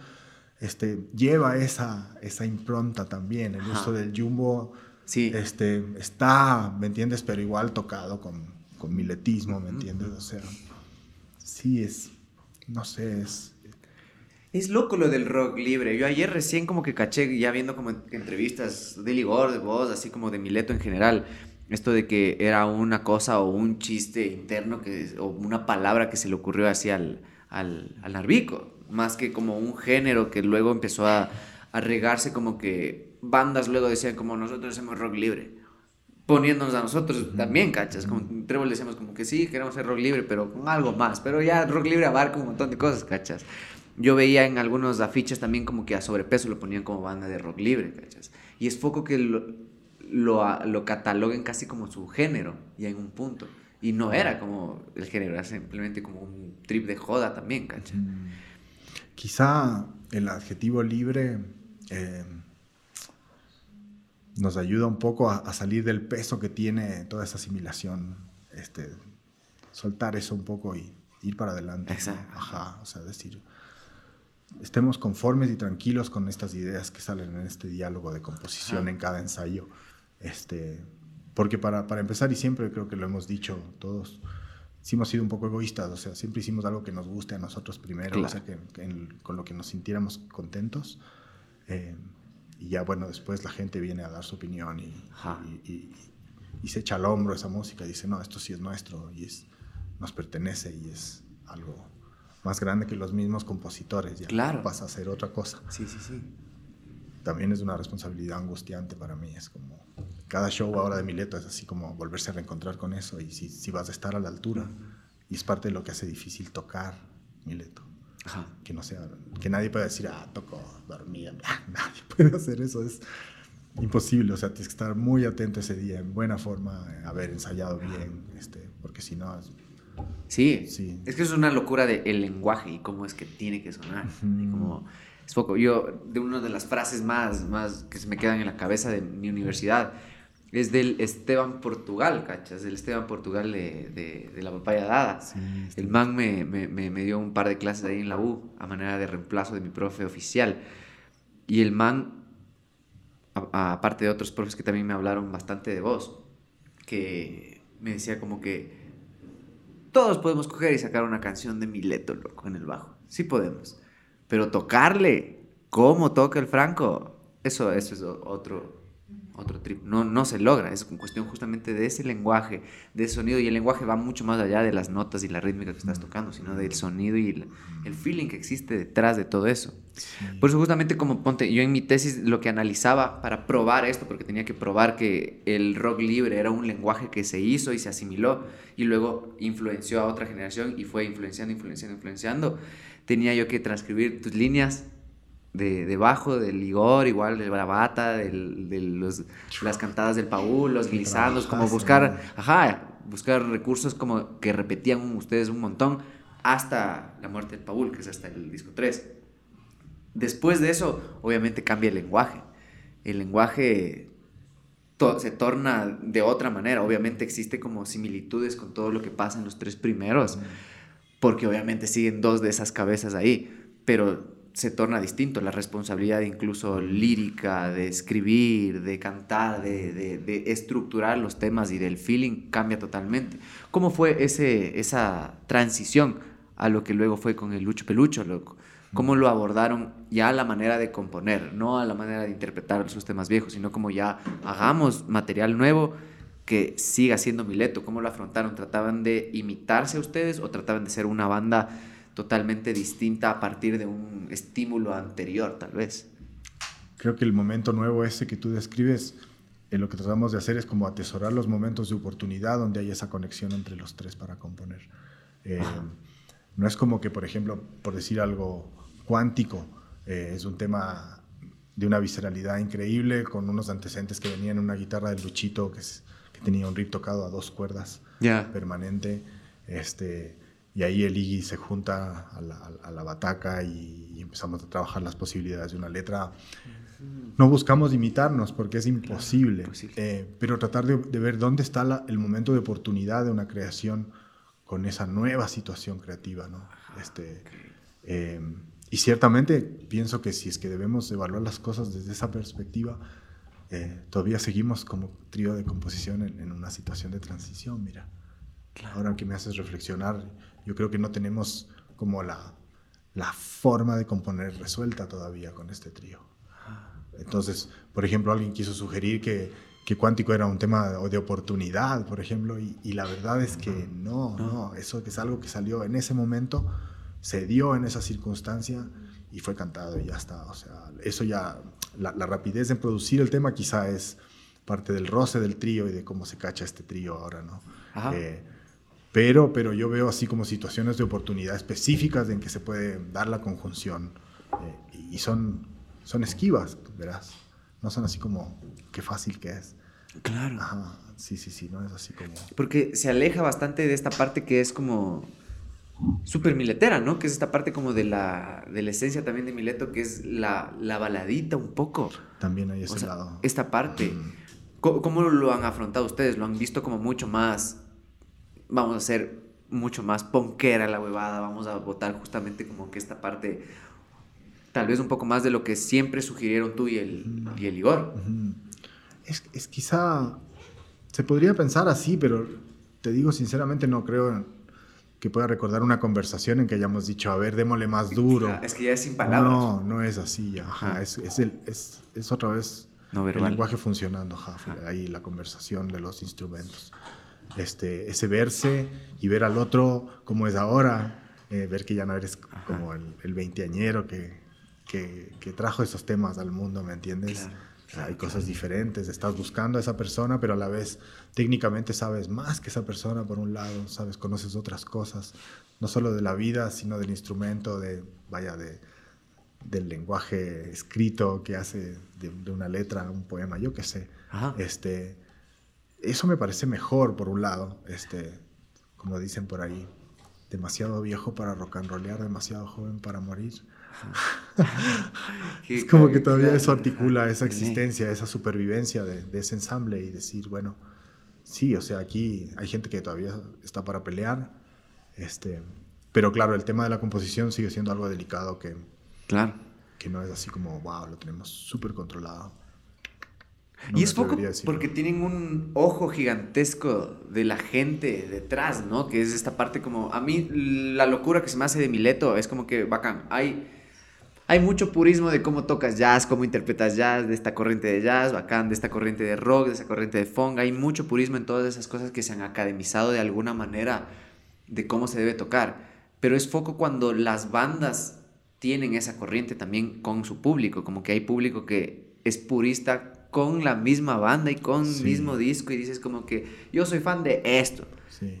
este, lleva esa, esa impronta también. El uso del jumbo
sí.
este, está, ¿me entiendes? Pero igual tocado con, con miletismo, ¿me entiendes? O sea, sí es, no sé, es...
Es loco lo del rock libre. Yo ayer recién como que caché, ya viendo como entrevistas de Ligor, de vos, así como de Mileto en general, esto de que era una cosa o un chiste interno que, o una palabra que se le ocurrió así al, al, al narvico, más que como un género que luego empezó a, a, regarse como que bandas luego decían como nosotros hacemos rock libre, poniéndonos a nosotros también, cachas, como Trébol decíamos como que sí, queremos hacer rock libre, pero con algo más, pero ya rock libre abarca un montón de cosas, cachas. Yo veía en algunos afiches también como que a sobrepeso lo ponían como banda de rock libre, cachas. Y es poco que lo, lo, lo cataloguen casi como su género, ya en un punto. Y no era como el género, era simplemente como un trip de joda también, ¿cacha? Mm.
Quizá el adjetivo libre eh, nos ayuda un poco a, salir del peso que tiene toda esa asimilación, este, soltar eso un poco y ir para adelante.
Exacto.
Ajá, o sea, decir, estemos conformes y tranquilos con estas ideas que salen en este diálogo de composición en cada ensayo. Este, porque para, para, empezar, y siempre creo que lo hemos dicho todos, sí hemos sido un poco egoístas, o sea, siempre hicimos algo que nos guste a nosotros primero, o sea, que, con lo que nos sintiéramos contentos. Eh, y ya, bueno, después la gente viene a dar su opinión y, y, y, se echa al hombro esa música y dice, no, esto sí es nuestro y es, nos pertenece y es algo más grande que los mismos compositores. Ya
claro.
pasa a ser otra cosa.
Sí, sí, sí
también es una responsabilidad angustiante para mí. Es como, cada show ahora de Mileto es así como volverse a reencontrar con eso y si, si vas a estar a la altura. Y es parte de lo que hace difícil tocar Mileto. Que no sea, que nadie pueda decir, ah, toco dormida. Nadie puede hacer eso, es imposible. O sea, tienes que estar muy atento ese día, en buena forma, haber ensayado bien, este, porque si no...
Sí, sí, es que es una locura del el lenguaje y cómo es que tiene que sonar. y como es poco. Yo, de una de las frases más, más que se me quedan en la cabeza de mi universidad, es del Esteban Portugal, ¿cachas? Del Esteban Portugal de, de, la papaya dada. el man me, me, me, dio un par de clases ahí en la U a manera de reemplazo de mi profe oficial. Y el man, aparte de otros profes que también me hablaron bastante de vos, que me decía como que todos podemos coger y sacar una canción de Mileto, loco, en el bajo. Sí podemos. Pero tocarle, como toca el Franco, eso, eso es otro, otro trip. No, no se logra, es cuestión justamente de ese lenguaje, de ese sonido. Y el lenguaje va mucho más allá de las notas y la rítmica que estás tocando, sino del sonido y el, feeling que existe detrás de todo eso. Por eso justamente como ponte, yo en mi tesis lo que analizaba para probar esto, porque tenía que probar que el rock libre era un lenguaje que se hizo y se asimiló y luego influenció a otra generación y fue influenciando, influenciando, influenciando tenía yo que transcribir tus líneas de, bajo, del ligor, igual de bravata, de los, las cantadas del Paul, los glisandos, como buscar, ajá, buscar recursos como que repetían ustedes un montón hasta la muerte del Paul, que es hasta el disco 3. Después de eso, obviamente cambia el lenguaje. El lenguaje se torna de otra manera. Obviamente existe como similitudes con todo lo que pasa en los tres primeros, porque obviamente siguen dos de esas cabezas ahí, pero se torna distinto. La responsabilidad incluso lírica, de escribir, de cantar, de, estructurar los temas y del feeling cambia totalmente. ¿Cómo fue ese, esa transición a lo que luego fue con el Lucho Pelucho, loco? ¿Cómo lo abordaron ya a la manera de componer, no a la manera de interpretar sus temas viejos, sino como ya hagamos material nuevo que siga siendo Mileto? ¿Cómo lo afrontaron? ¿Trataban de imitarse a ustedes o trataban de ser una banda totalmente distinta a partir de un estímulo anterior, tal vez.
Creo que el momento nuevo ese que tú describes, en lo que tratamos de hacer es como atesorar los momentos de oportunidad donde hay esa conexión entre los tres para componer. Eh, no es como que, por ejemplo, por decir algo cuántico, eh, es un tema de una visceralidad increíble, con unos antecedentes que venían en una guitarra del Luchito que, que tenía un riff tocado a dos cuerdas permanente. Este, y ahí el Iggy se junta a la, bataca y, empezamos a trabajar las posibilidades de una letra. No buscamos imitarnos porque es imposible, eh, pero tratar de, ver dónde está el momento de oportunidad de una creación con esa nueva situación creativa. ¿no? Este, eh, y ciertamente pienso que si es que debemos evaluar las cosas desde esa perspectiva, eh, todavía seguimos como trío de composición en, una situación de transición, mira. Ahora que me haces reflexionar, yo creo que no tenemos como la, la forma de componer resuelta todavía con este trío. Entonces, por ejemplo, alguien quiso sugerir que, que cuántico era un tema de oportunidad, por ejemplo, y, y la verdad es que no, no, eso es algo que salió en ese momento, se dio en esa circunstancia y fue cantado y ya está. O sea, eso ya, la, rapidez en producir el tema quizá es parte del roce del trío y de cómo se cacha este trío ahora, ¿no? Eh, pero, pero yo veo así como situaciones de oportunidad específicas en que se puede dar la conjunción eh, y son, son esquivas, verás. No son así como, qué fácil que es.
Claro.
Sí, sí, sí, no es así como...
Porque se aleja bastante de esta parte que es como súper miletera, ¿no? Que es esta parte como de la, de la esencia también de Mileto, que es la, la baladita un poco.
También hay ese lado.
Esta parte. ¿Cómo, lo han afrontado ustedes? ¿Lo han visto como mucho más vamos a hacer mucho más ponquera la huevada, vamos a votar justamente como que esta parte, tal vez un poco más de lo que siempre sugirieron tú y el, y el Igor.
es, es, quizá, se podría pensar así, pero te digo sinceramente no creo que pueda recordar una conversación en que hayamos dicho, a ver, démosle más duro.
Es que ya es sin palabras.
No, no es así ya. es, es, el, es, es, otra vez no el lenguaje funcionando, ahí la conversación de los instrumentos este, ese verse y ver al otro como es ahora, eh, ver que ya no eres como el, el veinteañero que, que, que, trajo esos temas al mundo, ¿me entiendes? Hay cosas diferentes, estás buscando a esa persona, pero a la vez técnicamente sabes más que esa persona por un lado, sabes, conoces otras cosas, no solo de la vida, sino del instrumento, de, vaya, de, del lenguaje escrito que hace de, de una letra, un poema, yo qué sé. Este, eso me parece mejor, por un lado, este, como dicen por ahí, demasiado viejo para rock and rollear, demasiado joven para morir. es como que todavía eso articula esa existencia, esa supervivencia de, ese ensamble y decir, bueno, sí, o sea, aquí hay gente que todavía está para pelear, este, pero claro, el tema de la composición sigue siendo algo delicado que,
claro.
que no es así como, wow, lo tenemos súper controlado
y es poco porque tienen un ojo gigantesco de la gente detrás, ¿no? Que es esta parte como... A mí la locura que se me hace de Mileto es como que bacán. Hay, hay mucho purismo de cómo tocas jazz, cómo interpretas jazz, de esta corriente de jazz, bacán, de esta corriente de rock, de esta corriente de funk. Hay mucho purismo en todas esas cosas que se han academizado de alguna manera de cómo se debe tocar. Pero es foco cuando las bandas tienen esa corriente también con su público. Como que hay público que es purista con la misma banda y con el mismo disco y dices como que yo soy fan de esto.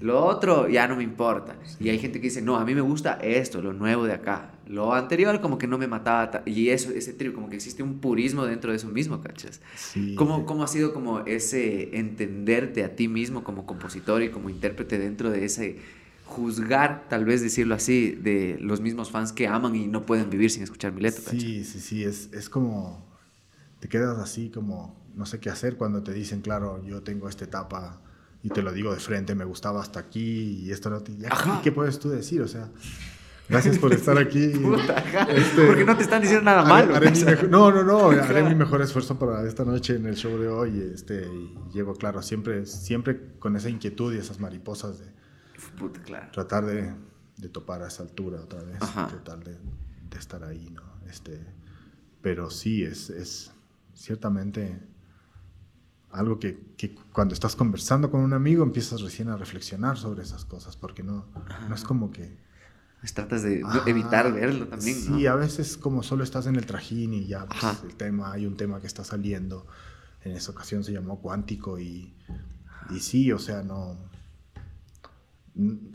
Lo otro ya no me importa. Y hay gente que dice, no, a mí me gusta esto, lo nuevo de acá. Lo anterior como que no me mataba. Y eso, ese trío, como que existe un purismo dentro de eso mismo, ¿cachas? ¿Cómo, ¿Cómo ha sido como ese entenderte a ti mismo como compositor y como intérprete dentro de ese juzgar, tal vez decirlo así, de los mismos fans que aman y no pueden vivir sin escuchar Mileto?
Sí, sí, sí, es, es como, te quedas así como, no sé qué hacer cuando te dicen, claro, yo tengo esta etapa y te lo digo de frente, me gustaba hasta aquí y esto no te... ¿Qué puedes tú decir? O sea, gracias por estar aquí.
este, Porque no te están diciendo nada malo.
no, no, no, haré mi mejor esfuerzo para esta noche en el show de hoy este, y llego, claro, siempre, siempre con esa inquietud y esas mariposas de
claro.
tratar de, de, topar a esa altura otra vez, tratar de, de, estar ahí, ¿no? Este, pero sí, es, es ciertamente algo que, que, cuando estás conversando con un amigo empiezas recién a reflexionar sobre esas cosas, porque no, no es como que...
Pues tratas de evitar verlo también.
Sí, a veces como solo estás en el trajín y ya pues, el tema, hay un tema que está saliendo, en esa ocasión se llamó cuántico y, y sí, o sea, no...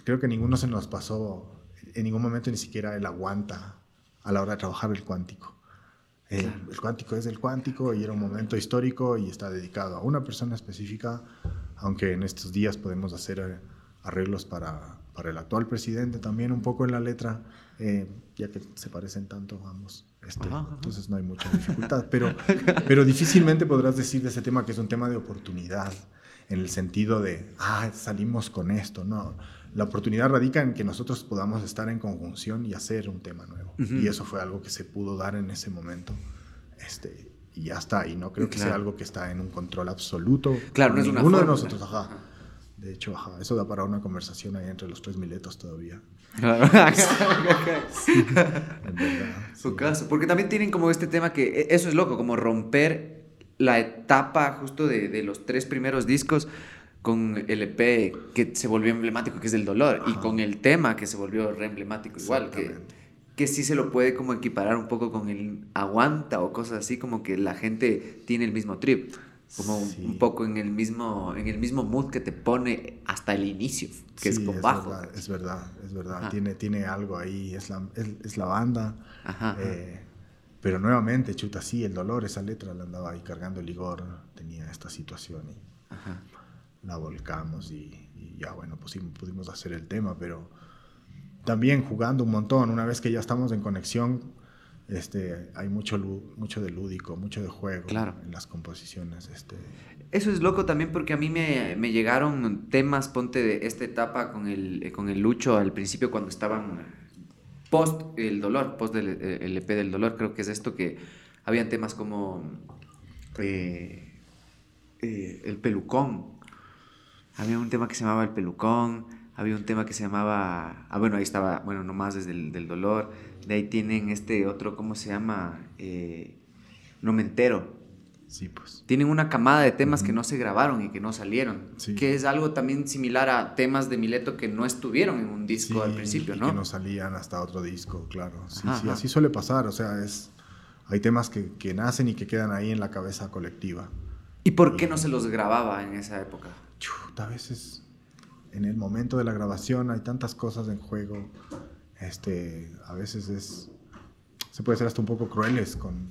Creo que ninguno se nos pasó, en ningún momento ni siquiera él aguanta a la hora de trabajar el cuántico. Eh, el cuántico es el cuántico y era un momento histórico y está dedicado a una persona específica, aunque en estos días podemos hacer eh, arreglos para, para el actual presidente también un poco en la letra, eh, ya que se parecen tanto ambos. Este, entonces no hay mucha dificultad, pero, pero difícilmente podrás decir de ese tema que es un tema de oportunidad, en el sentido de, ah, salimos con esto, no. La oportunidad radica en que nosotros podamos estar en conjunción y hacer un tema nuevo. Y eso fue algo que se pudo dar en ese momento. Este, y ya está. Y no creo que sea algo que está en un control absoluto.
Claro, no es una
Uno de nosotros, ajá. De hecho, ajá, eso da para una conversación ahí entre los tres miletos todavía. Claro.
en verdad. Su caso. Porque también tienen como este tema que e, eso es loco, como romper la etapa justo de, de los tres primeros discos con el EP que se volvió emblemático, que es el dolor, y con el tema que se volvió re emblemático igual, que, que sí se lo puede como equiparar un poco con el aguanta o cosas así, como que la gente tiene el mismo trip, como un poco en el mismo en el mismo mood que te pone hasta el inicio, que es con bajo.
es verdad, es verdad, tiene, tiene algo ahí, es la, es, la banda. Eh, pero nuevamente, chuta, sí, el dolor, esa letra la andaba ahí cargando el Igor, tenía esta situación y la volcamos y, ya bueno, pues pudimos hacer el tema, pero también jugando un montón, una vez que ya estamos en conexión, este, hay mucho, mucho de lúdico, mucho de juego en las composiciones. Este.
Eso es loco también porque a mí me, me, llegaron temas, ponte de esta etapa con el, con el Lucho al principio cuando estaban post el dolor, post del, el EP del dolor, creo que es esto que habían temas como eh, eh, el pelucón, había un tema que se llamaba El Pelucón, había un tema que se llamaba, ah bueno, ahí estaba, bueno, nomás desde el del dolor, de ahí tienen este otro, ¿cómo se llama? Eh, no me entero.
Sí, pues.
Tienen una camada de temas que no se grabaron y que no salieron, que es algo también similar a temas de Mileto que no estuvieron en un disco al principio, ¿no?
que no salían hasta otro disco, claro. Sí, sí, así suele pasar, o sea, es hay temas que, que, nacen y que quedan ahí en la cabeza colectiva.
¿Y por qué no se los grababa en esa época?
A veces en el momento de la grabación hay tantas cosas en juego. Este, a veces es, se puede ser hasta un poco crueles con,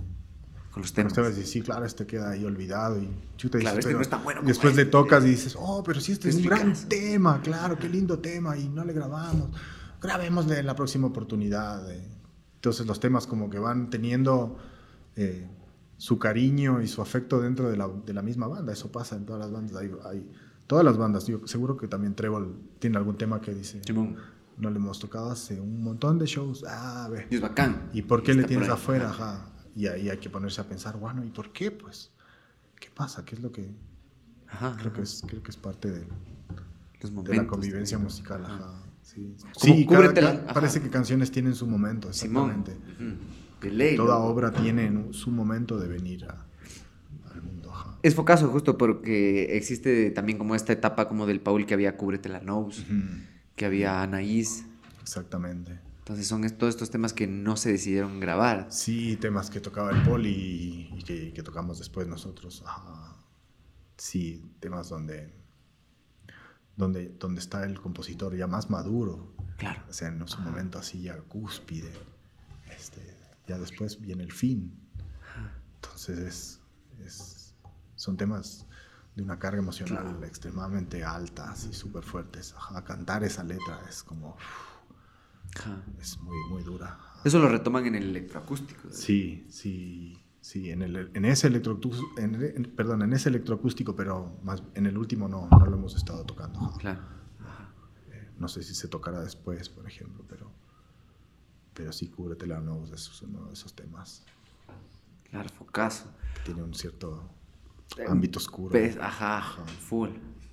con los temas.
Con sí, claro, este queda ahí olvidado y chuta.
Claro, este no bueno.
Después le este. tocas y dices, oh, pero sí, este es, un gran tema, claro, qué lindo tema y no le grabamos. Grabémosle en la próxima oportunidad. Entonces los temas como que van teniendo eh, su cariño y su afecto dentro de la, de la, misma banda. Eso pasa en todas las bandas. Hay, hay todas las bandas. Yo seguro que también Trevor tiene algún tema que dice. No le hemos tocado hace un montón de shows. Ah, ve.
Y es bacán.
¿Y por qué le tienes afuera? Ajá. Y ahí hay que ponerse a pensar, bueno, ¿y por qué? Pues, ¿qué pasa? ¿Qué es lo que.? Ajá, creo, Que es, creo que es parte de, de la convivencia musical. Ajá. Sí, sí parece que canciones tienen su momento, exactamente. Toda obra tiene su momento de venir a,
es focazo justo porque existe también como esta etapa como del Paul que había Cúbrete la Nose, que había Anaís.
Exactamente.
Entonces son todos estos temas que no se decidieron grabar.
Sí, temas que tocaba el poli y, que, tocamos después nosotros. Sí, temas donde, donde, donde está el compositor ya más maduro.
Claro.
O sea, en su momento así ya cúspide. Este, ya después viene el fin. Entonces es, son temas de una carga emocional extremadamente alta, así súper fuertes. A cantar esa letra es como... Es muy, muy dura.
Eso lo retoman en el electroacústico.
Sí, sí, sí, en, el, en ese electroacústico, perdón, en ese electroacústico, pero más en el último no, no lo hemos estado tocando.
Claro.
Eh, no sé si se tocará después, por ejemplo, pero, pero sí, Cúbrete la nuevos es uno de esos temas.
Claro, focazo.
Tiene un cierto eh, ámbito oscuro.
ajá, full,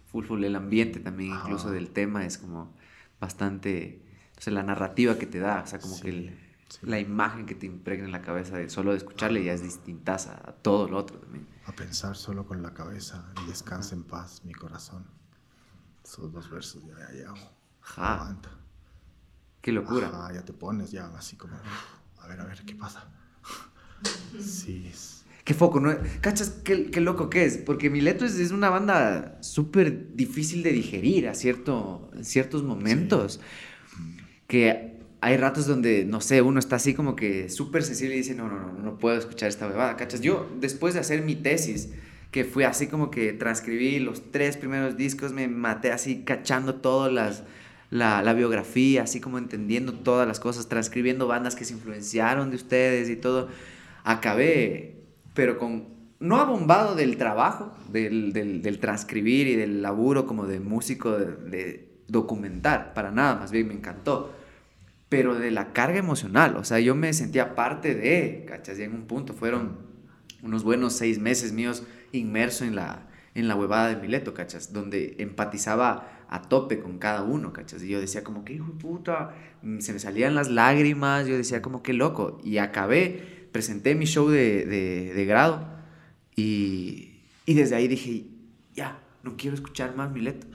full, full. El ambiente también, incluso del tema, es como bastante o sea, la narrativa que te da, o sea, como que la imagen que te impregna en la cabeza de solo de escucharle ya es distinta a, todo lo otro también.
A pensar solo con la cabeza y descansa en paz mi corazón. Esos dos versos ya, ya,
ya. Qué locura.
Ya te pones ya así como, a ver, a ver, ¿qué pasa? sí.
Qué foco, ¿no? ¿Cachas qué, qué loco que es? Porque Mileto es, es una banda súper difícil de digerir a cierto, en ciertos momentos que hay ratos donde, no sé, uno está así como que súper sensible y dice, no, no, no, no puedo escuchar esta bebada, ¿cachas? Yo, después de hacer mi tesis, que fue así como que transcribí los tres primeros discos, me maté así cachando todas las... La, la, biografía, así como entendiendo todas las cosas, transcribiendo bandas que se influenciaron de ustedes y todo. Acabé, pero con, no abombado del trabajo, del, del, del transcribir y del laburo como de músico, de, documentar, para nada, más bien me encantó pero de la carga emocional, o sea, yo me sentía parte de, ¿cachas? Y en un punto fueron unos buenos seis meses míos inmerso en la, en la huevada de Mileto, ¿cachas? Donde empatizaba a tope con cada uno, ¿cachas? Y yo decía como, que hijo de puta, se me salían las lágrimas, yo decía como, qué loco. Y acabé, presenté mi show de, de, de grado y, y desde ahí dije, ya, no quiero escuchar más Mileto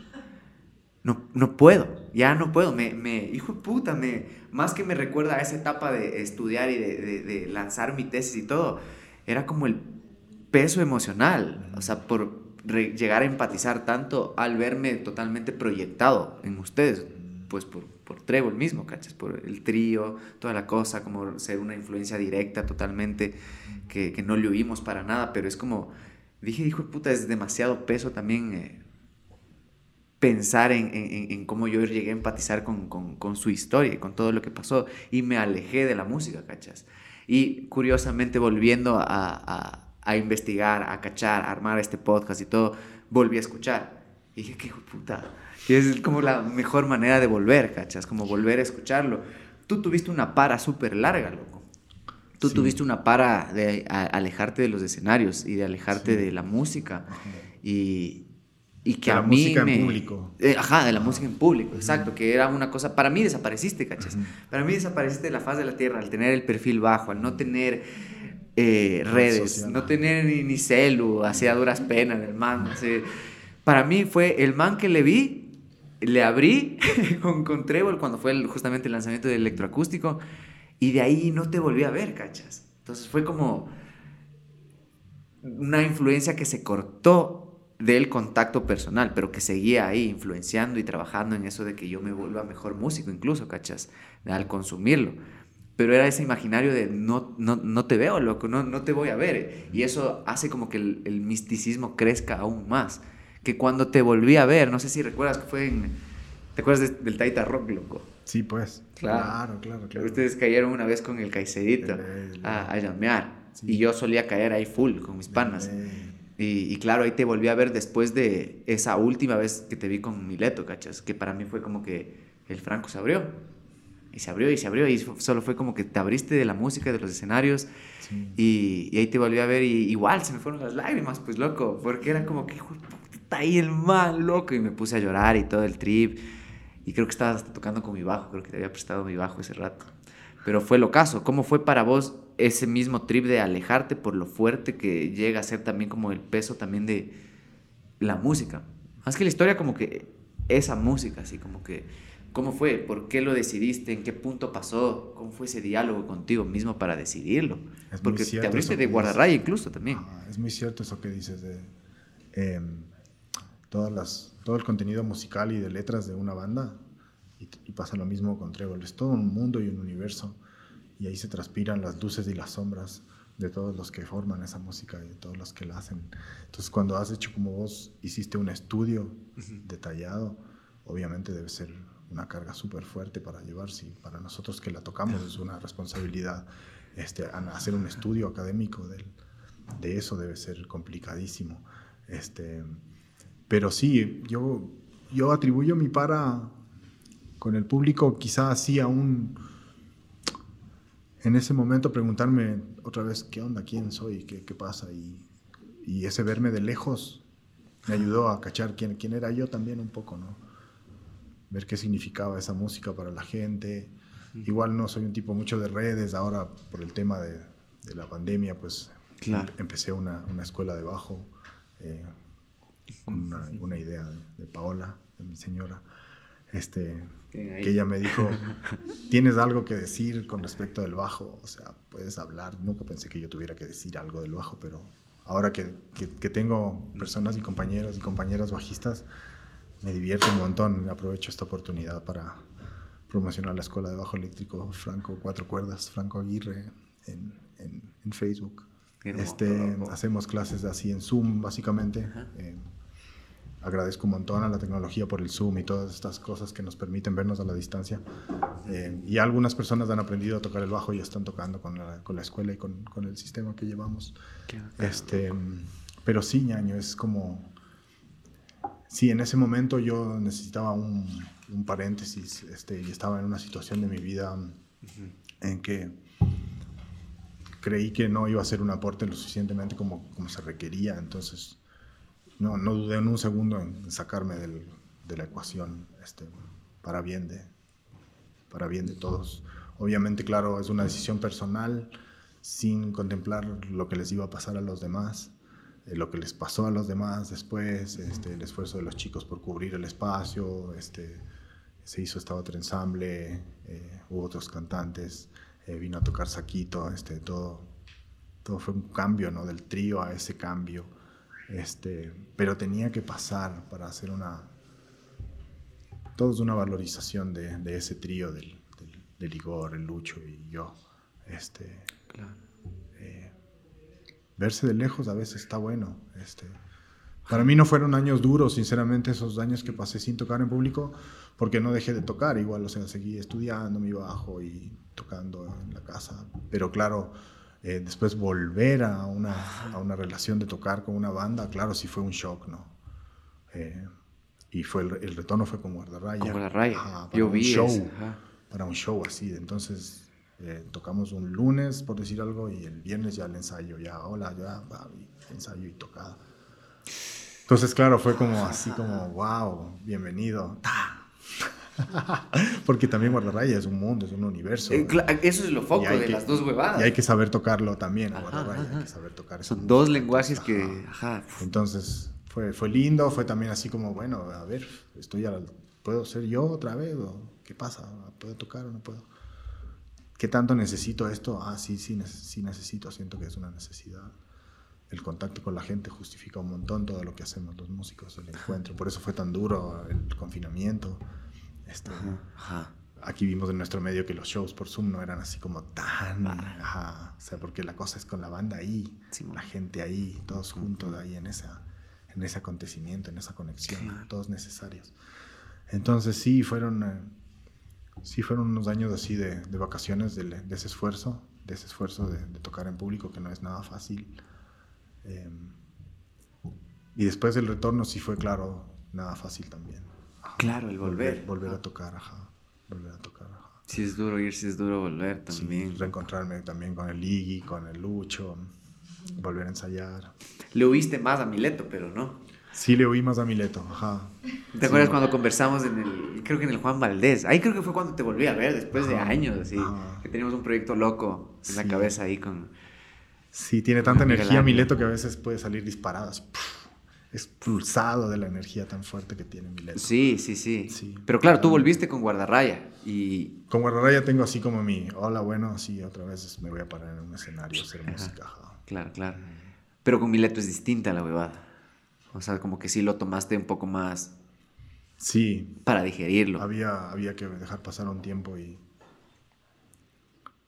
no, no puedo, ya no puedo, me, me, hijo de puta, me, más que me recuerda a esa etapa de estudiar y de, de, lanzar mi tesis y todo, era como el peso emocional, o sea, por llegar a empatizar tanto al verme totalmente proyectado en ustedes, pues por, por Trevor mismo, ¿cachas? Por el trío, toda la cosa, como ser una influencia directa totalmente, que, que no le oímos para nada, pero es como, dije, hijo de puta, es demasiado peso también. Eh, pensar en, en, cómo yo llegué a empatizar con, con, con, su historia y con todo lo que pasó y me alejé de la música, ¿cachas? Y curiosamente volviendo a, a, a investigar, a cachar, a armar este podcast y todo, volví a escuchar. Y dije, qué puta, y es como la mejor manera de volver, ¿cachas? Como volver a escucharlo. Tú tuviste una para súper larga, loco. Tú tuviste una para de alejarte de los escenarios y de alejarte de la música. Y, y que
de
a
la
mí
música
me...
en público.
Eh, ajá, de la música en público, exacto, que era una cosa... Para mí desapareciste, ¿cachas? Para mí desapareciste de la faz de la tierra al tener el perfil bajo, al no tener eh, redes, no tener ni, ni celu, hacía duras penas el man. para mí fue el man que le vi, le abrí con, con Trébol cuando fue el, justamente el lanzamiento del electroacústico y de ahí no te volví a ver, ¿cachas? Entonces fue como una influencia que se cortó del contacto personal, pero que seguía ahí influenciando y trabajando en eso de que yo me vuelva mejor músico, incluso, ¿cachas? Al consumirlo. Pero era ese imaginario de no, no, no te veo, loco, no, no te voy a ver. Y eso hace como que el, el, misticismo crezca aún más. Que cuando te volví a ver, no sé si recuerdas que fue en... ¿Te acuerdas del Taita Rock, loco?
Sí, pues.
Claro,
claro, claro.
Ustedes cayeron una vez con el Caicerito a, a llamear. Y yo solía caer ahí full con mis panas. Y, claro, ahí te volví a ver después de esa última vez que te vi con Mileto, ¿cachas? Que para mí fue como que el Franco se abrió. Y se abrió y se abrió y solo fue como que te abriste de la música, de los escenarios. Y, y, ahí te volví a ver y igual se me fueron las lágrimas, pues loco, porque era como que, está ahí el mal, loco. Y me puse a llorar y todo el trip. Y creo que estabas tocando con mi bajo, creo que te había prestado mi bajo ese rato. Pero fue lo caso. ¿Cómo fue para vos ese mismo trip de alejarte por lo fuerte que llega a ser también como el peso también de la música? Más que la historia como que esa música, así como que ¿Cómo fue? ¿Por qué lo decidiste? ¿En qué punto pasó? ¿Cómo fue ese diálogo contigo mismo para decidirlo? Porque te abriste de guardarraya incluso también.
es muy cierto eso que dices de em, todas las, todo el contenido musical y de letras de una banda. Y, y, pasa lo mismo con Trébol. Es todo un mundo y un universo. Y ahí se transpiran las luces y las sombras de todos los que forman esa música y de todos los que la hacen. Entonces, cuando has hecho como vos hiciste un estudio detallado, obviamente debe ser una carga súper fuerte para llevar. Si para nosotros que la tocamos es una responsabilidad, este, hacer un estudio académico de, de eso debe ser complicadísimo. Este, pero sí, yo, yo atribuyo mi para con el público quizá así a un... En ese momento preguntarme otra vez qué onda, quién soy, qué, qué pasa y, y ese verme de lejos me ayudó a cachar quién, quién era yo también un poco, ¿no? ver qué significaba esa música para la gente. Igual no soy un tipo mucho de redes, ahora por el tema de, de la pandemia, pues empecé una, una, escuela de bajo, eh, una, una, idea de, Paola, de mi señora, este, que ella me dijo, tienes algo que decir con respecto del bajo, o sea, puedes hablar, nunca pensé que yo tuviera que decir algo del bajo, pero ahora que, que, que tengo personas y compañeros y compañeras bajistas, me divierte un montón. Aprovecho esta oportunidad para promocionar la Escuela de Bajo Eléctrico Franco Cuatro Cuerdas, Franco Aguirre, en, en, Facebook. Este, hacemos clases así en Zoom, básicamente. Eh, agradezco un montón a la tecnología por el Zoom y todas estas cosas que nos permiten vernos a la distancia. Eh, y algunas personas han aprendido a tocar el bajo y están tocando con la, con la escuela y con, con, el sistema que llevamos. Este, pero sí, ñaño, es como sí, en ese momento yo necesitaba un, un paréntesis este, y estaba en una situación de mi vida en que creí que no iba a hacer un aporte lo suficientemente como, como se requería, entonces no, no dudé en un segundo en sacarme de la ecuación este, para, bien de, para bien de todos. Obviamente, claro, es una decisión personal sin contemplar lo que les iba a pasar a los demás. Eh, lo que les pasó a los demás después, este, el esfuerzo de los chicos por cubrir el espacio, este, se hizo esta otro ensamble, eh, hubo otros cantantes, eh, vino a tocar Saquito, este, todo, todo fue un cambio ¿no? del trío a ese cambio, este, pero tenía que pasar para hacer una, todo es una valorización de, de ese trío del, del, del, Igor, el Lucho y yo. Este, claro verse de lejos a veces está bueno. Este, para mí no fueron años duros, sinceramente, esos años que pasé sin tocar en público, porque no dejé de tocar, igual, o sea, seguí estudiando mi bajo y tocando en la casa. Pero claro, eh, después volver a una, a una, relación de tocar con una banda, claro, sí fue un shock, ¿no? Eh, y fue el, el, retorno fue como guardarraya.
Como la raya.
para Yo un vi show, Para un show así, entonces eh, tocamos un lunes, por decir algo, y el viernes ya el ensayo, ya, hola, ya, ensayo y tocada. Entonces, claro, fue como así como, wow, bienvenido. Porque también Guardarraya es un mundo, es un universo.
Eh, eso es lo foco de las dos huevadas.
Y hay que saber tocarlo también, Guardarraya, hay que saber tocar
Son dos lenguajes que...
Entonces, fue, fue lindo, fue también así como, bueno, a ver, estoy a, ¿puedo ser yo otra vez? ¿O ¿Qué pasa? ¿Puedo tocar o no puedo? ¿Qué tanto necesito esto? Ah, sí, sí, sí necesito, siento que es una necesidad. El contacto con la gente justifica un montón todo lo que hacemos los músicos, el encuentro. Por eso fue tan duro el confinamiento. Este, Aquí vimos en nuestro medio que los shows por Zoom no eran así como tan... Ajá, o sea, porque la cosa es con la banda ahí, la gente ahí, todos juntos ahí en, esa, en ese acontecimiento, en esa conexión, todos necesarios. Entonces sí, fueron... Eh, sí fueron unos años así de, de vacaciones de, de, ese esfuerzo, de ese esfuerzo de, de, tocar en público, que no es nada fácil. Eh, y después del retorno sí fue, claro, nada fácil también.
Claro, el volver.
Volver, a tocar, ajá. Volver a tocar, ajá.
Sí es duro ir, sí es duro volver también.
Sí, reencontrarme también con el Iggy, con el Lucho, volver a ensayar.
Le oíste más a Mileto, pero no.
Sí, le oí más a Mileto, ajá.
¿Te acuerdas cuando conversamos en el, creo que en el Juan Valdés? Ahí creo que fue cuando te volví a ver, después de años, así, que teníamos un proyecto loco en la cabeza ahí con...
Sí, tiene tanta energía Mileto que a veces puede salir disparado, expulsado de la energía tan fuerte que tiene Mileto.
Sí, sí, sí, sí. Pero claro, tú volviste con Guardarraya y...
Con Guardarraya tengo así como mi, hola, bueno, sí, otra vez me voy a parar en un escenario a hacer música.
Claro, claro. Pero con Mileto es distinta la huevada. O sea, como que sí lo tomaste un poco más...
Sí.
Para digerirlo.
Había, había que dejar pasar un tiempo y...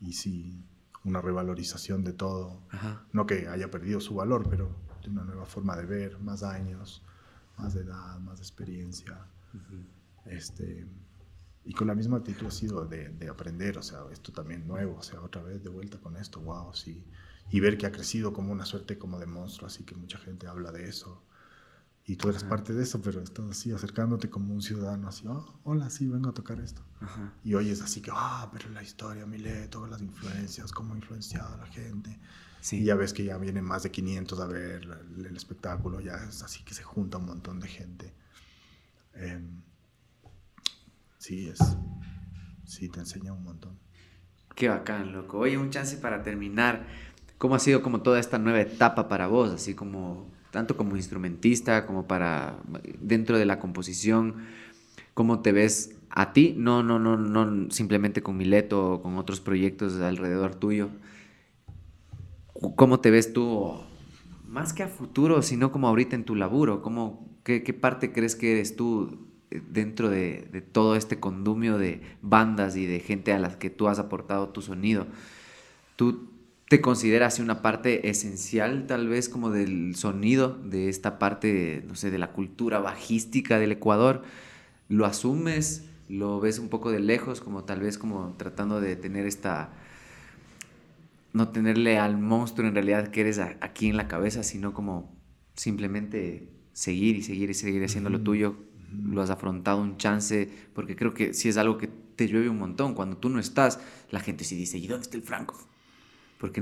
Y sí, una revalorización de todo. No que haya perdido su valor, pero de una nueva forma de ver, más años, más de edad, más experiencia. este, y con la misma actitud ha sido de, de, aprender, o sea, esto también nuevo, o sea, otra vez de vuelta con esto, wow, sí. Y ver que ha crecido como una suerte como de monstruo, así que mucha gente habla de eso. Y tú eres parte de eso, pero estás así acercándote como un ciudadano, así, oh, hola, sí, vengo a tocar esto. Y oyes así que, ah, pero la historia, Milet, todas las influencias, cómo ha influenciado a la gente. Y ya ves que ya vienen más de 500 a ver el, espectáculo, ya es así que se junta un montón de gente. Em, sí, es. Sí, te enseña un montón.
Qué bacán, loco. Oye, un chance para terminar. ¿Cómo ha sido como toda esta nueva etapa para vos? Así como, tanto como instrumentista, como para, dentro de la composición, ¿cómo te ves a ti? No, no, no, no simplemente con Mileto o con otros proyectos alrededor tuyo, ¿Cómo te ves tú, más que a futuro, sino como ahorita en tu laburo? ¿Cómo, qué, parte crees que eres tú eh, dentro de, todo este condumio de bandas y de gente a las que tú has aportado tu sonido? ¿Tú te consideras una parte esencial tal vez como del sonido, de esta parte, no sé, de la cultura bajística del Ecuador? ¿Lo asumes? ¿Lo ves un poco de lejos, como tal vez como tratando de tener esta no tenerle al monstruo en realidad que eres aquí en la cabeza, sino como simplemente seguir y seguir y seguir haciendo lo tuyo. Lo has afrontado un chance, porque creo que sí es algo que te llueve un montón. Cuando tú no estás, la gente sí dice, ¿y dónde está el Franco? Porque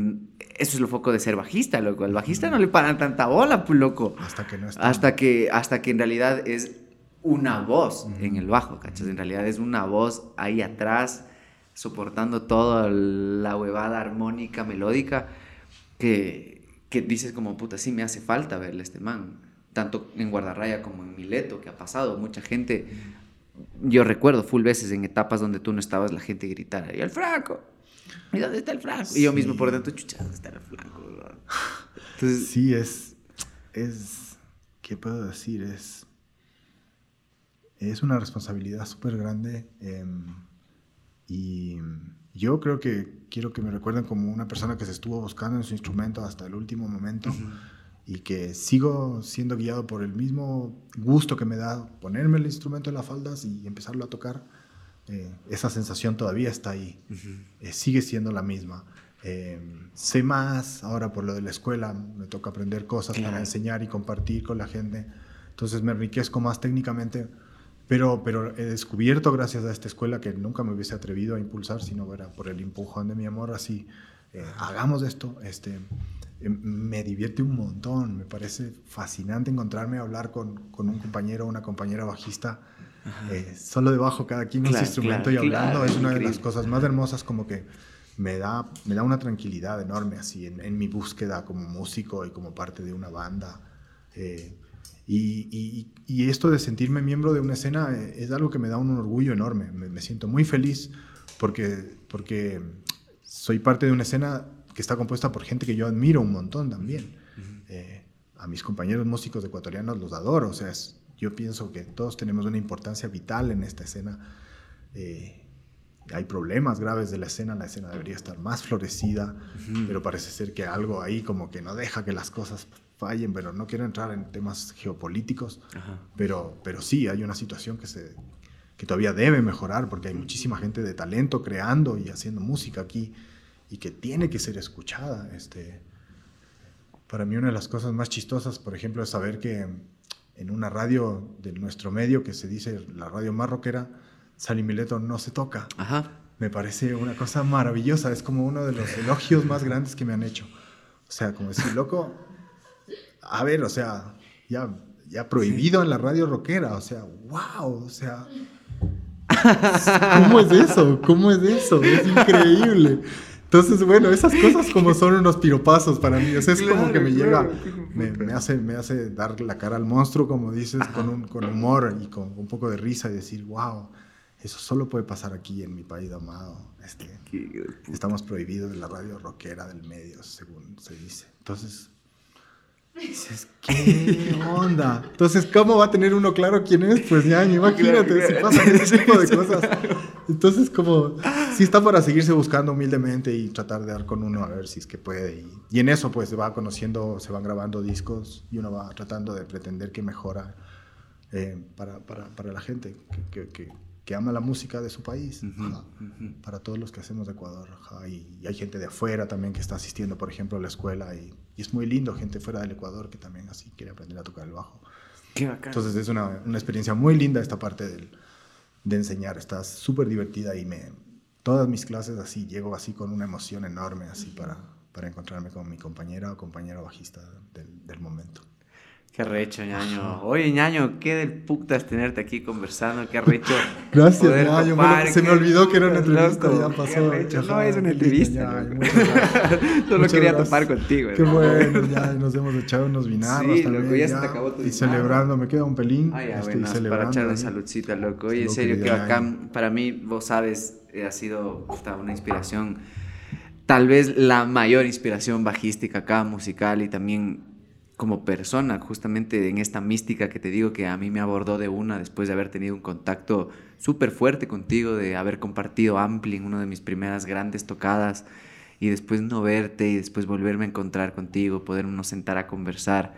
eso es lo foco de ser bajista, loco. Al bajista no le paran tanta bola, pues, loco.
Hasta que no está.
Hasta que, hasta que en realidad es una voz en el bajo, ¿cachas? En realidad es una voz ahí atrás soportando toda la huevada armónica, melódica, que, que dices como, puta, sí me hace falta verle a este man, tanto en Guardarraya como en Mileto, que ha pasado, mucha gente, yo recuerdo full veces en etapas donde tú no estabas, la gente gritara, ¿y el Franco? ¿Y dónde está el Franco? Y yo mismo por dentro, chucha, ¿dónde está el Franco?
Entonces, sí, es, es, ¿qué puedo decir? Es, es una responsabilidad súper grande. Eh, y yo creo que quiero que me recuerden como una persona que se estuvo buscando en su instrumento hasta el último momento y que sigo siendo guiado por el mismo gusto que me da ponerme el instrumento en las faldas y empezarlo a tocar. Eh, esa sensación todavía está ahí, eh, sigue siendo la misma. Eh, sé más ahora por lo de la escuela, me toca aprender cosas para enseñar y compartir con la gente, entonces me enriquezco más técnicamente pero, pero he descubierto gracias a esta escuela que nunca me hubiese atrevido a impulsar, sino era por el empujón de mi amor, así, eh, hagamos esto, este, eh, me divierte un montón, me parece fascinante encontrarme a hablar con, con un compañero o una compañera bajista, eh, solo debajo cada quien claro, su instrumento y hablando, es una de las cosas más hermosas como que me da, me da una tranquilidad enorme así en, en mi búsqueda como músico y como parte de una banda. Y, y, esto de sentirme miembro de una escena eh, es algo que me da un orgullo enorme. Me, siento muy feliz porque, porque soy parte de una escena que está compuesta por gente que yo admiro un montón también. Eh, a mis compañeros músicos ecuatorianos los adoro. O sea, yo pienso que todos tenemos una importancia vital en esta escena. Eh, hay problemas graves de la escena, la escena debería estar más florecida, pero parece ser que algo ahí como que no deja que las cosas fallen, pero no quiero entrar en temas geopolíticos, pero, pero sí hay una situación que, se, que todavía debe mejorar porque hay muchísima gente de talento creando y haciendo música aquí y que tiene que ser escuchada. Este, para mí una de las cosas más chistosas, por ejemplo, es saber que en una radio de nuestro medio, que se dice la radio más rockera, Sally Mileto no se toca. Me parece una cosa maravillosa, es como uno de los elogios más grandes que me han hecho. O sea, como decir, loco, a ver, o sea, ya, ya prohibido en la radio rockera, o sea, wow, o sea, ¿cómo es eso? ¿Cómo es eso? Es increíble. Entonces, bueno, esas cosas como son unos piropazos para mí. O sea, es como que me llega, me, hace, me hace dar la cara al monstruo, como dices, con, un, con humor y con un poco de risa y decir, wow, eso solo puede pasar aquí en mi país amado. Este, estamos prohibidos de la radio rockera del medio, según se dice. Entonces, Dices, ¿qué onda? Entonces, ¿cómo va a tener uno claro quién es? Pues ya, imagínate, si pasan ese tipo de cosas. Entonces, como, sí está para seguirse buscando humildemente y tratar de dar con uno a ver si es que puede. Y, en eso, pues, se va conociendo, se van grabando discos y uno va tratando de pretender que mejora eh, para, para, para, la gente que, que, que ama la música de su país, para todos los que hacemos de Ecuador. Y, hay gente de afuera también que está asistiendo, por ejemplo, a la escuela. Y, es muy lindo, gente fuera del Ecuador que también así quiere aprender a tocar el bajo.
Qué bacán.
Entonces es una, una, experiencia muy linda esta parte del, de enseñar. Está súper divertida y me, todas mis clases así, llego así con una emoción enorme así para, para encontrarme con mi compañera o compañero bajista del, del momento.
Qué recho, ñaño. Oye, ñaño, qué del putas tenerte aquí conversando, qué recho.
Gracias, ñaño. se me olvidó que era una entrevista, ya pasó.
Recho. No es una entrevista. Solo quería topar contigo.
Qué bueno, ya nos hemos echado unos vinagros
sí, también. Loco, ya, se te acabó tu
Y celebrando, me queda un pelín.
Ay, ya, bueno, para echar una saludcita, loco. Oye, en serio, que bacán. Para mí, vos sabes, ha sido una inspiración. Tal vez la mayor inspiración bajística acá, musical y también como persona, justamente en esta mística que te digo que a mí me abordó de una después de haber tenido un contacto súper fuerte contigo, de haber compartido Ampli en una de mis primeras grandes tocadas y después no verte y después volverme a encontrar contigo, podernos sentar a conversar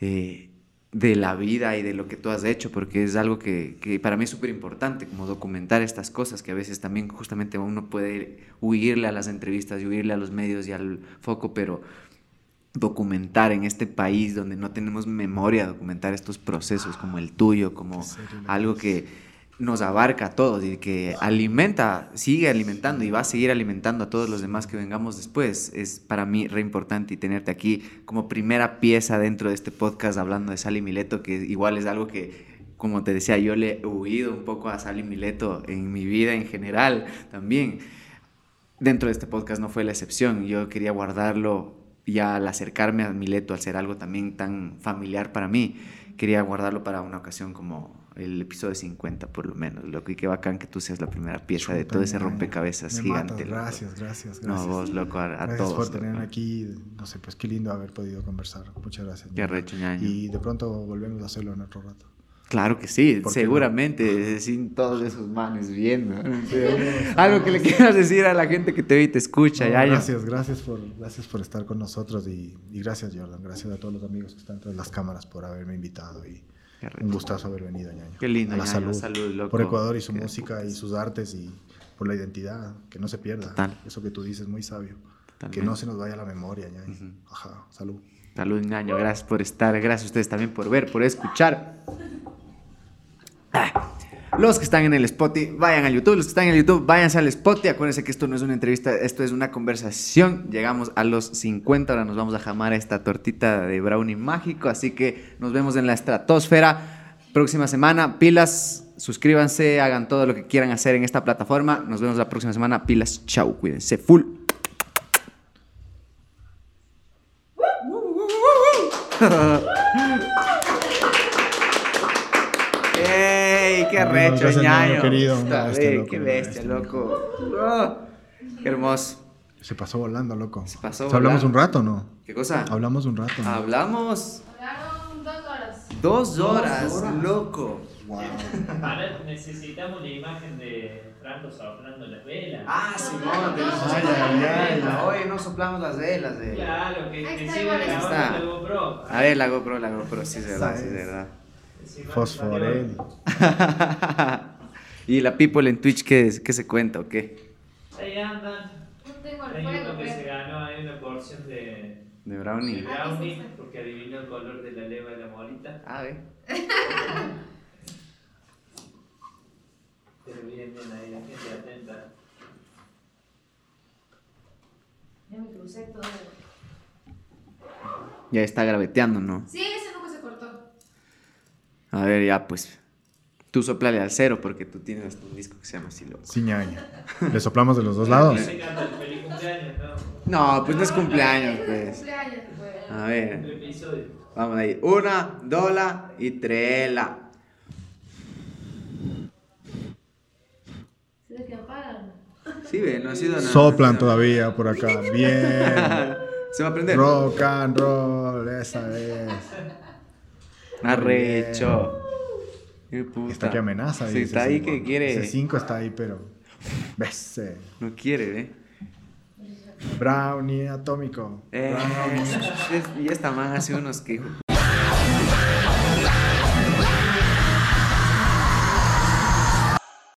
eh, de la vida y de lo que tú has hecho, porque es algo que, que para mí es súper importante, como documentar estas cosas que a veces también justamente uno puede huirle a las entrevistas y huirle a los medios y al foco, pero documentar en este país donde no tenemos memoria, documentar estos procesos como el tuyo, como algo que nos abarca a todos y que alimenta, sigue alimentando y va a seguir alimentando a todos los demás que vengamos después. Es para mí re importante y tenerte aquí como primera pieza dentro de este podcast hablando de Sally Mileto, que igual es algo que, como te decía, yo le he huido un poco a Sally Mileto en mi vida en general también. Dentro de este podcast no fue la excepción. Yo quería guardarlo y al acercarme a Mileto, al ser algo también tan familiar para mí, quería guardarlo para una ocasión como el episodio 50 por lo menos, loco, y qué bacán que tú seas la primera pieza de todo ese rompecabezas gigante.
Gracias, gracias, gracias.
No, vos, loco, a,
gracias
todos.
por tenerme aquí, no sé, pues qué lindo haber podido conversar. Muchas gracias.
Qué recho, ñaño.
Y de pronto volvemos a hacerlo en otro rato.
Claro que sí, seguramente, sin todos esos manes viendo. Algo que le quieras decir a la gente que te ve y te escucha. ya,
gracias, gracias por, gracias por estar con nosotros y, gracias Jordan, gracias a todos los amigos que están tras las cámaras por haberme invitado y un gustazo haber venido, ñaño.
Qué lindo,
a la
salud, salud loco.
por Ecuador y su música y sus artes y por la identidad, que no se pierda. Eso que tú dices, muy sabio. Que no se nos vaya la memoria, ñaño. Ajá, salud.
Salud, ñaño. Gracias por estar. Gracias a ustedes también por ver, por escuchar. Ah, los que están en el Spotify, vayan al YouTube. Los que están en el YouTube, váyanse al Spotify. Acuérdense que esto no es una entrevista, esto es una conversación. Llegamos a los 50, ahora nos vamos a jamar esta tortita de brownie mágico. Así que nos vemos en la estratosfera. Próxima semana, pilas, suscríbanse, hagan todo lo que quieran hacer en esta plataforma. Nos vemos la próxima semana. Pilas, chau, cuídense, full. qué recho, ñaño.
querido,
qué bestia, loco. Oh, qué hermoso.
Se pasó volando, loco.
Se pasó
¿Hablamos un rato no?
¿Qué cosa?
Hablamos un rato.
Hablamos.
Hablaron dos horas.
Dos horas, loco.
Wow. A ver, necesitamos la imagen de Franco soplando las velas.
Ah, Simón, tenemos ay, ay, Hoy no soplamos las velas. De...
Claro, que, que sigue grabando la GoPro.
A ver, la GoPro, la GoPro, sí es verdad, sí es verdad.
Fosforel.
¿Y la people en Twitch qué, qué se cuenta o qué?
Ahí andan.
No tengo el
Hay
fuego.
uno que se ganó ahí una porción de,
De brownie.
de brownie porque adivinó el color de la leva de la molita.
Ah, ve.
Pero bien, bien ahí, la gente atenta.
Ya me crucé todo.
Ya está graveteando, ¿no?
Sí, ese cortó.
A ver, ya pues. Tú soplale al cero porque tú tienes hasta un disco que se llama así, loco.
Sí, ñaña. ¿Le soplamos de los dos lados?
No.
No, pues no es cumpleaños,
Es
pues.
cumpleaños, pues.
A ver. Vamos ahí. Una, dola y trela.
¿Sí
ve, no ha sido nada.
Soplan todavía por acá. Bien.
Se va a prender.
Rock and roll, esa es.
Arrecho. Qué puta.
Está que amenaza.
Sí, está ahí que quiere.
Ese 5 está ahí, pero. Ves.
No quiere, ¿eh?
Brownie atómico.
eh
Brownie.
es- y esta man hace unos que.